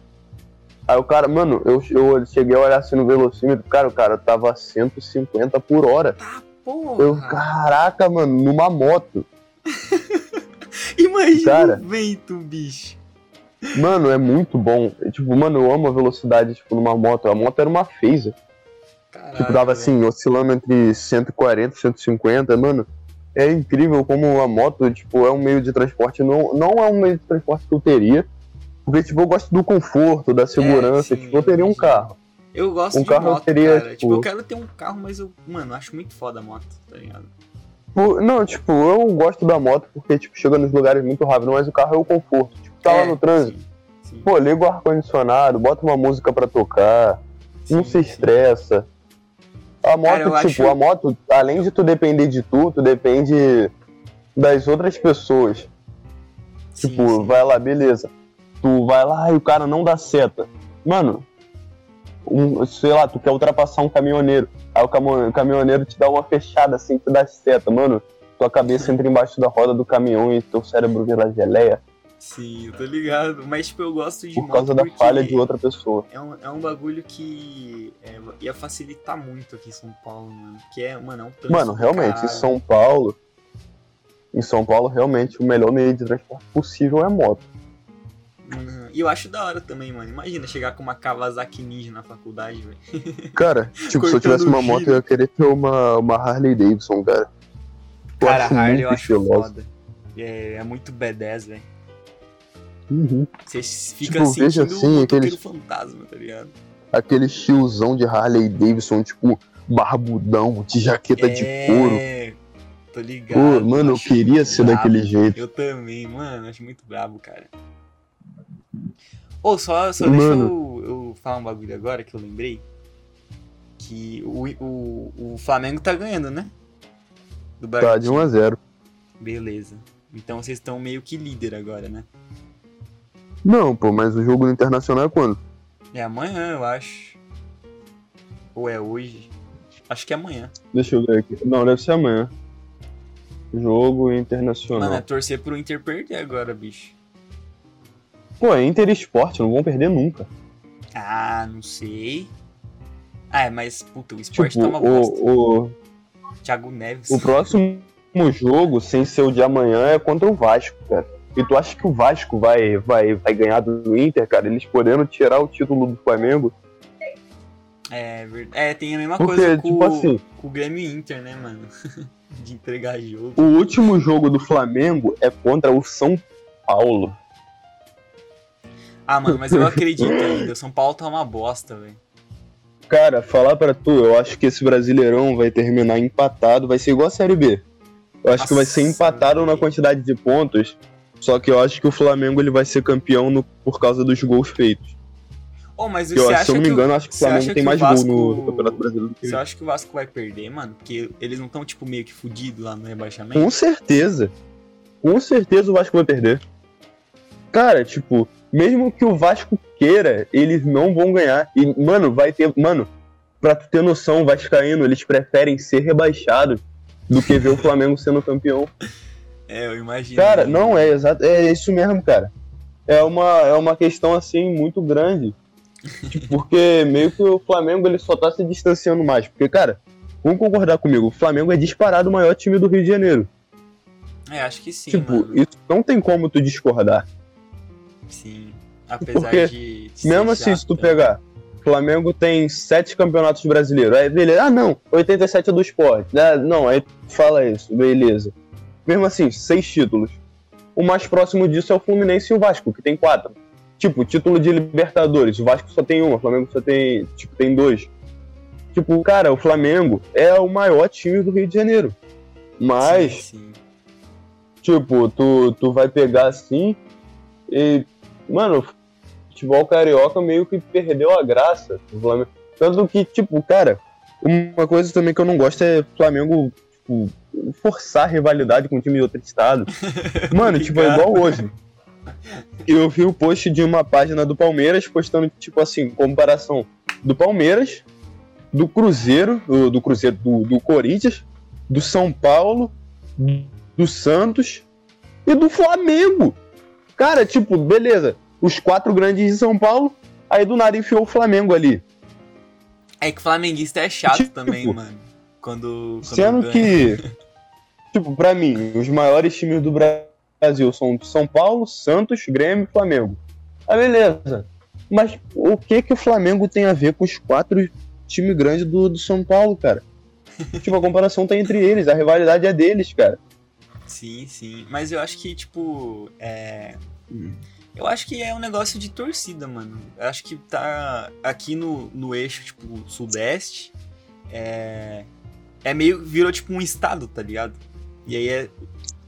Aí o cara, mano, eu, eu cheguei a olhar assim no velocímetro, cara, o cara tava a 150 por hora. Tá, porra. Eu, caraca, mano, numa moto. <laughs> Imagina Cara. o vento, bicho. Mano, é muito bom. Tipo, mano, eu amo a velocidade, tipo, numa moto. A moto era uma phaser. Tipo, velho. assim, oscilando entre 140 e 150, mano. É incrível como a moto, tipo, é um meio de transporte. Não, não é um meio de transporte que eu teria. Porque, tipo, eu gosto do conforto, da segurança. É, sim, tipo, eu teria um carro. Eu gosto um de carro moto, teria, cara. Tipo... tipo- eu quero ter um carro, mas eu, mano, acho muito foda a moto, tá ligado? Pô, Não, tipo, eu gosto da moto porque, tipo, chega nos lugares muito rápido, mas o carro é o conforto. Tipo, tá lá É, no trânsito. Sim, sim, Pô, liga o ar-condicionado, bota uma música pra tocar. não sim, se sim. estressa. A moto, Cara, tipo, acho- a moto, além de tu depender de tu, tu depende das outras pessoas. Sim, tipo, sim. vai lá, beleza. Tu vai lá e o cara não dá seta. Mano, um, sei lá, tu quer ultrapassar um caminhoneiro. Aí o camo- o caminhoneiro te dá uma fechada assim, te dá seta. Mano, tua cabeça entra embaixo da roda do caminhão e teu cérebro vira geleia Sim, eu tô ligado. Mas, tipo, eu gosto de por causa da falha de outra pessoa. É um, é um bagulho que é, ia facilitar muito aqui em São Paulo, mano. Que é, mano, é um trânsito Mano, realmente, em. São Paulo. Em São Paulo, realmente, o melhor meio de transporte possível é moto. Uhum. E eu acho da hora também, mano. Imagina chegar com uma Kawasaki Ninja na faculdade, velho. <laughs> Cara, tipo, se eu tivesse uma giro. moto, eu ia querer ter uma, uma Harley Davidson, cara. Eu Cara, acho Harley muito eu acho estilosa. foda. É, é muito B10, velho. Uhum. Você fica Tipo, veja sentindo assim, motoqueiro aqueles- fantasma, tá ligado? Aquele tiozão de Harley Davidson, tipo, barbudão, de jaqueta de couro. É, tô ligado. Pô, mano, eu queria ser brabo. daquele jeito. Eu também, mano, acho muito brabo, cara. Ô, só, só deixa eu, eu falar um bagulho agora que eu lembrei. Que o, o, o Flamengo tá ganhando, né? Do Tá, de 1 a 0 Beleza. Então vocês estão meio que líder agora, né? Não, pô, mas o jogo internacional é quando? É amanhã, eu acho. Ou é hoje? Acho que é amanhã. Deixa eu ver aqui. Não, deve ser amanhã. Jogo internacional. Mano, é torcer pro Inter perder agora, bicho. Pô, é Inter e Sport, não vão perder nunca. Ah, não sei. Ah, é, mas, puta, o esporte Tipo, tá uma bosta. o, o, Thiago Neves. O próximo jogo, sem ser o de amanhã, é contra o Vasco, cara. E tu acha que o Vasco vai, vai, vai ganhar do Inter, cara? Eles podendo tirar o título do Flamengo? É, verdade. É, tem a mesma Porque, coisa com, tipo assim, com o Grêmio Inter, né, mano? <laughs> De entregar jogo. o último jogo do Flamengo é contra o São Paulo. Ah, mano, mas eu acredito ainda. O São Paulo tá uma bosta, velho. Cara, falar pra tu, eu acho que esse Brasileirão vai terminar empatado, vai ser igual a Série B. Eu acho que vai ser Nossa, empatado na velho. quantidade de pontos. Só que eu acho que o Flamengo ele vai ser campeão no- por causa dos gols feitos. Oh, mas Eu, acho- se eu não me que o- engano, acho que o Flamengo tem mais Vasco- gol no Campeonato Brasileiro do que Você acha que o Vasco vai perder, mano? Porque eles não estão, tipo, meio que fudidos lá no rebaixamento? Com certeza. Com certeza o Vasco vai perder. Cara, tipo, mesmo que o Vasco queira, eles não vão ganhar. E, mano, vai ter. Mano, pra tu ter noção, o Vascaíno, eles preferem ser rebaixados do que ver o Flamengo sendo campeão. <laughs> É, eu imagino. Cara, não é exato. É isso mesmo, cara. É uma, é uma questão, assim, muito grande. Tipo, Porque meio que o Flamengo ele só tá se distanciando mais. Porque, cara, vamos concordar comigo, o Flamengo é disparado o maior time do Rio de Janeiro. É, acho que sim, tipo, mano. isso não tem como tu discordar. Sim. Apesar Porque de. Mesmo assim, se tu chato, né? pegar, Flamengo tem sete campeonatos brasileiros. Aí, beleza. Ah, não, 87 é do esporte. Ah, não, aí tu fala isso, beleza. Mesmo assim, seis títulos. O mais próximo disso é o Fluminense e o Vasco, que tem quatro. Tipo, título de Libertadores, o Vasco só tem um, o Flamengo só tem, tipo, tem dois. Tipo, cara, o Flamengo é o maior time do Rio de Janeiro. Mas, Sim, sim. Tipo, tu, tu vai pegar assim e. Mano, o futebol carioca meio que perdeu a graça do Flamengo. Tanto que, tipo, cara, uma coisa também que eu não gosto é o Flamengo, tipo, forçar rivalidade com um time de outro estado. <laughs> Mano, tipo, é igual hoje. Eu vi o post de uma página do Palmeiras postando, tipo assim, comparação do Palmeiras, do Cruzeiro, do, do Cruzeiro, do, do Corinthians, do São Paulo, do Santos e do Flamengo. Cara, tipo, beleza. Os quatro grandes de São Paulo, aí do nada enfiou o Flamengo ali. É que flamenguista é chato Tipo, também, mano. Quando. quando Sendo que, <laughs> tipo, pra mim, os maiores times do Brasil são São Paulo, Santos, Grêmio e Flamengo. Ah, beleza. Mas o que que o Flamengo tem a ver com os quatro times grandes do, do São Paulo, cara? <laughs> tipo, a comparação tá entre eles, a rivalidade é deles, cara. Sim, sim. Mas eu acho que, tipo, é. Eu acho que é um negócio de torcida, mano. Eu acho que tá aqui no, no eixo, tipo, sudeste. É. É meio. Virou tipo um estado, tá ligado? E aí é.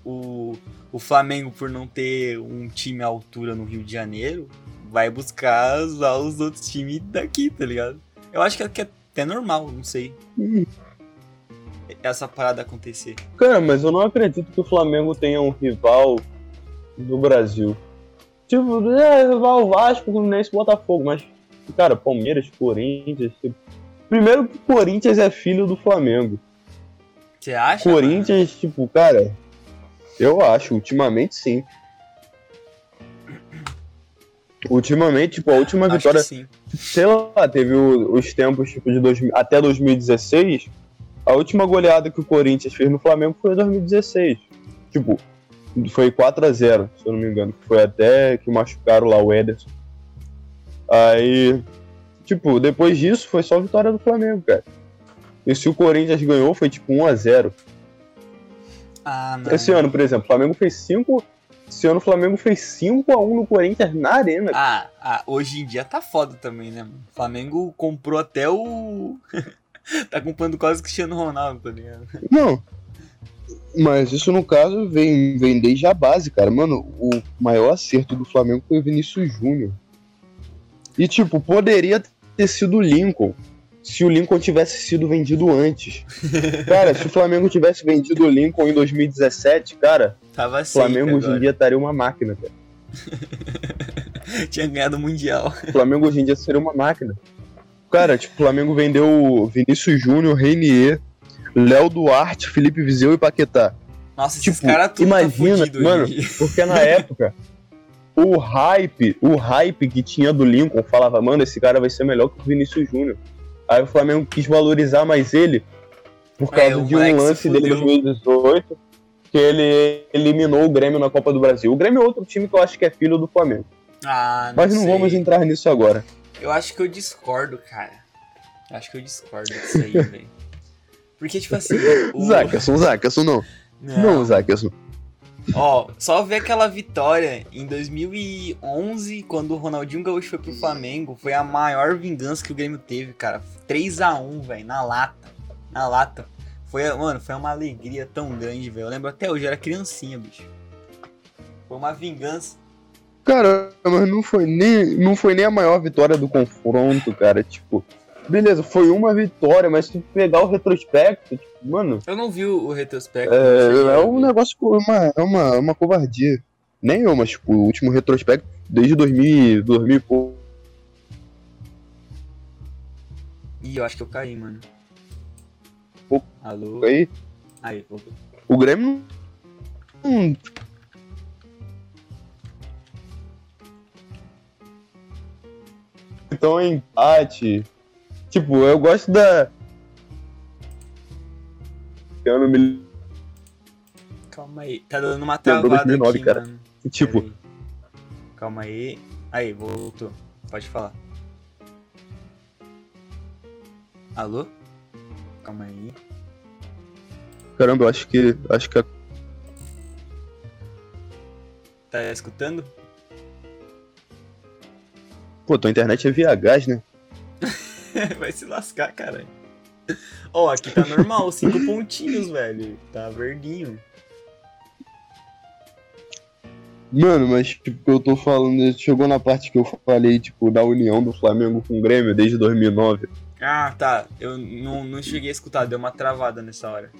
O, o Flamengo, por não ter um time à altura no Rio de Janeiro, vai buscar usar os outros times daqui, tá ligado? Eu acho que é, que é até normal, não sei. Essa parada acontecer. Cara, mas eu não acredito que o Flamengo tenha um rival do Brasil. Tipo, é rival Vasco, Fluminense, Botafogo, mas, cara, Palmeiras, Corinthians. tipo- Primeiro que o Corinthians é filho do Flamengo. Você acha? mano? Corinthians, tipo, cara, eu acho, ultimamente sim. Ultimamente, tipo, a última Acho vitória que sim. sei lá, teve o- os tempos tipo, de 2000 até 2016. A última goleada que o Corinthians fez no Flamengo foi em 2016. Tipo, foi 4 a 0 se eu não me engano. Foi até que machucaram lá o Ederson. Aí, tipo, depois disso foi só vitória do Flamengo, cara. E se o Corinthians ganhou, foi tipo 1 a 0 Ah, mano. Esse ano, por exemplo, o Flamengo fez 5. Esse ano o Flamengo fez 5 a 1 no Corinthians na arena. Ah, ah, hoje em dia tá foda também, né, mano? O Flamengo comprou até o. <laughs> tá comprando quase o Cristiano Ronaldo, tá ligado? Não. Mas isso no caso vem, vem desde a base, cara. Mano, o maior acerto do Flamengo foi o Vinícius Júnior. E tipo, poderia ter sido o Lincoln. Se o Lincoln tivesse sido vendido antes. <laughs> Cara, se o Flamengo tivesse vendido o Lincoln em 2017, cara, Tava o. Flamengo hoje em dia estaria uma máquina, cara. <laughs> Tinha ganhado o Mundial. O Flamengo hoje em dia seria uma máquina. Cara, tipo, o Flamengo vendeu o Vinícius Júnior, Reinier, Léo Duarte, Felipe Viseu e Paquetá. Nossa, esses Tipo, caras tudo imagina, tá mano, hoje. Porque na época, o hype, o hype que tinha do Lincoln falava, mano, esse cara vai ser melhor que o Vinícius Júnior. Aí o Flamengo quis valorizar mais ele por É, causa o de um lance dele em fudeu. 2018, que ele eliminou o Grêmio na Copa do Brasil. O Grêmio é outro time que eu acho que é filho do Flamengo. Ah, não Mas não sei. vamos entrar nisso agora. Eu acho que eu discordo, cara. Eu acho que eu discordo disso aí, <laughs> velho. Porque, tipo assim. O... Zackerson não. Não, Não. Ó, só ver aquela vitória em 2011, quando o Ronaldinho Gaúcho foi pro Flamengo, foi a maior vingança que o Grêmio teve, cara. 3 a 1 velho, na lata. Na lata. Foi, mano, foi uma alegria tão grande, velho. Eu lembro até hoje, eu era criancinha, bicho. Foi uma vingança. Cara, mas não foi nem, não foi nem a maior vitória do confronto, cara. Tipo, beleza, foi uma vitória, mas se pegar o retrospecto, tipo, mano, Eu não vi o, retrospecto. é, é um negócio, com uma, é uma, é uma covardia. Nem eu, mas tipo, o último retrospecto desde 2000, 2000 e pouco. Ih, eu acho que eu caí, mano. Pô. Alô? Aí, Aí, voltou. o Grêmio não. não- Então é empate. Tipo, eu gosto da. Eu não me. Calma aí. Tá dando uma Lembrou travada 2009, aqui, cara. mano. Tipo, Pera aí. Calma aí. Aí, voltou. Pode falar. Alô? Calma aí. caramba, eu acho que. Acho que a Tá escutando? Pô, tua internet é via gás, né? <laughs> Vai se lascar, caralho. Ó, aqui tá normal, cinco <laughs> pontinhos, velho. Tá verdinho. Mano, mas tipo, eu tô falando, chegou na parte que eu falei, tipo, da união do Flamengo com o Grêmio desde 2009. Ah, tá. Eu não, não cheguei a escutar, deu uma travada nessa hora.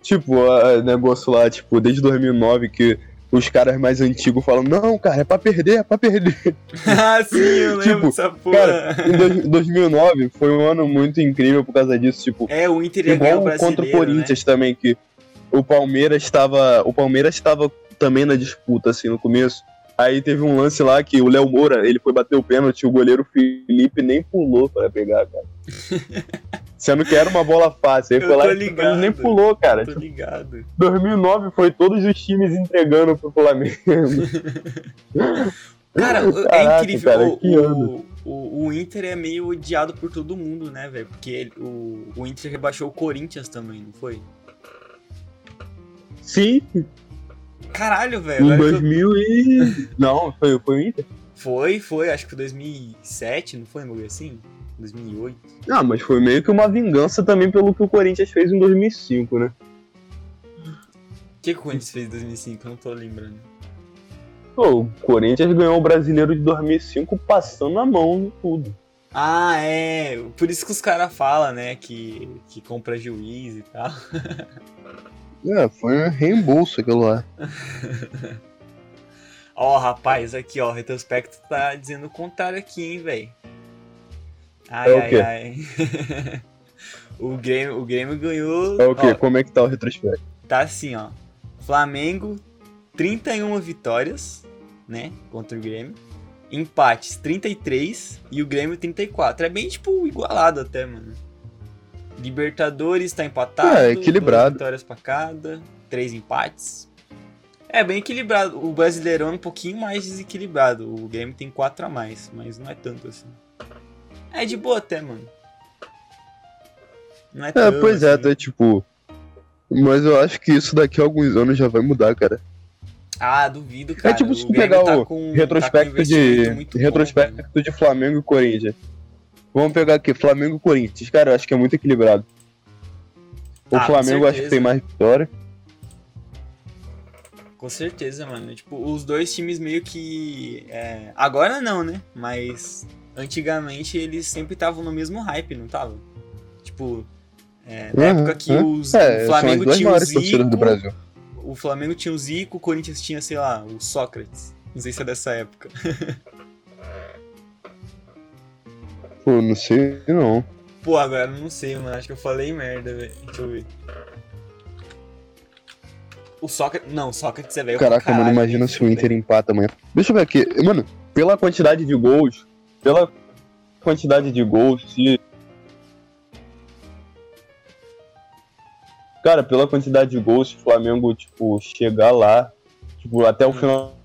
Tipo, o negócio lá, tipo, desde 2009 que os caras mais antigos falam, não, cara, é pra perder, é pra perder. <laughs> ah, sim, eu lembro Tipo, dessa porra. Cara, em dois- 2009 foi um ano muito incrível por causa disso, tipo, é, o Inter o igual brasileiro, contra o Corinthians também, que o Palmeiras estava, o Palmeiras estava também na disputa, assim, no começo. Aí teve um lance lá que o Léo Moura, ele foi bater o pênalti, o goleiro Felipe nem pulou pra pegar, cara. <laughs> Sendo que era uma bola fácil. Ele Eu foi lá ligado. nem pulou, cara. Tô ligado. 2009 foi todos os times entregando pro Flamengo. <laughs> Cara, é Caraca, incrível. cara, o, o- o- o Inter é meio odiado por todo mundo, né, velho? Porque ele- o, o Inter rebaixou o Corinthians também, não foi? Sim, Caralho, velho. em agora que eu- 2000 e... Não, foi, foi o Inter? Foi, foi, acho que foi 2007, não foi, bagulho assim? 2008. Não, mas foi meio que uma vingança também pelo que o Corinthians fez em 2005, né? O que, que o Corinthians fez em 2005? Eu não tô lembrando. Pô, o Corinthians ganhou o Brasileiro de 2005 passando a mão em tudo. Ah, é. Por isso que os caras falam, né, que, que compra juiz e tal. <laughs> É, foi um reembolso aquilo lá. <laughs> Ó, rapaz, aqui, ó, o retrospecto tá dizendo o contrário aqui, hein, velho. Ai, É o ai, ai. <laughs> o, Grêmio, o Grêmio ganhou. É o quê? ó, Como é que tá o retrospecto? tá assim, ó. Flamengo, 31 vitórias, né? Contra o Grêmio. Empates, 33 e o Grêmio 34. É bem, tipo, igualado até, mano. Libertadores tá empatado. É, equilibrado. vitórias pra cada, três empates. É bem equilibrado. O Brasileirão é um pouquinho mais desequilibrado. O Grêmio tem quatro a mais, mas não é tanto assim. É de boa até, mano. Não é, É, tão, pois é, assim. até tipo. Mas eu acho que isso daqui a alguns anos já vai mudar, cara. Ah, duvido, cara. tipo se tu pegar tá o com, retrospecto tá de. muito bom, retrospecto de Flamengo e Corinthians. Vamos pegar aqui, Flamengo e Corinthians. Cara, eu acho que é muito equilibrado. O Ah, Flamengo acho que tem mais vitória. Com certeza, mano. Tipo, os dois times meio que. é, Agora não, né? Mas antigamente eles sempre estavam no mesmo hype, não tava? Tipo, é, na Uhum, época que uhum. os, É, o Flamengo tinha o torcidas do Zico. Brasil. O Flamengo tinha o Zico, o Corinthians tinha, sei lá, o Sócrates. Não sei se é dessa época. <laughs> Pô, não sei não. Pô, agora não sei, mano. Acho que eu falei merda, velho. Deixa eu ver. O Sócrates. Não, o Sócrates é velho. Caraca, mano, caralho, imagina nem se o Inter empata amanhã. Deixa eu ver aqui. Mano, pela quantidade de gols, pela quantidade de gols, se. Cara, pela quantidade de gols, se o Flamengo, tipo, chegar lá, tipo, até o Hum. final.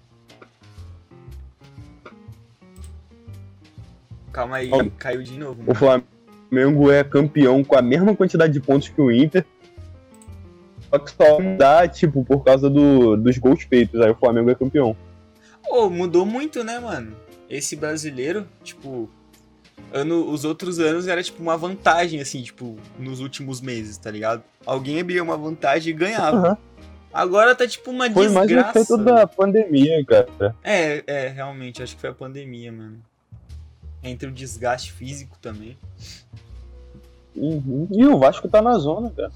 Calma aí, Ó. caiu de novo. O Flamengo é campeão com a mesma quantidade de pontos que o Inter. Só que só dá, tipo, por causa do, dos gols feitos. Aí o Flamengo é campeão. Pô, mudou muito, né, mano? Esse brasileiro, tipo. Ano, os outros anos era tipo uma vantagem, assim, tipo, nos últimos meses, tá ligado? Alguém abria uma vantagem e ganhava. Aham. Agora tá tipo uma Foi mais um desgraça. efeito da pandemia, cara. É, é, realmente, acho que foi a pandemia, mano. Entre o desgaste físico também. Uhum. E o Vasco tá na zona, cara.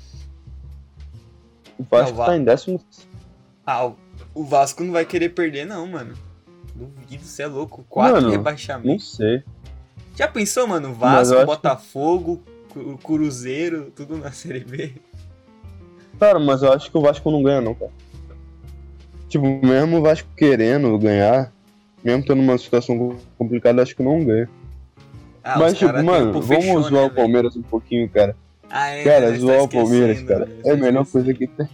O Vasco É, o Va- tá em décimo. Ah, o- Vasco não vai querer perder, não, mano. Duvido, você é louco. Quatro Mano, Não rebaixamentos. sei. Já pensou, mano? Vasco, que- Botafogo, Cu- Cruzeiro, tudo na <laughs> Série B. Cara, mas eu acho que o Vasco não ganha, não, cara. Tipo, mesmo o Vasco querendo ganhar, mesmo tendo uma situação complicada, acho que não ganha. Ah, mas, tipo, mano, vamos fechou, zoar né, o velho? Palmeiras um pouquinho, cara. Ah, é, Cara, tá zoar o Palmeiras, esquecendo, cara, velho, é a melhor coisa que tem.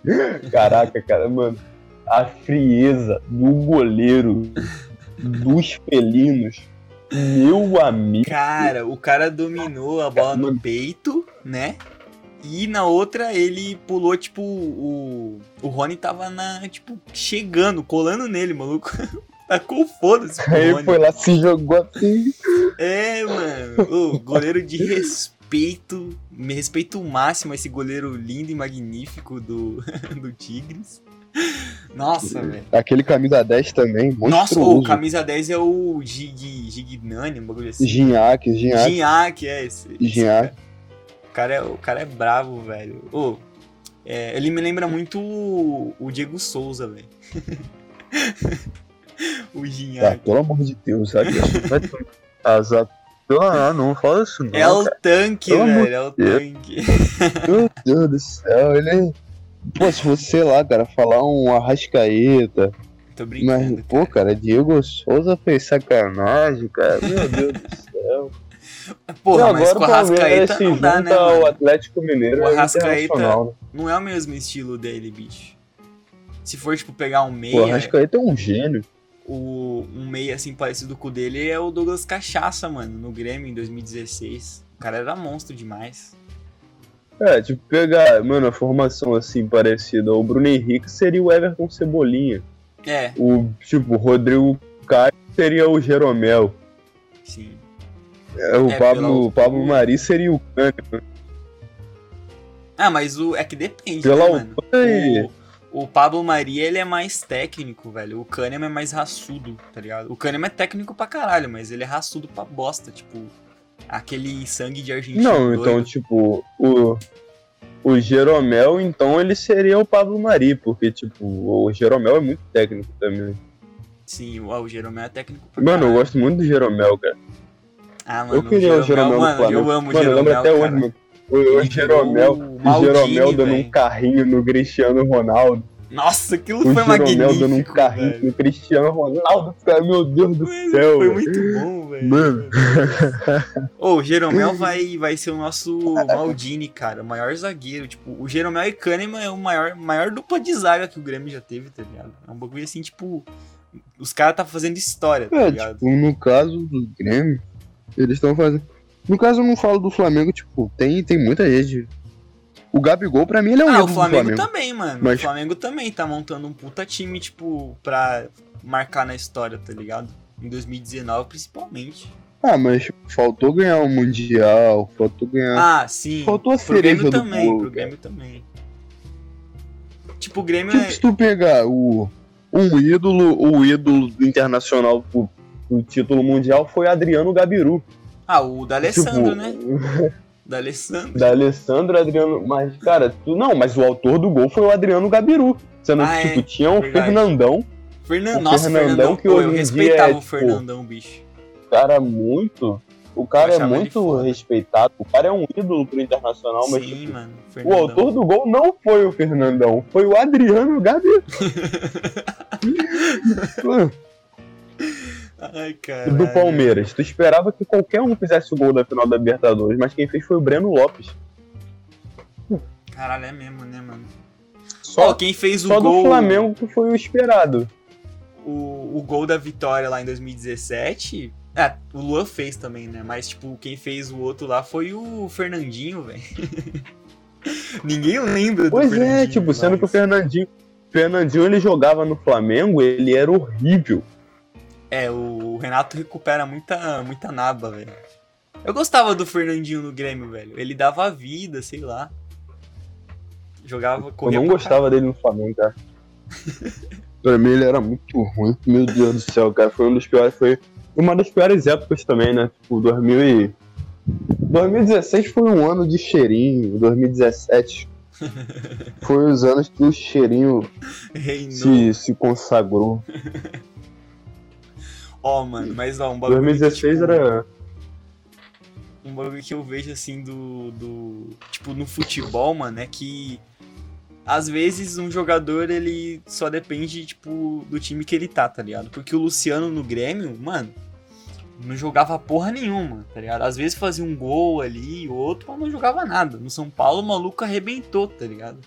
<laughs> Caraca, cara, mano. A frieza do goleiro dos felinos. Meu amigo. Cara, o cara dominou a bola no peito, né? E na outra ele pulou, tipo, o. O Rony tava na. Tipo, chegando, colando nele, maluco. <laughs> Tacou foda-se pro Aí Rony. foi lá, se jogou assim. É, mano. Ô, goleiro de respeito. Me respeito máximo a esse goleiro lindo e magnífico do, <laughs> do Tigres. Nossa, velho. Aquele camisa 10 também, Nossa, o camisa 10 é o Gig, Gignani, um bagulho assim. Ginhaque, Ginhaque. Ginhaque, é esse. esse Ginhaque. O cara é, o cara é bravo, velho. Ô, é, ele me lembra muito o, o Diego Souza, velho. <laughs> <laughs> o Ah, Ginhaque. pelo amor de Deus, sabe? Vai. Ah, não fala isso não. É o cara. tanque, Pelo velho. É o tanque. Meu Deus do céu, ele. Pô, se você, sei lá, cara, falar um Arrascaeta. Tô brincando. Mas, pô, cara, Diego Souza fez sacanagem, cara. Meu Deus do céu. Porra, E mas com o Arrascaeta não dá, né, mano? Atlético Mineiro O é Arrascaeta- né? Não é o mesmo estilo dele, bicho. Se for, tipo, pegar um Pô, o Arrascaeta é um gênio. O, um meia, assim, parecido com o dele é o Douglas Cachaça, mano, no Grêmio em 2016. O cara era monstro demais. É, tipo, pegar, mano, a formação assim parecida ao Bruno Henrique seria o Everton Cebolinha. É, O, tipo, o Rodrigo Caio seria o Jeromel. sim. É, o É, Pablo, o Pablo. Mari seria o Kahneman. Ah, mas o é que depende, Pela né, mano? O, o Pablo Maria, ele é mais técnico, velho. O Kahneman é mais raçudo, tá ligado? O Kahneman é técnico pra caralho, mas ele é raçudo pra bosta, tipo... Aquele sangue de argentino Não, doido. então, tipo, o, o Jeromel, então, ele seria o Pablo Mari, porque, tipo, o Jeromel é muito técnico também. Sim, o, o Jeromel é técnico pra Mano, eu caralho. gosto muito do Jeromel, cara. Ah, mano, eu queria o Jeromel no mano, Flamengo. eu amo o Mano, eu lembro Jeromel, até cara. hoje, mano. O, o Jeromel, o o Jeromel dando um velho. carrinho no Cristiano Ronaldo. Nossa, aquilo O foi Jeromel magnífico, dando um carrinho velho. no Cristiano Ronaldo. Cara, meu Deus do Mano, céu, Foi muito bom, velho. Mano. Ô, o Jeromel <laughs> vai, vai ser o nosso Maldini, cara. O maior zagueiro. Tipo, o Jeromel e Kahneman é o maior, maior dupla de zaga que o Grêmio já teve, tá ligado? É um bagulho assim, tipo. Os caras tá fazendo história, tá É, ligado? tipo, no caso do Grêmio, eles estão fazendo. No caso, eu não falo do Flamengo, tipo, tem, tem muita gente. O Gabigol, pra mim, ele é um ah, ídolo o Flamengo, Flamengo. também, mano. Mas- O Flamengo também tá montando um puta time, tipo, pra marcar na história, tá ligado? Em 2019, principalmente. Ah, mas faltou ganhar o Mundial, faltou ganhar. Ah, sim. faltou a Pro cereja Grêmio também, bolo, pro cara. Grêmio também. Tipo, o Grêmio Tipo, é. se tu pegar o, um ídolo, o ídolo internacional pro, pro título mundial foi Adriano Gabiru. Ah, o D'Alessandro, tipo, né? <laughs> D'Alessandro. Da Alessandro Adriano. Mas, cara, tu, não, mas o autor do gol foi o Adriano Gabiru. Sendo Ah, que, é, tipo, tinha o. Fernandão, Fernan... o Nossa, Fernandão, Fernandão, que hoje eu respeitava é, o tipo, Fernandão, bicho. cara muito. O cara é muito foda. respeitado. O cara é um ídolo pro internacional, mas Sim, tipo, mano. o Fernandão. autor do gol não foi o Fernandão, foi o Adriano Gabiru. <laughs> Ai, cara. do Palmeiras. Tu esperava que qualquer um fizesse o gol da final da Libertadores, mas quem fez foi o Breno Lopes. Caralho, é mesmo, né, mano? Só, Ó, quem fez o só gol. do Flamengo que foi o esperado. O, o gol da vitória lá em 2017. É, o Luan fez também, né? Mas, tipo, quem fez o outro lá foi o Fernandinho, velho. <laughs> Ninguém lembra do Pois é, tipo, sendo que o. Fernandinho. Fernandinho ele jogava no Flamengo, ele era horrível. É, o Renato recupera muita, muita naba, velho. Eu gostava do Fernandinho no Grêmio, velho. Ele dava vida, sei lá. Jogava, Eu corria não pra gostava dele no Flamengo, cara. <laughs> pra mim ele era muito ruim. Meu Deus do céu, cara. Foi um dos piores. Foi uma das piores épocas também, né? Tipo, 2000 e... 2016 foi um ano de cheirinho. 2017 <laughs> foi os anos que o cheirinho se, se consagrou. <laughs> Ó, mano, mas ó, um bagulho. que, 2016 tipo, era. Um bagulho que eu vejo assim do. do tipo, no futebol, mano, é que. Às vezes um jogador ele só depende, tipo, do time que ele tá, tá ligado? Porque o Luciano no Grêmio, mano, não jogava porra nenhuma, tá ligado? Às vezes fazia um gol ali, outro, mas não jogava nada. No São Paulo o maluco arrebentou, tá ligado?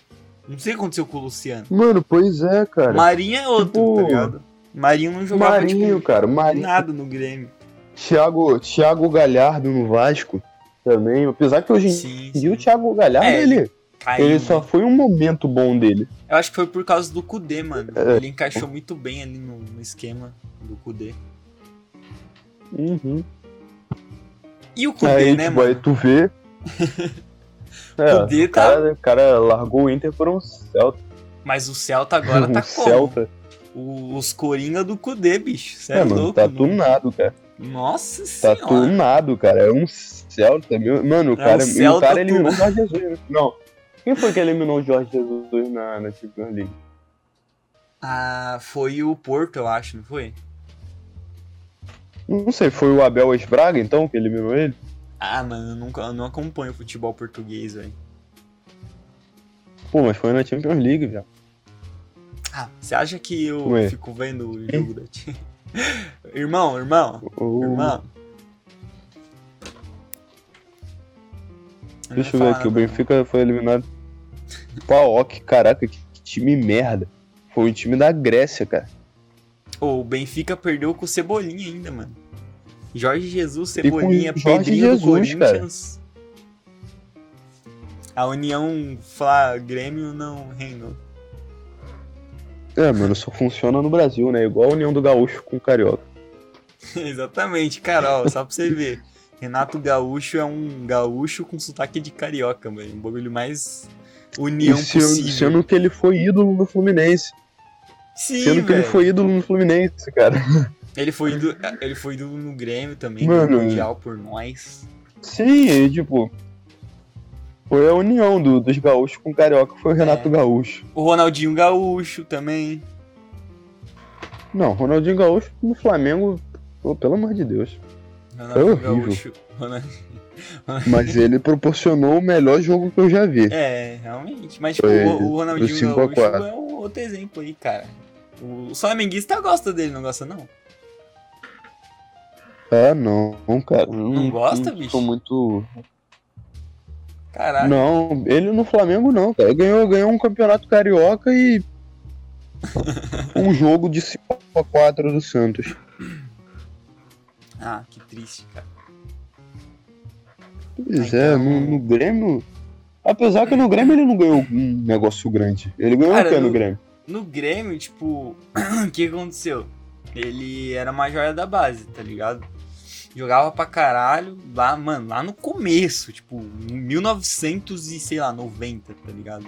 Não sei o que aconteceu com o Luciano. Mano, pois é, cara. Marinho é outro, tipo, tá ligado? Marinho não jogava, Marinho, tipo, cara. Marinho. nada no Grêmio. Thiago, Thiago Galhardo no Vasco também. Apesar que hoje em Sim, dia o. Thiago Galhardo, É, ele, Caiu, ele né? só foi um momento bom dele. Eu acho que foi por causa do Kudê, mano. É. Ele encaixou muito bem ali no, no esquema do Kudê. Uhum. E o Kudê, aí, né, tipo, aí mano? tu vê. <laughs> É, Kudê o, cara, o cara largou o Inter por um Celta. Mas o Celta agora <laughs> um tá como? Celta. Os Coringa do Kudê, bicho. Cê É, é, mano, louco, tá tunado, cara. Nossa Tá senhora. tunado, cara. É um Celta. meu- Mano, o É cara, um e o cara eliminou o. Jorge Jesus. né? Não. Quem foi que eliminou o Jorge Jesus na, na Champions League? Ah, foi o Porto, eu acho, não foi? Não sei, foi o Abel Esbraga, então, que eliminou ele? Ah, mano, eu, nunca, eu não acompanho o futebol português, velho. Pô, mas foi na Champions League, velho. Ah, você acha que eu Ué. fico vendo o jogo da Champions? irmão, irmão, irmão. Deixa eu ver aqui, o nada. Benfica foi eliminado. Paok, caraca, que, time merda. Foi um time da Grécia, cara. Ô, o Benfica perdeu com o Cebolinha ainda, mano. Jorge Jesus, Cebolinha, Jorge Pedrinho Jesus, do Corinthians. A União Flá Grêmio não reinou. É, mano, só funciona no Brasil, né? Igual a União do Gaúcho com o Carioca. <laughs> Exatamente, Carol, só pra você ver. Renato Gaúcho é um gaúcho com sotaque de carioca, mano. Um bagulho mais união E sendo, possível. sendo que ele foi ídolo no Fluminense. Sim, sendo que ele foi ídolo no Fluminense, cara. <laughs> Ele foi ídolo, ele foi ídolo no Grêmio também, Mano. no Mundial por nós. Sim, e, tipo. Foi a união do- dos gaúchos com o Carioca, foi o Renato É. Gaúcho. O Ronaldinho Gaúcho também. Não, Ronaldinho Gaúcho no Flamengo, pô, pelo amor de Deus. Ronaldinho horrível. Gaúcho. Ronaldinho- Mas <laughs> ele proporcionou o melhor jogo que eu já vi. É, realmente. Mas, tipo, Foi o, o Ronaldinho do 5 a Gaúcho 4. é um outro exemplo aí, cara. O flamenguista gosta dele, não gosta não? Ah, não, cara. Não, gosta, não bicho? Sou muito. Caralho. Não, ele no Flamengo não, cara. Ele ganhou, ganhou um campeonato carioca e. <laughs> um jogo de 5x4 do Santos. Ah, que triste, cara. Pois Ah, é, no, no Grêmio. Apesar que no Grêmio ele não ganhou um negócio grande. Ele ganhou Cara, o que no no- Grêmio? No Grêmio, tipo, <clears throat> o que aconteceu? Ele era uma joia da base, tá ligado? Jogava pra caralho lá, mano, lá no começo, tipo, em 1900 e sei lá, 90, tá ligado?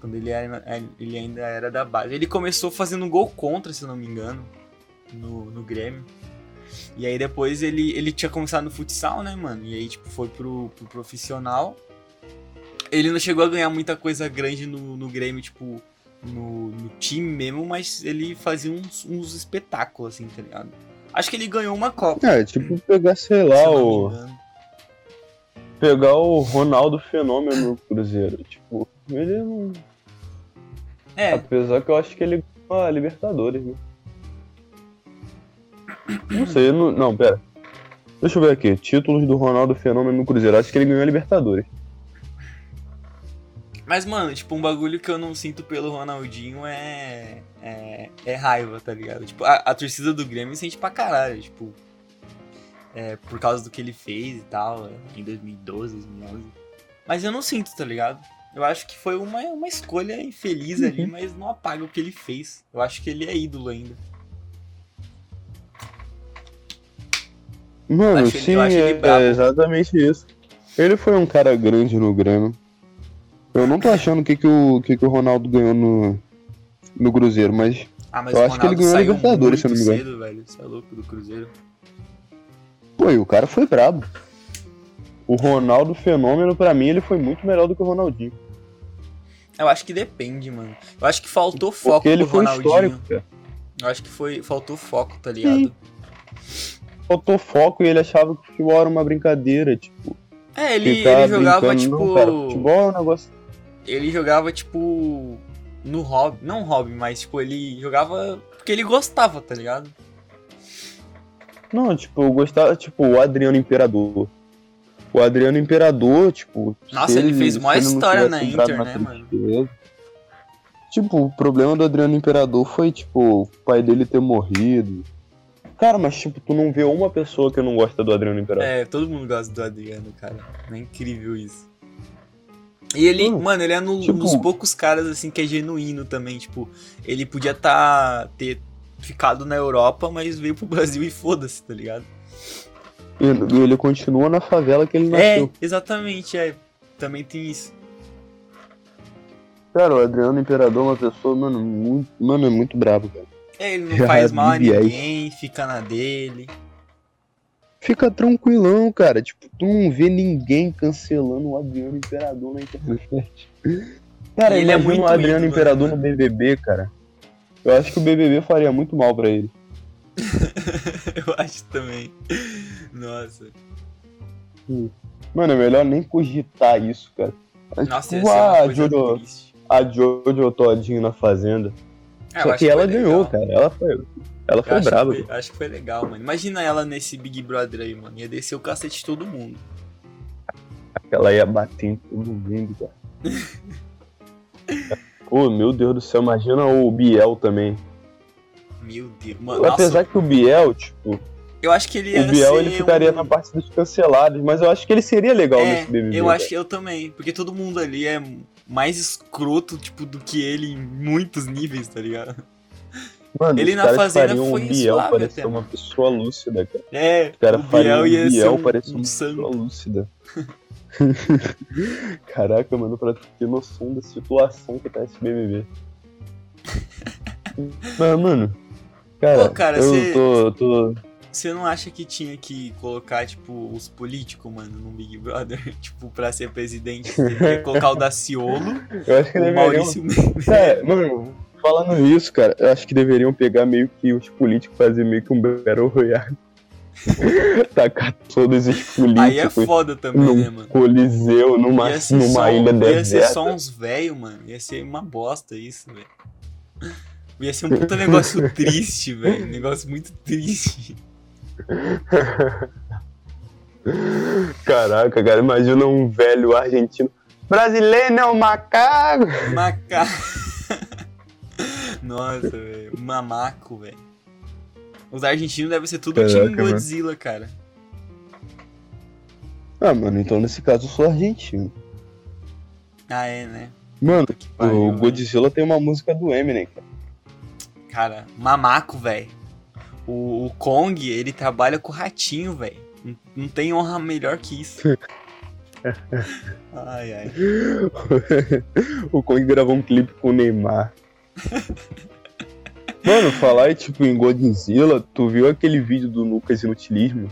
Quando ele, era, ele ainda era da base. Ele começou fazendo gol contra, se não me engano, no, no Grêmio. E aí depois ele, ele tinha começado no futsal, né, mano? E aí, tipo, foi pro, pro profissional. Ele não chegou a ganhar muita coisa grande no, no Grêmio, tipo, no, no time mesmo, mas ele fazia uns, uns espetáculos, assim, tá ligado? Acho que ele ganhou uma Copa. É, tipo, pegar, sei se lá, me o. Pegar o Ronaldo Fenômeno no Cruzeiro. Tipo, ele não. É, Apesar que eu acho que ele ganhou a Libertadores, né? Não sei, não, não, pera. Deixa eu ver aqui. Títulos do Ronaldo Fenômeno no Cruzeiro. Acho que ele ganhou a Libertadores. Mas, mano, tipo, um bagulho que eu não sinto pelo Ronaldinho é. É, é raiva, tá ligado? Tipo, a, a torcida do Grêmio sente pra caralho, tipo. É, por causa do que ele fez e tal, é, em 2012, 2011. Mas eu não sinto, tá ligado? Eu acho que foi uma, uma escolha infeliz ali, mas não apaga o que ele fez. Eu acho que ele é ídolo ainda. Mano, acho sim, eu acho ele é, é exatamente isso. Ele foi um cara grande no Grêmio. Eu não tô achando o que, que, o, que, que o Ronaldo ganhou no, no Cruzeiro, mas Ah, mas Eu o acho que ele Ronaldo ganhou a saiu Libertadores, se eu não me engano. cedo, velho. Você é louco do Cruzeiro. Pô, e o cara foi brabo. O Ronaldo Fenômeno, pra mim, ele foi muito melhor do que o Ronaldinho. Eu acho que depende, mano. Eu acho que faltou foco Porque ele pro foi Ronaldinho. histórico, cara. Eu acho que foi, faltou foco, tá ligado? Faltou foco e ele achava que o futebol era uma brincadeira, tipo. É, ele, ele jogava, tipo. Não, cara, futebol é um negócio. Ele jogava, tipo. No hobby. Não hobby, mas, tipo, ele jogava porque ele gostava, tá ligado? Não, tipo, eu gostava, tipo, o Adriano Imperador. O Adriano Imperador, tipo. Nossa, se ele fez ele não história na Inter, né, mano? dele- Tipo, o problema do Adriano Imperador foi, tipo, o pai dele ter morrido. Cara, mas, tipo, tu não vê uma pessoa que não gosta do Adriano Imperador. É, todo mundo gosta do Adriano, cara. É incrível isso. E ele, Hum, mano, ele é no, tipo- nos poucos caras, assim, que é genuíno também. Tipo, ele podia tá, ter ficado na Europa, mas veio pro Brasil e foda-se, tá ligado? E e ele continua na favela que ele É, nasceu. exatamente, é. Também tem isso. Cara, o Adriano Imperador é uma pessoa, mano, muito. Mano, é muito brabo, cara. É, ele não <laughs> faz mal a ninguém, fica na dele. Fica tranquilão, cara. Tipo, tu não vê ninguém cancelando o Adriano Imperador na internet. <laughs> Cara, ele é muito o Adriano ídolo, Imperador né? no BBB, cara. Eu acho que o BBB faria muito mal pra ele. <laughs> Eu acho também. Nossa. Mano, é melhor nem cogitar isso, cara. É Nossa, tipo uma a coisa Jojo, triste. a Jojo Todinho na Fazenda. É, eu Só que ela ganhou, legal. cara. Ela foi, ela foi acho, que foi, acho que foi legal, mano. Imagina ela nesse Big Brother aí, mano. Ia descer o cacete de todo mundo. Ela ia bater em todo mundo, cara. <laughs> Pô, meu Deus do céu, imagina o Biel também. Meu Deus. Mano, Apesar nossa, que o Biel, tipo, eu acho que ele ia o Biel ele ficaria um... na parte dos cancelados, mas eu acho que ele seria legal É, nesse BBB. eu acho que eu também. Porque todo mundo ali é mais escroto, tipo, do que ele em muitos níveis, tá ligado? Mano, ele na Fazenda foi o Biel suave parecer até, uma pessoa lúcida, cara. É, Os caras o Biel ia ser Biel um, parecer um uma santo. pessoa lúcida. <laughs> Caraca, mano, pra ter noção da situação que tá esse BBB. <laughs> Mas, mano, cara, Pô, cara, eu cê- tô, tô... Você não acha que tinha que colocar, tipo, os políticos, mano, no Big Brother? <laughs> tipo, pra ser presidente, você teria que colocar o Daciolo, Eu acho que o deveriam... Maurício Mendes. Cara, mano, falando nisso, cara, eu acho que deveriam pegar meio que os políticos, fazer meio que um Battle Royale. <laughs> Tacar todos os políticos Aí é foda também, né, num mano? coliseu, numa, numa ilha ia ser deserta. só uns velhos, mano. Ia ser uma bosta isso, velho. Ia ser um puta negócio <laughs> triste, velho. Um negócio muito triste. Caraca, cara, imagina um velho argentino. Brasileiro é um macaco! Maca... Nossa, velho. Mamaco, velho. Os argentinos devem ser tudo Caraca, time mano. Godzilla, cara. Ah, mano, então nesse caso eu sou argentino. Ah, é, né? Mano, pariu, o. Godzilla tem uma música do Eminem, cara. Cara, mamaco, velho. O, o Kong, ele trabalha com o ratinho, velho. Não, não tem honra melhor que isso. <laughs> Ai, ai. <laughs> o Kong gravou um clipe com o Neymar. <laughs> Mano, falar tipo em Godzilla, tu viu aquele vídeo do Lucas Inutilismo?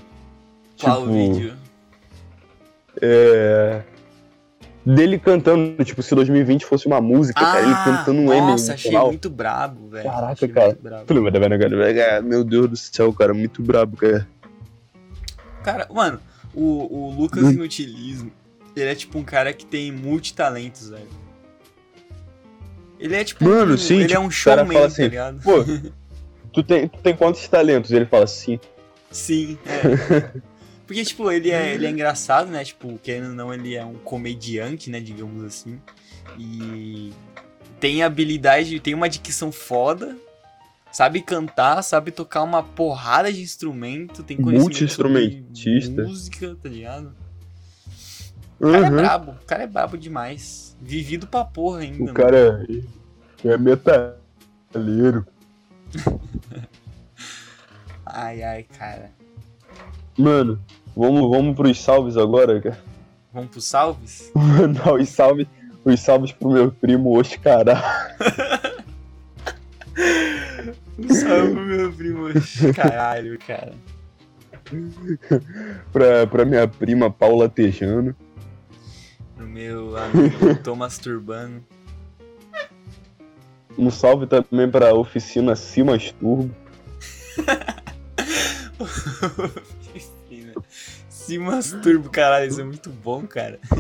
Qual tipo, o vídeo? É. Dele cantando, tipo, se 2020 fosse uma música, cara, ele cantando um Ah, Nossa, no achei final. muito brabo, velho. Caraca, Achei cara. Meu Deus do céu, cara, muito brabo, cara. Cara, mano, o, o Lucas Hum. Inutilismo, ele é tipo um cara que tem multitalentos, velho. Ele é tipo. Mano, um, sim, Ele tipo, é um o cara showman, fala assim, tá ligado? Pô, tu tem, tu tem quantos talentos? Ele fala assim. Sim, é. <laughs> Porque, tipo, ele é, ele é engraçado, né? Tipo, querendo ou não, ele é um comediante, né? Digamos assim. E tem habilidade, tem uma dicção foda. Sabe cantar, sabe tocar uma porrada de instrumento, tem Multi-instrumentista. música, tá ligado? O cara é Uhum. brabo, o cara é brabo demais. Vivido pra porra ainda. O mano. cara é, metaleiro. <laughs> Ai, ai, cara. Mano, vamos, vamos pros salves agora, cara. Vamos pros salves? <laughs> Mandar os salves, Os salvos pro meu primo Oscará. <laughs> Salve meu primo. Caralho, cara. pra, pra minha prima Paula Tejano. Pro meu amigo <laughs> Thomas Turbano. Um salve também pra oficina Simas Turbo. Oficina. <laughs> Simas Turbo, caralho, isso é muito bom, cara. <laughs>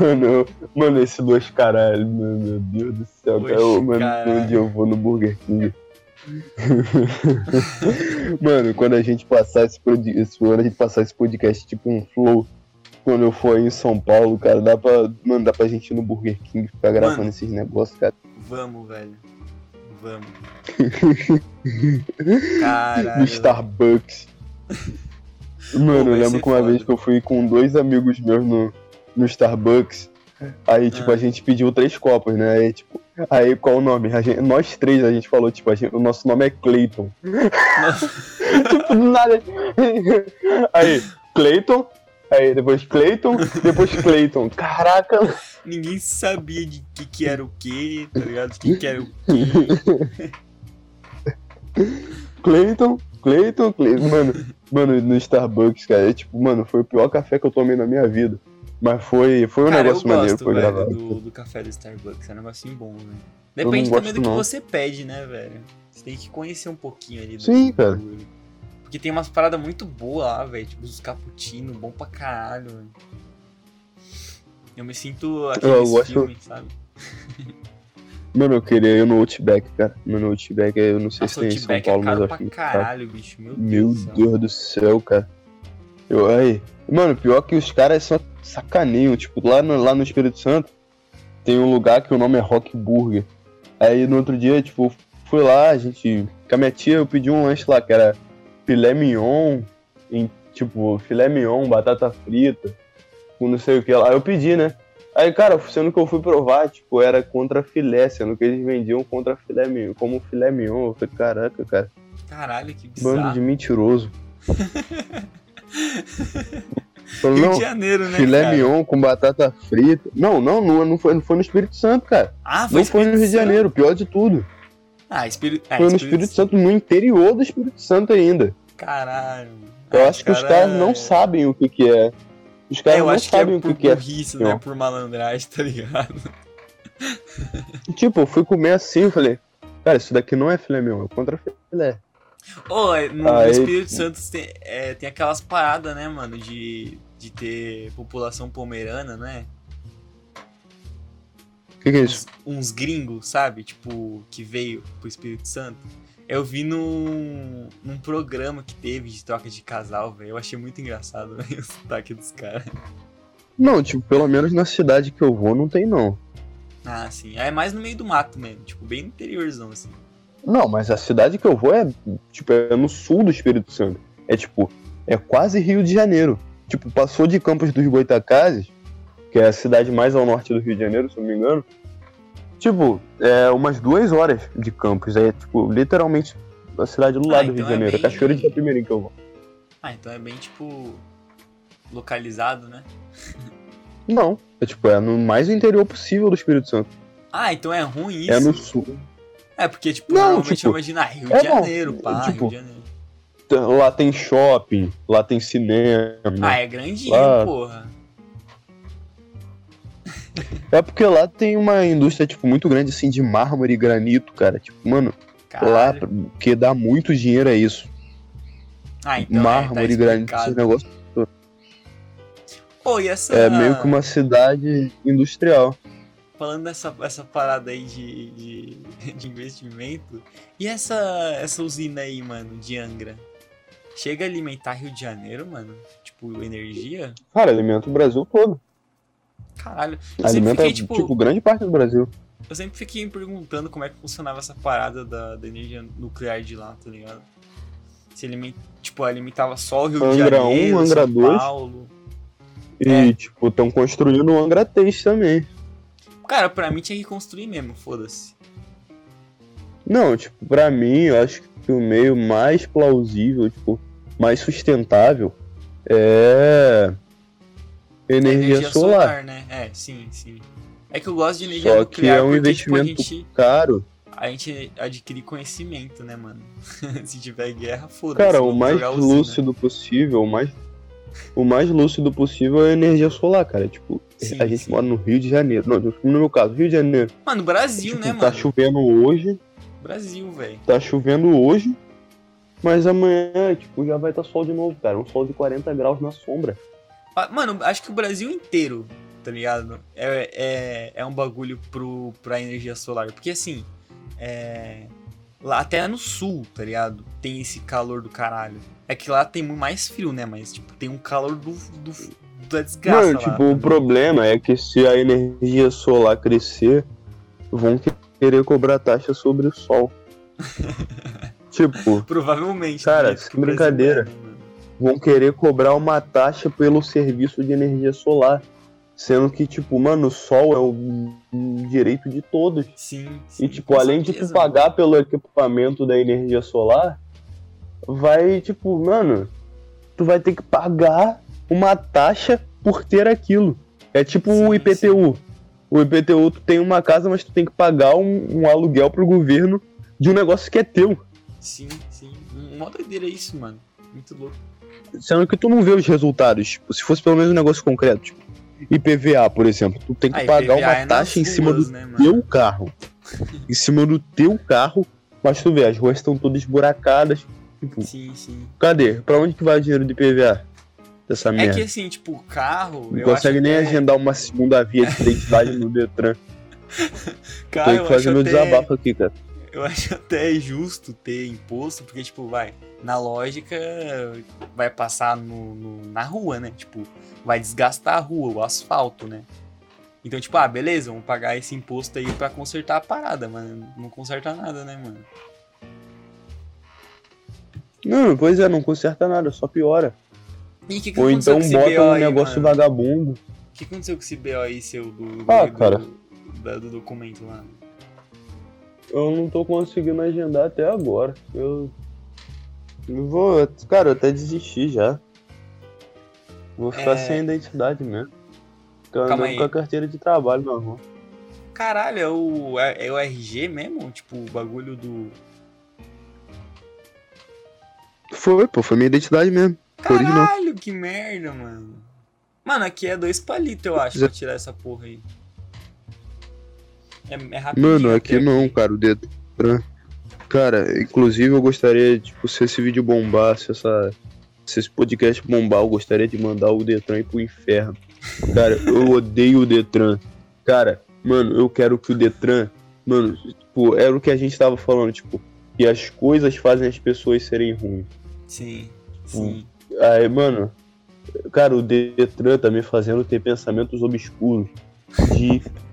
Mano, mano, esse dois caralho, meu, meu Deus do céu, Oxe, cara. Mano, caralho. onde eu vou no Burger King. mano, quando a gente passar esse, esse- quando a gente passar esse podcast tipo um flow, quando eu for aí em São Paulo, cara, dá pra, mano, dá pra gente ir no Burger King ficar gravando Mano. esses negócios, cara. Vamos, velho. Vamos. <laughs> No Caralho. Starbucks. <laughs> Mano, Pô, eu lembro que uma foda. vez que eu fui com dois amigos meus no, no Starbucks. Aí, tipo, Ah. a gente pediu três copos, né? Aí, tipo, aí qual o nome? Gente- nós três a gente falou, tipo, gente- o nosso nome é Clayton. <laughs> Tipo, nada. Aí, Clayton. Aí depois Clayton, depois Clayton. Caraca, ninguém sabia de que que era o que, tá ligado? Que que era o que. Clayton, Clayton, Clayton. Mano, mano, no Starbucks, cara, é tipo, mano, foi o pior café que eu tomei na minha vida. Mas foi, foi um Cara, negócio eu maneiro, gosto, foi velho, do, do café do Starbucks. É um negocinho bom, velho. não Depende também do que não. você pede, né, velho? Você tem que conhecer um pouquinho ali do Sim, cara. bagulho. Porque tem umas paradas muito boas lá, velho. Tipo, os cappuccino, bom pra caralho, velho. Eu me sinto aqueles gosto- filmes, sabe? <laughs> Mano, eu queria ir no Outback, cara. Mano, Outback, eu não sei Nossa, se tem em São é Paulo, mas caro eu acho que tá. caralho, bicho. Meu, Meu Deus. do céu. Deus do céu, cara. Eu, aí, mano, pior que os caras só sacaneiam. Tipo, lá no, lá no Espírito Santo tem um lugar que o nome é Rock Burger. Aí no outro dia, tipo, fui lá, a gente. Com a minha tia, eu pedi um lanche lá, que era filé mignon, em, tipo, filé mignon, batata frita, com não sei o que lá. Eu pedi, né? Aí, cara, sendo que eu fui provar, tipo, era contra filé, sendo que eles vendiam contra filé mignon, como filé mignon. Eu falei, caraca, cara, Caralho, que bando bizarro. de mentiroso. <laughs> Falei, Rio de Janeiro, né, filé cara? mignon com batata frita. Não, não, não, não foi, não foi no Espírito Santo, cara. Ah, não foi no Rio de? Janeiro, pior de tudo. Ah, Espírito, ah, foi no Espírito Santo, no interior do Espírito Santo ainda. Caralho. Eu acho que os cara- caras não sabem o que que é. Os É, caras eu não acho que é sabem o que que é. burrice, não. não é por malandragem, tá ligado? Tipo, eu fui comer assim, eu falei, cara, isso daqui não é filé mignon, é contra filé. Ô, é, no, Espírito Santo tem, é, tem aquelas paradas, né, mano, de, de ter população pomerana, né? Que que é isso? Uns, uns gringos, sabe? Tipo, que veio pro Espírito Santo. Eu vi num, num programa que teve de troca de casal, velho. Eu achei muito engraçado, <laughs> velho, o sotaque dos caras. Não, tipo, pelo menos na cidade que eu vou não tem não. Ah, sim. É mais no meio do mato mesmo, tipo, bem no interiorzão, assim. Não, mas a cidade que eu vou é, tipo, é no sul do Espírito Santo. É tipo, é quase Rio de Janeiro. Tipo, passou de Campos dos Goitacazes, que é a cidade mais ao norte do Rio de Janeiro, se eu não me engano. Tipo, é umas duas horas de Campos. É, tipo, literalmente a cidade do Ah, lado do Rio então de é Janeiro. É bem- Cachoeira de Itapemirim que eu vou. Ah, então é bem, tipo, localizado, né? <laughs> Não, é tipo, é no mais interior possível do Espírito Santo. Ah, então é ruim isso? É no sul. É, porque, tipo, Não, normalmente tipo, ah, Rio é de bom, Janeiro, pá, tipo, Rio de Janeiro. Lá tem shopping, lá tem cinema. Ah, é grandinho, Ah. porra. É porque lá tem uma indústria, tipo, muito grande, assim, de mármore e granito, cara. Tipo, mano, lá, Caralho. que dá muito dinheiro é isso. Ah, então mármore é, e tá granito, esse explicado. negócio Pô, e essa... é meio que uma cidade industrial. Falando dessa essa parada aí de, de, <laughs> de investimento, e essa, essa usina aí, mano, de Angra? Chega a alimentar Rio de Janeiro, mano? Tipo, energia? Cara, alimenta o Brasil todo. Caralho. Eu Alimenta, fiquei, tipo, tipo, grande parte do Brasil. eu sempre fiquei me perguntando como é que funcionava essa parada da, da energia nuclear de lá, tá ligado? Se alimenta, tipo, alimentava só o Rio de Angra Janeiro, um, Angra São dois. Paulo. E, É. tipo, estão construindo o Angra 3 também. Cara, pra mim tinha que construir mesmo, foda-se. Não, tipo, pra mim, eu acho que o meio mais plausível, tipo, mais sustentável é. Energia, solar. né? É, sim, sim. É que eu gosto de energia Só nuclear que é um porque, tipo, investimento a gente, caro. a gente adquire conhecimento, né, mano? <laughs> Se tiver guerra, foda-se. Cara, o mais jogar usina. lúcido possível, o mais, o mais lúcido possível é a energia solar, cara. Tipo, Sim, a gente sim. mora no Rio de Janeiro. Não, no meu caso, Rio de Janeiro. Mano, Brasil, tipo, né, tá mano? chovendo hoje, Brasil, velho. tá chovendo hoje, mas amanhã, tipo, já vai estar sol de novo, cara. Um sol de 40 graus na sombra. Ah, Mano, acho que o Brasil inteiro, tá ligado? É, é, é um bagulho pro, pra energia solar. Porque assim, é, lá até no sul, tá ligado? Tem esse calor do caralho. É que lá tem mais frio, né? Mas, tipo, tem um calor do, do, da desgraça. Mano, lá, tipo, o problema é que se a energia solar crescer, vão querer cobrar taxa sobre o sol. <laughs> tipo, Provavelmente. Cara, né? Que brincadeira. Vão querer cobrar uma taxa pelo serviço de energia solar. Sendo que, tipo, mano, o sol é um direito de todos. Sim, sim. E, tipo, além de tu certeza, pagar pelo equipamento da energia solar, vai, tipo, mano, tu vai ter que pagar uma taxa por ter aquilo. É tipo Sim, o IPTU. O IPTU, tu tem uma casa, mas tu tem que pagar um, um aluguel pro governo de um negócio que é teu. Sim, sim. Uma doideira isso, mano. Muito louco. Sendo que tu não vê os resultados. Tipo, se fosse pelo menos um negócio concreto, tipo, IPVA, por exemplo, tu tem que Ah, pagar uma é taxa em cima ruas, do né, teu carro. em cima do teu carro, mas tu vê, as ruas estão todas esburacadas. Tipo, Sim, sim. cadê? Pra onde que vai o dinheiro do IPVA? Dessa É merda. que assim, tipo, o carro. não consegue nem até- agendar uma segunda via de identidade no Detran. <laughs> Cara, Tem que fazer meu até- desabafo aqui, cara. Eu acho até justo ter imposto, porque, tipo, vai, na lógica, vai passar no, no- na rua, né? Tipo, vai desgastar a rua, o asfalto, né? Então, tipo, ah, beleza, vamos pagar esse imposto aí pra consertar a parada, mas não conserta nada, né, mano? Não, pois é, não conserta nada, só piora. E que, que Ou então bota BO um aí, negócio mano? vagabundo. O que aconteceu com esse BO aí seu do, do, Ah, do- cara. da- do documento lá? Eu não tô conseguindo agendar até agora. Eu. eu vou. Cara, eu até desisti já. Vou ficar É. sem identidade mesmo. Ficar Calma aí. com a carteira de trabalho na rua. Caralho, é o, é, é o RG mesmo? Tipo, o bagulho do. Foi, pô, foi minha identidade mesmo. Caralho, que merda, mano. Mano, aqui é dois palitos, eu acho, pra tirar essa porra aí. É, é rapidinho. Mano, aqui não, cara, o Detran. Cara, inclusive eu gostaria, tipo, se esse vídeo bombar, se, essa, se esse podcast bombar, eu gostaria de mandar o Detran ir pro inferno. Cara, eu <laughs> odeio o Detran. Cara, mano, eu quero que o Detran. Mano, tipo, era o que a gente tava falando, tipo, que as coisas fazem as pessoas serem ruins. Sim, sim. Aí, mano, cara, o Detran tá me fazendo ter pensamentos obscuros de, <laughs>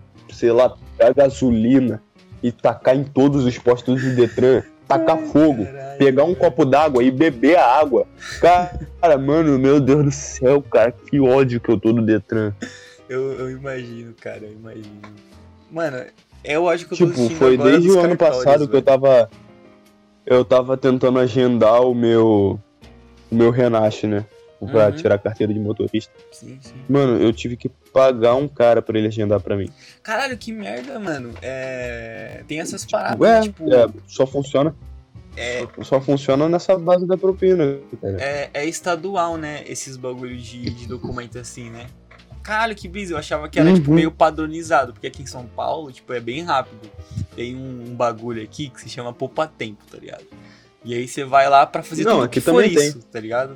sei lá, pegar gasolina e tacar em todos os postos do Detran, tacar fogo, Caralho, pegar um velho. copo d'água e beber a água. Cara, mano, meu Deus do céu, cara, que ódio que eu tô do Detran. Eu, eu imagino, cara, eu imagino. Mano, é eu acho que eu tô Tipo, foi desde o ano passado que eu velho. tava. Eu tava tentando agendar o meu. O meu Renasce, né? Pra Uhum. tirar a carteira de motorista. Sim, sim. Mano, eu tive que pagar um cara pra ele agendar pra mim. Caralho, que merda, mano. É... Tem essas paradas, Ué, né? Tipo, é, só funciona. é, Só funciona nessa base da propina. cara. é, é estadual, né? Esses bagulhos de, de documento assim, né? Caralho, que brisa. Eu achava que era, Uhum. tipo, meio padronizado. Porque aqui em São Paulo, tipo, é bem rápido. Tem um, um bagulho aqui que se chama Poupa Tempo, tá ligado? E aí você vai lá pra fazer Não, tudo aqui que for também tem. isso, tá ligado?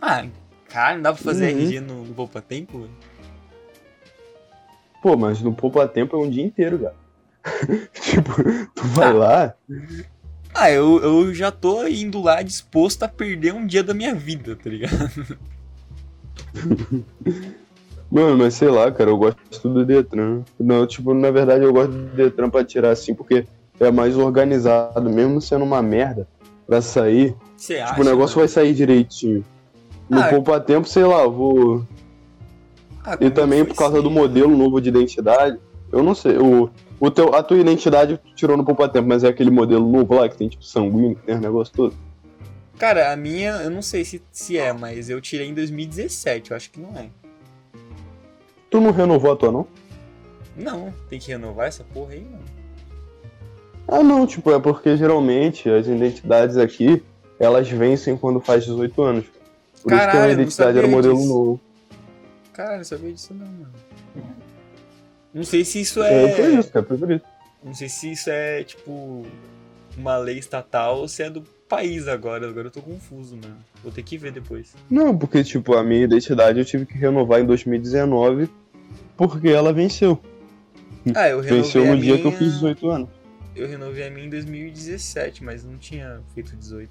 Ah, caralho, não dá pra fazer Uhum. RG no, no Poupa Tempo? Pô, mas no poupa tempo é um dia inteiro, cara. <laughs> tipo, tu vai Ah. lá. Ah, eu, eu já tô indo lá disposto a perder um dia da minha vida, tá ligado? <laughs> Mano, mas sei lá, cara, eu gosto do Detran. Não, tipo, na verdade eu gosto do Detran pra tirar assim, porque é mais organizado, mesmo sendo uma merda pra sair. Você acha? Tipo, o negócio vai sair direitinho. No Ah, poupa tempo, sei lá, vou. Ah, E como também por causa sim. do modelo novo de identidade. Eu não sei. O, o teu, a tua identidade tirou no poupa tempo, mas é aquele modelo novo lá que tem tipo sanguíneo, que tem os negócios todo. Cara, a minha, eu não sei se, se é, mas eu tirei em 2017, eu acho que não é. Tu não renovou a tua, não? Não, tem que renovar essa porra aí, mano. Ah, não, tipo, é porque geralmente as identidades aqui, elas vencem quando faz 18 anos. Por isso que a Caralho, minha identidade era sabia modelo disso. novo. Cara, não sabia disso não, mano. Não sei se isso É, é. foi isso, cara, foi por isso. Não sei se isso é, tipo, uma lei estatal ou se é do país agora. Agora eu tô confuso, mano. Vou ter que ver depois. Não, porque, tipo, a minha identidade eu tive que renovar em 2019 porque ela venceu. Ah, eu renovei Venceu no dia que eu minha- fiz 18 anos. Eu renovei a minha em 2017, mas não tinha feito 18.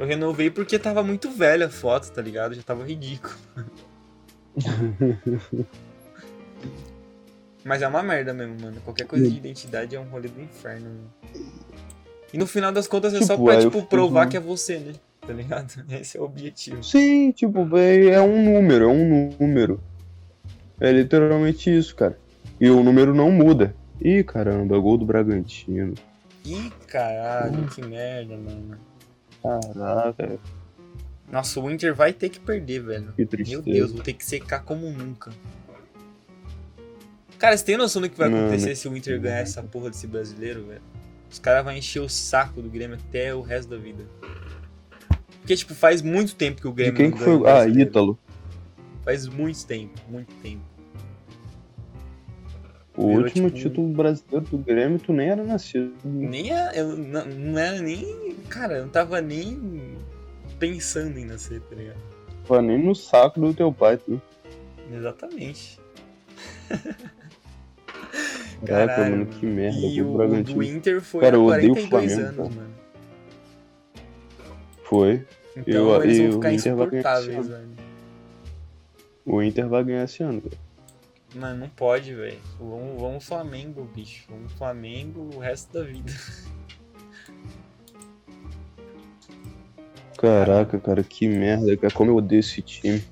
Eu renovei porque tava muito velha a foto, tá ligado? Já tava ridículo. <laughs> Mas é uma merda mesmo, mano. Qualquer coisa de identidade é um rolê do inferno. Mano. E no final das contas é só Tipo, pra, aí eu tipo, provar que é você, né? Tá ligado? <laughs> Esse é o objetivo. Sim, tipo, é é um número, é um número. É literalmente isso, cara. E o número não muda. Ih, caramba, gol do Bragantino. Ih, caralho, que merda, mano. Caraca, Nossa, o Inter vai ter que perder, velho. que tristeza. Meu Deus, vou ter que secar como nunca. Cara, você tem noção do que vai Mano. acontecer se o Inter ganhar essa porra desse brasileiro, velho? Os caras vão encher o saco do Grêmio até o resto da vida. Porque, tipo, faz muito tempo que o De Grêmio quem não que ganha foi? o Ah. Ítalo. Faz muito tempo, muito tempo. O Virou, último tipo, título brasileiro do Grêmio, tu nem era nascido. Nem a, eu não, não era nem. Cara, eu não tava nem pensando em nascer, tá ligado? Tava nem no saco do teu pai, tu. Exatamente. <laughs> Caraca, mano, que merda. E o o, do Inter foi Cara, há eu odeio o 42 Flamengo, anos, cara. mano. Foi. Então Eu- eles vão o ficar Inter vai ganhar esse insuportáveis, velho. O Inter vai ganhar esse ano, cara. Mano, não pode, velho. Vamos, vamos Flamengo, bicho. Vamos Flamengo o resto da vida. Caraca, cara, que merda, cara. Como eu odeio esse time.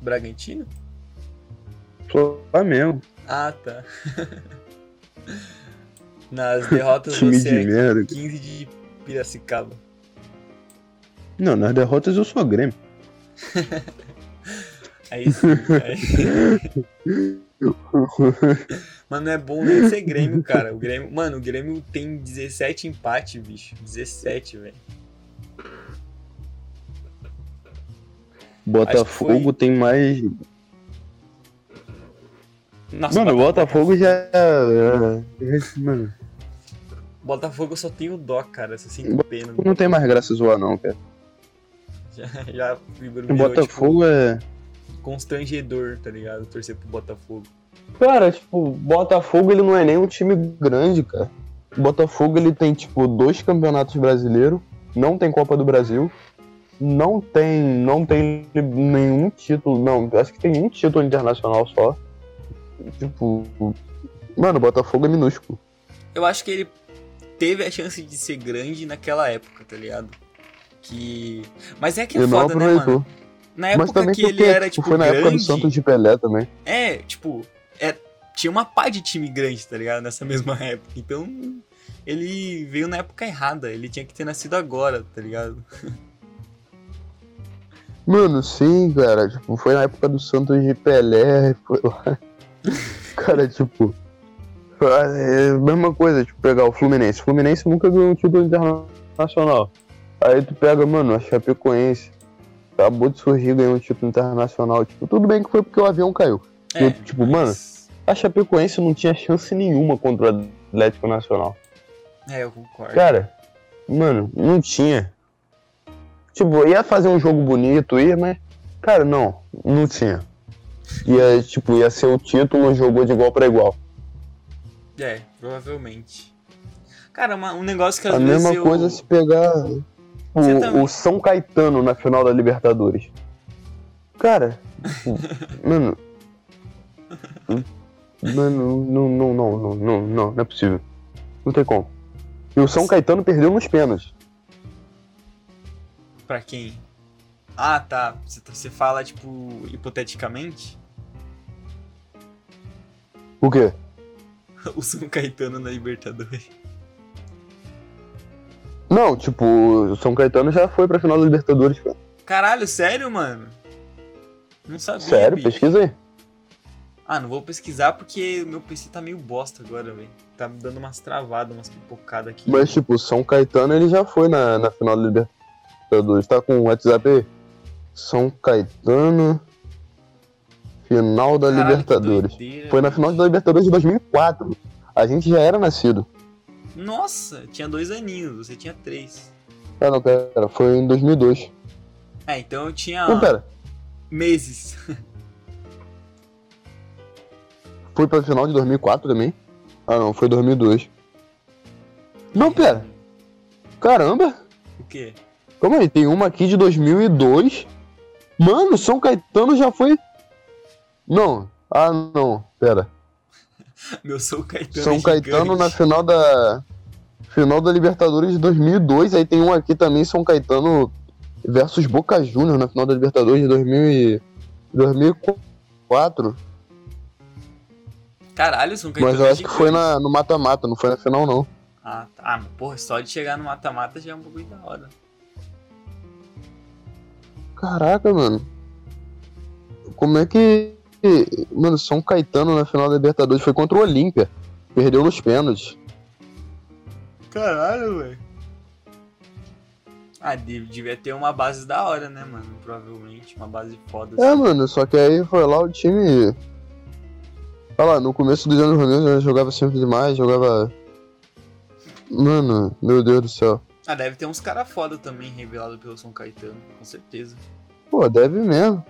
Bragantino? Flamengo. Ah, tá. <laughs> Nas derrotas Time você de é merda. 15 de Piracicaba. Não, nas derrotas eu sou Grêmio. <laughs> Aí sim. aí- Mano, não é bom nem ser Grêmio, cara. O Grêmio, mano, o Grêmio tem 17 empates, bicho. 17, velho. Botafogo foi- tem mais. Nossa, Mano, o Bota- Botafogo já. Mano, Botafogo eu só tenho dó, cara. Só sinto pena. não tem mais graça zoar, não, cara. <laughs> Já, já O Botafogo é. Constrangedor, tá ligado? Torcer pro Botafogo. Cara, tipo, Botafogo ele não é nem um time grande, cara. O Botafogo ele tem, tipo, dois campeonatos brasileiros, não tem Copa do Brasil, não tem, não tem nenhum título, não, acho que tem um título internacional só. Tipo, mano, o Botafogo é minúsculo. Eu acho que ele teve a chance de ser grande naquela época, tá ligado? Que. Mas é que é foda, né, aproveitou. mano? Na Mas época também que ele era, tipo, tipo, foi na grande, época do Santos de Pelé também. É, tipo, é, tinha uma pá de time grande, tá ligado? Nessa <laughs> mesma época. Então, ele veio na época errada. Ele tinha que ter nascido agora, tá ligado? Mano, sim, cara, tipo, foi na época do Santos de Pelé, foi lá. <laughs> Cara, tipo, é a mesma coisa, tipo, pegar o Fluminense. O Fluminense nunca ganhou um título internacional. Aí tu pega, mano, a Chapecoense. Acabou de surgir, ganhou um título internacional. Tipo, tudo bem que foi porque o avião caiu. É, Eu, tipo, mano, mas- a Chapecoense não tinha chance nenhuma contra o Atlético Nacional. É, eu concordo. Cara, mano, não tinha. Tipo, ia fazer um jogo bonito, ia, mas. Cara, não, não tinha. Ia, tipo, ia ser o título, jogou de igual pra igual. É, provavelmente. Cara, uma- um negócio que às A vezes mesma eu... coisa se pegar o, o São Caetano na final da Libertadores. Cara, <laughs> mano. Mano, não, não, não, não, não, não, não é possível. Não tem como. E o São Caetano perdeu nos pênaltis. Pra quem? Ah, tá. Você, tá- você fala, tipo, hipoteticamente? O quê? <laughs> o São Caetano na Libertadores. Não, tipo, o São Caetano já foi pra final da Libertadores, cara. Caralho, sério, mano? Não sabia, Sério, bicho. pesquisa aí. Ah, não vou pesquisar porque meu PC tá meio bosta agora, velho. Tá me dando umas travadas, umas pipocadas aqui. Mas, tipo, São Caetano ele já foi na, na final da Libertadores. Tá com o WhatsApp aí? São Caetano. Final da Caralho, Libertadores. doideira, Foi na final da Libertadores de 2004. A gente já era nascido. Nossa, tinha dois aninhos, você tinha três. Ah, não, pera. Foi em 2002. É, então eu tinha Não, pera. meses. <laughs> Foi pra final de 2004 também? Ah, não. Foi 2002. Não, pera. Caramba. O quê? Calma aí. Tem uma aqui de 2002. Mano, São Caetano já foi... Não. Ah, não. Pera. <laughs> Meu São Caetano São é Caetano na final da final da Libertadores de 2002, aí tem um aqui também São Caetano versus Boca Juniors na final da Libertadores de 2000 e 2004, Caralho, São Caetano mas eu é acho que foi na, no mata-mata, não foi na final não. Ah, tá. Ah, mas porra, só de chegar no mata-mata já é um bagulho da hora. Caraca, mano. Como é que mano, São Caetano na final da Libertadores foi contra o Olímpia. Perdeu nos pênaltis. Caralho, velho. Ah, de- devia ter uma base da hora, né, mano? Provavelmente. Uma base foda. É, assim. mano, só que aí foi lá o time. Olha lá, no começo dos anos 90 eu jogava sempre demais, jogava. Mano, meu Deus do céu. Ah, deve ter uns caras foda também revelado pelo São Caetano, com certeza. Pô, deve mesmo.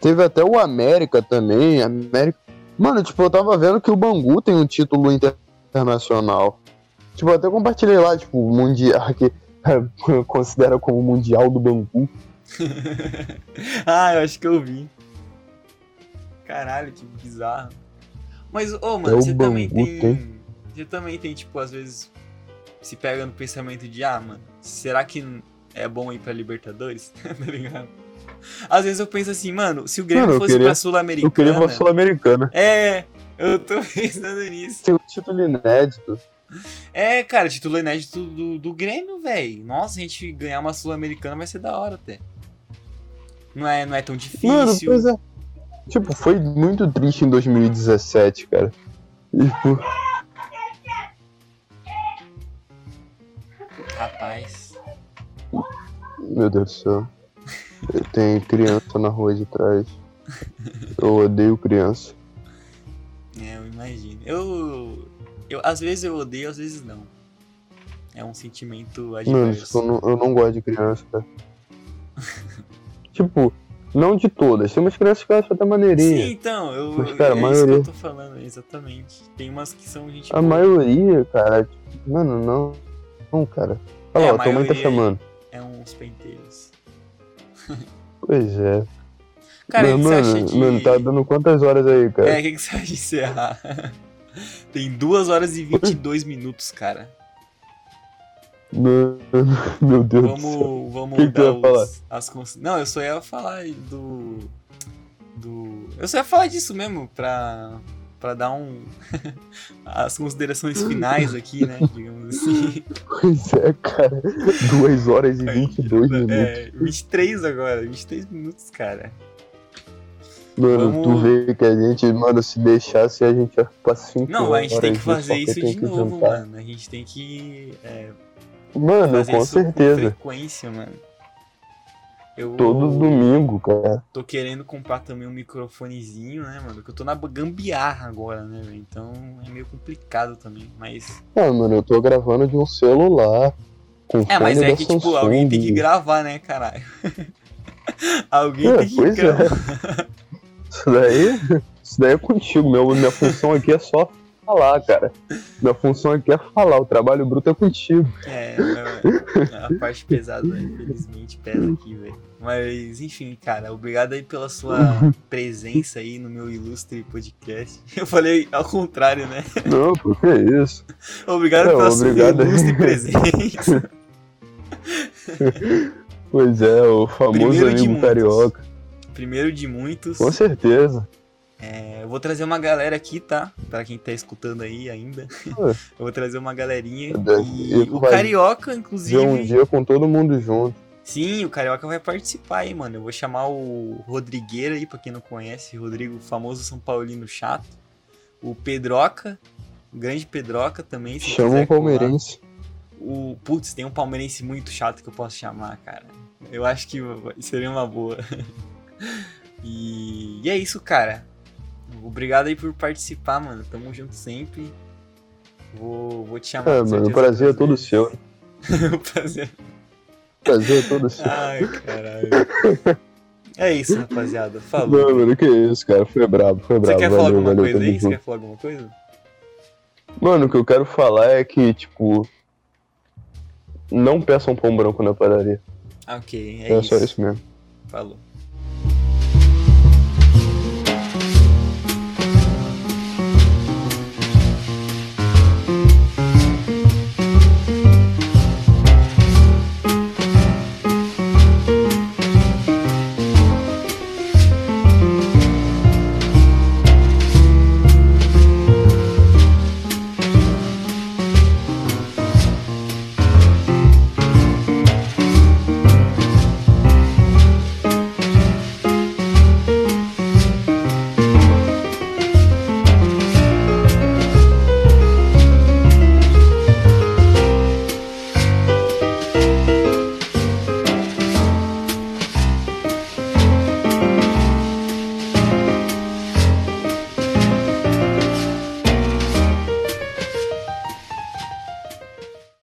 Teve até o América também. América. Mano, tipo, eu tava vendo que o Bangu tem um título internacional. Tipo, eu até compartilhei lá, tipo, o Mundial, que <laughs> considera como Mundial do Bangu. <laughs> ah, eu acho que eu vi. Caralho, que bizarro. Mas, ô, mano, É o você também Bangu, tem, tem. Você também tem, tipo, às vezes se pega no pensamento de, ah, mano, será que é bom ir pra Libertadores? <laughs> tá ligado? Às vezes eu penso assim, mano, se o Grêmio Mano, fosse queria- pra Sul-Americana. Eu queria uma Sul-Americana. É, eu tô <laughs> pensando nisso. Tem um título inédito. É, cara, título inédito do, do Grêmio, velho. Nossa, a gente ganhar uma Sul-Americana vai ser da hora até. Não é, não é tão difícil. Mano, pois é. Tipo, foi muito triste em 2017, cara. Tipo, Rapaz. meu Deus do céu. Tem criança na rua de trás. Eu odeio criança. É, eu imagino. Eu, eu. Às vezes eu odeio, às vezes não. É um sentimento Mano, adverso. tipo, eu não, eu não gosto de criança, cara. <laughs> tipo, não de todas. Tem umas crianças que eu acho até Sim, maneirinha. então, eu, Mas, cara, a é isso que maioria- eu tô falando, exatamente. Tem umas que são gente A boa. maioria, cara, tipo, mano, não. Não, cara. Olha É, lá, a tua mãe tá maioria- chamando. É uns penteiros. Pois é. Cara, o que, que você mano, acha de. mano, tá dando quantas horas aí, cara? É, o que, que você acha de encerrar? <laughs> Tem 2 horas e 22 minutos, cara. Mano, <laughs> Meu Deus do céu. Vamos, vamos Que que dar falar? os, as cons... Não, eu só ia falar do. Do. Eu só ia falar disso mesmo, pra. Pra dar um. <laughs> as considerações finais aqui, né? Digamos assim. Pois é, cara. 2 horas e 22 minutos. É, 23 agora, 23 minutos, cara. Mano, vamos- tu vê que a gente, mano, se deixasse, a gente ia ficar 5 Não, a gente tem que fazer isso de novo, jantar. mano. A gente tem que. é, Mano, fazer com isso com certeza. frequência, mano. Eu Todo domingo, cara. tô querendo comprar também um microfonezinho, né, mano? Que eu tô na gambiarra agora, né, velho? Então é meio complicado também. Mas. Ah, mano, eu tô gravando de um celular. Com É, mas é que, tipo, Samsung. alguém tem que gravar, né, caralho? <laughs> alguém É, tem que pois é. gravar. Isso daí, isso daí é contigo. Meu, minha função aqui é só falar, cara. Minha função aqui é falar. O trabalho bruto é contigo. É, é, a parte pesada, infelizmente, pesa aqui, velho. Mas, enfim, cara, obrigado aí pela sua <laughs> presença aí no meu ilustre podcast. <laughs> Eu falei ao contrário, né? Não, por que isso? Obrigado É, pela obrigado. sua ilustre presença. <laughs> Pois é, o famoso Primeiro amigo carioca. Primeiro de muitos. Com certeza. É, eu vou trazer uma galera aqui, tá? Pra quem tá escutando aí ainda. Eu vou trazer uma galerinha. E o Carioca, Ver um inclusive. dia com todo mundo junto. Sim, o Carioca vai participar aí, mano. Eu vou chamar o Rodrigueira aí, pra quem não conhece. Rodrigo, famoso São Paulino chato. O Pedroca, o grande Pedroca também. se Chama um palmeirense. colar. O, putz, tem um palmeirense muito chato que eu posso chamar, cara. Eu acho que seria uma boa. <laughs> e, e é isso, cara. Obrigado aí por participar, mano. Tamo junto sempre. Vou, vou te chamar. É, mano, o certeza prazer é todo seu. <laughs> o prazer. O prazer é todo seu. Ai, caralho. É isso, rapaziada. Falou. Não, mano, que isso, cara. Foi brabo, foi Você brabo. quer falar valeu, alguma valeu, coisa aí? Você quer falar alguma coisa? Mano, o que eu quero falar é que, tipo. Não peçam pão branco na padaria. Ah, ok. É, É, só isso. isso mesmo. Falou.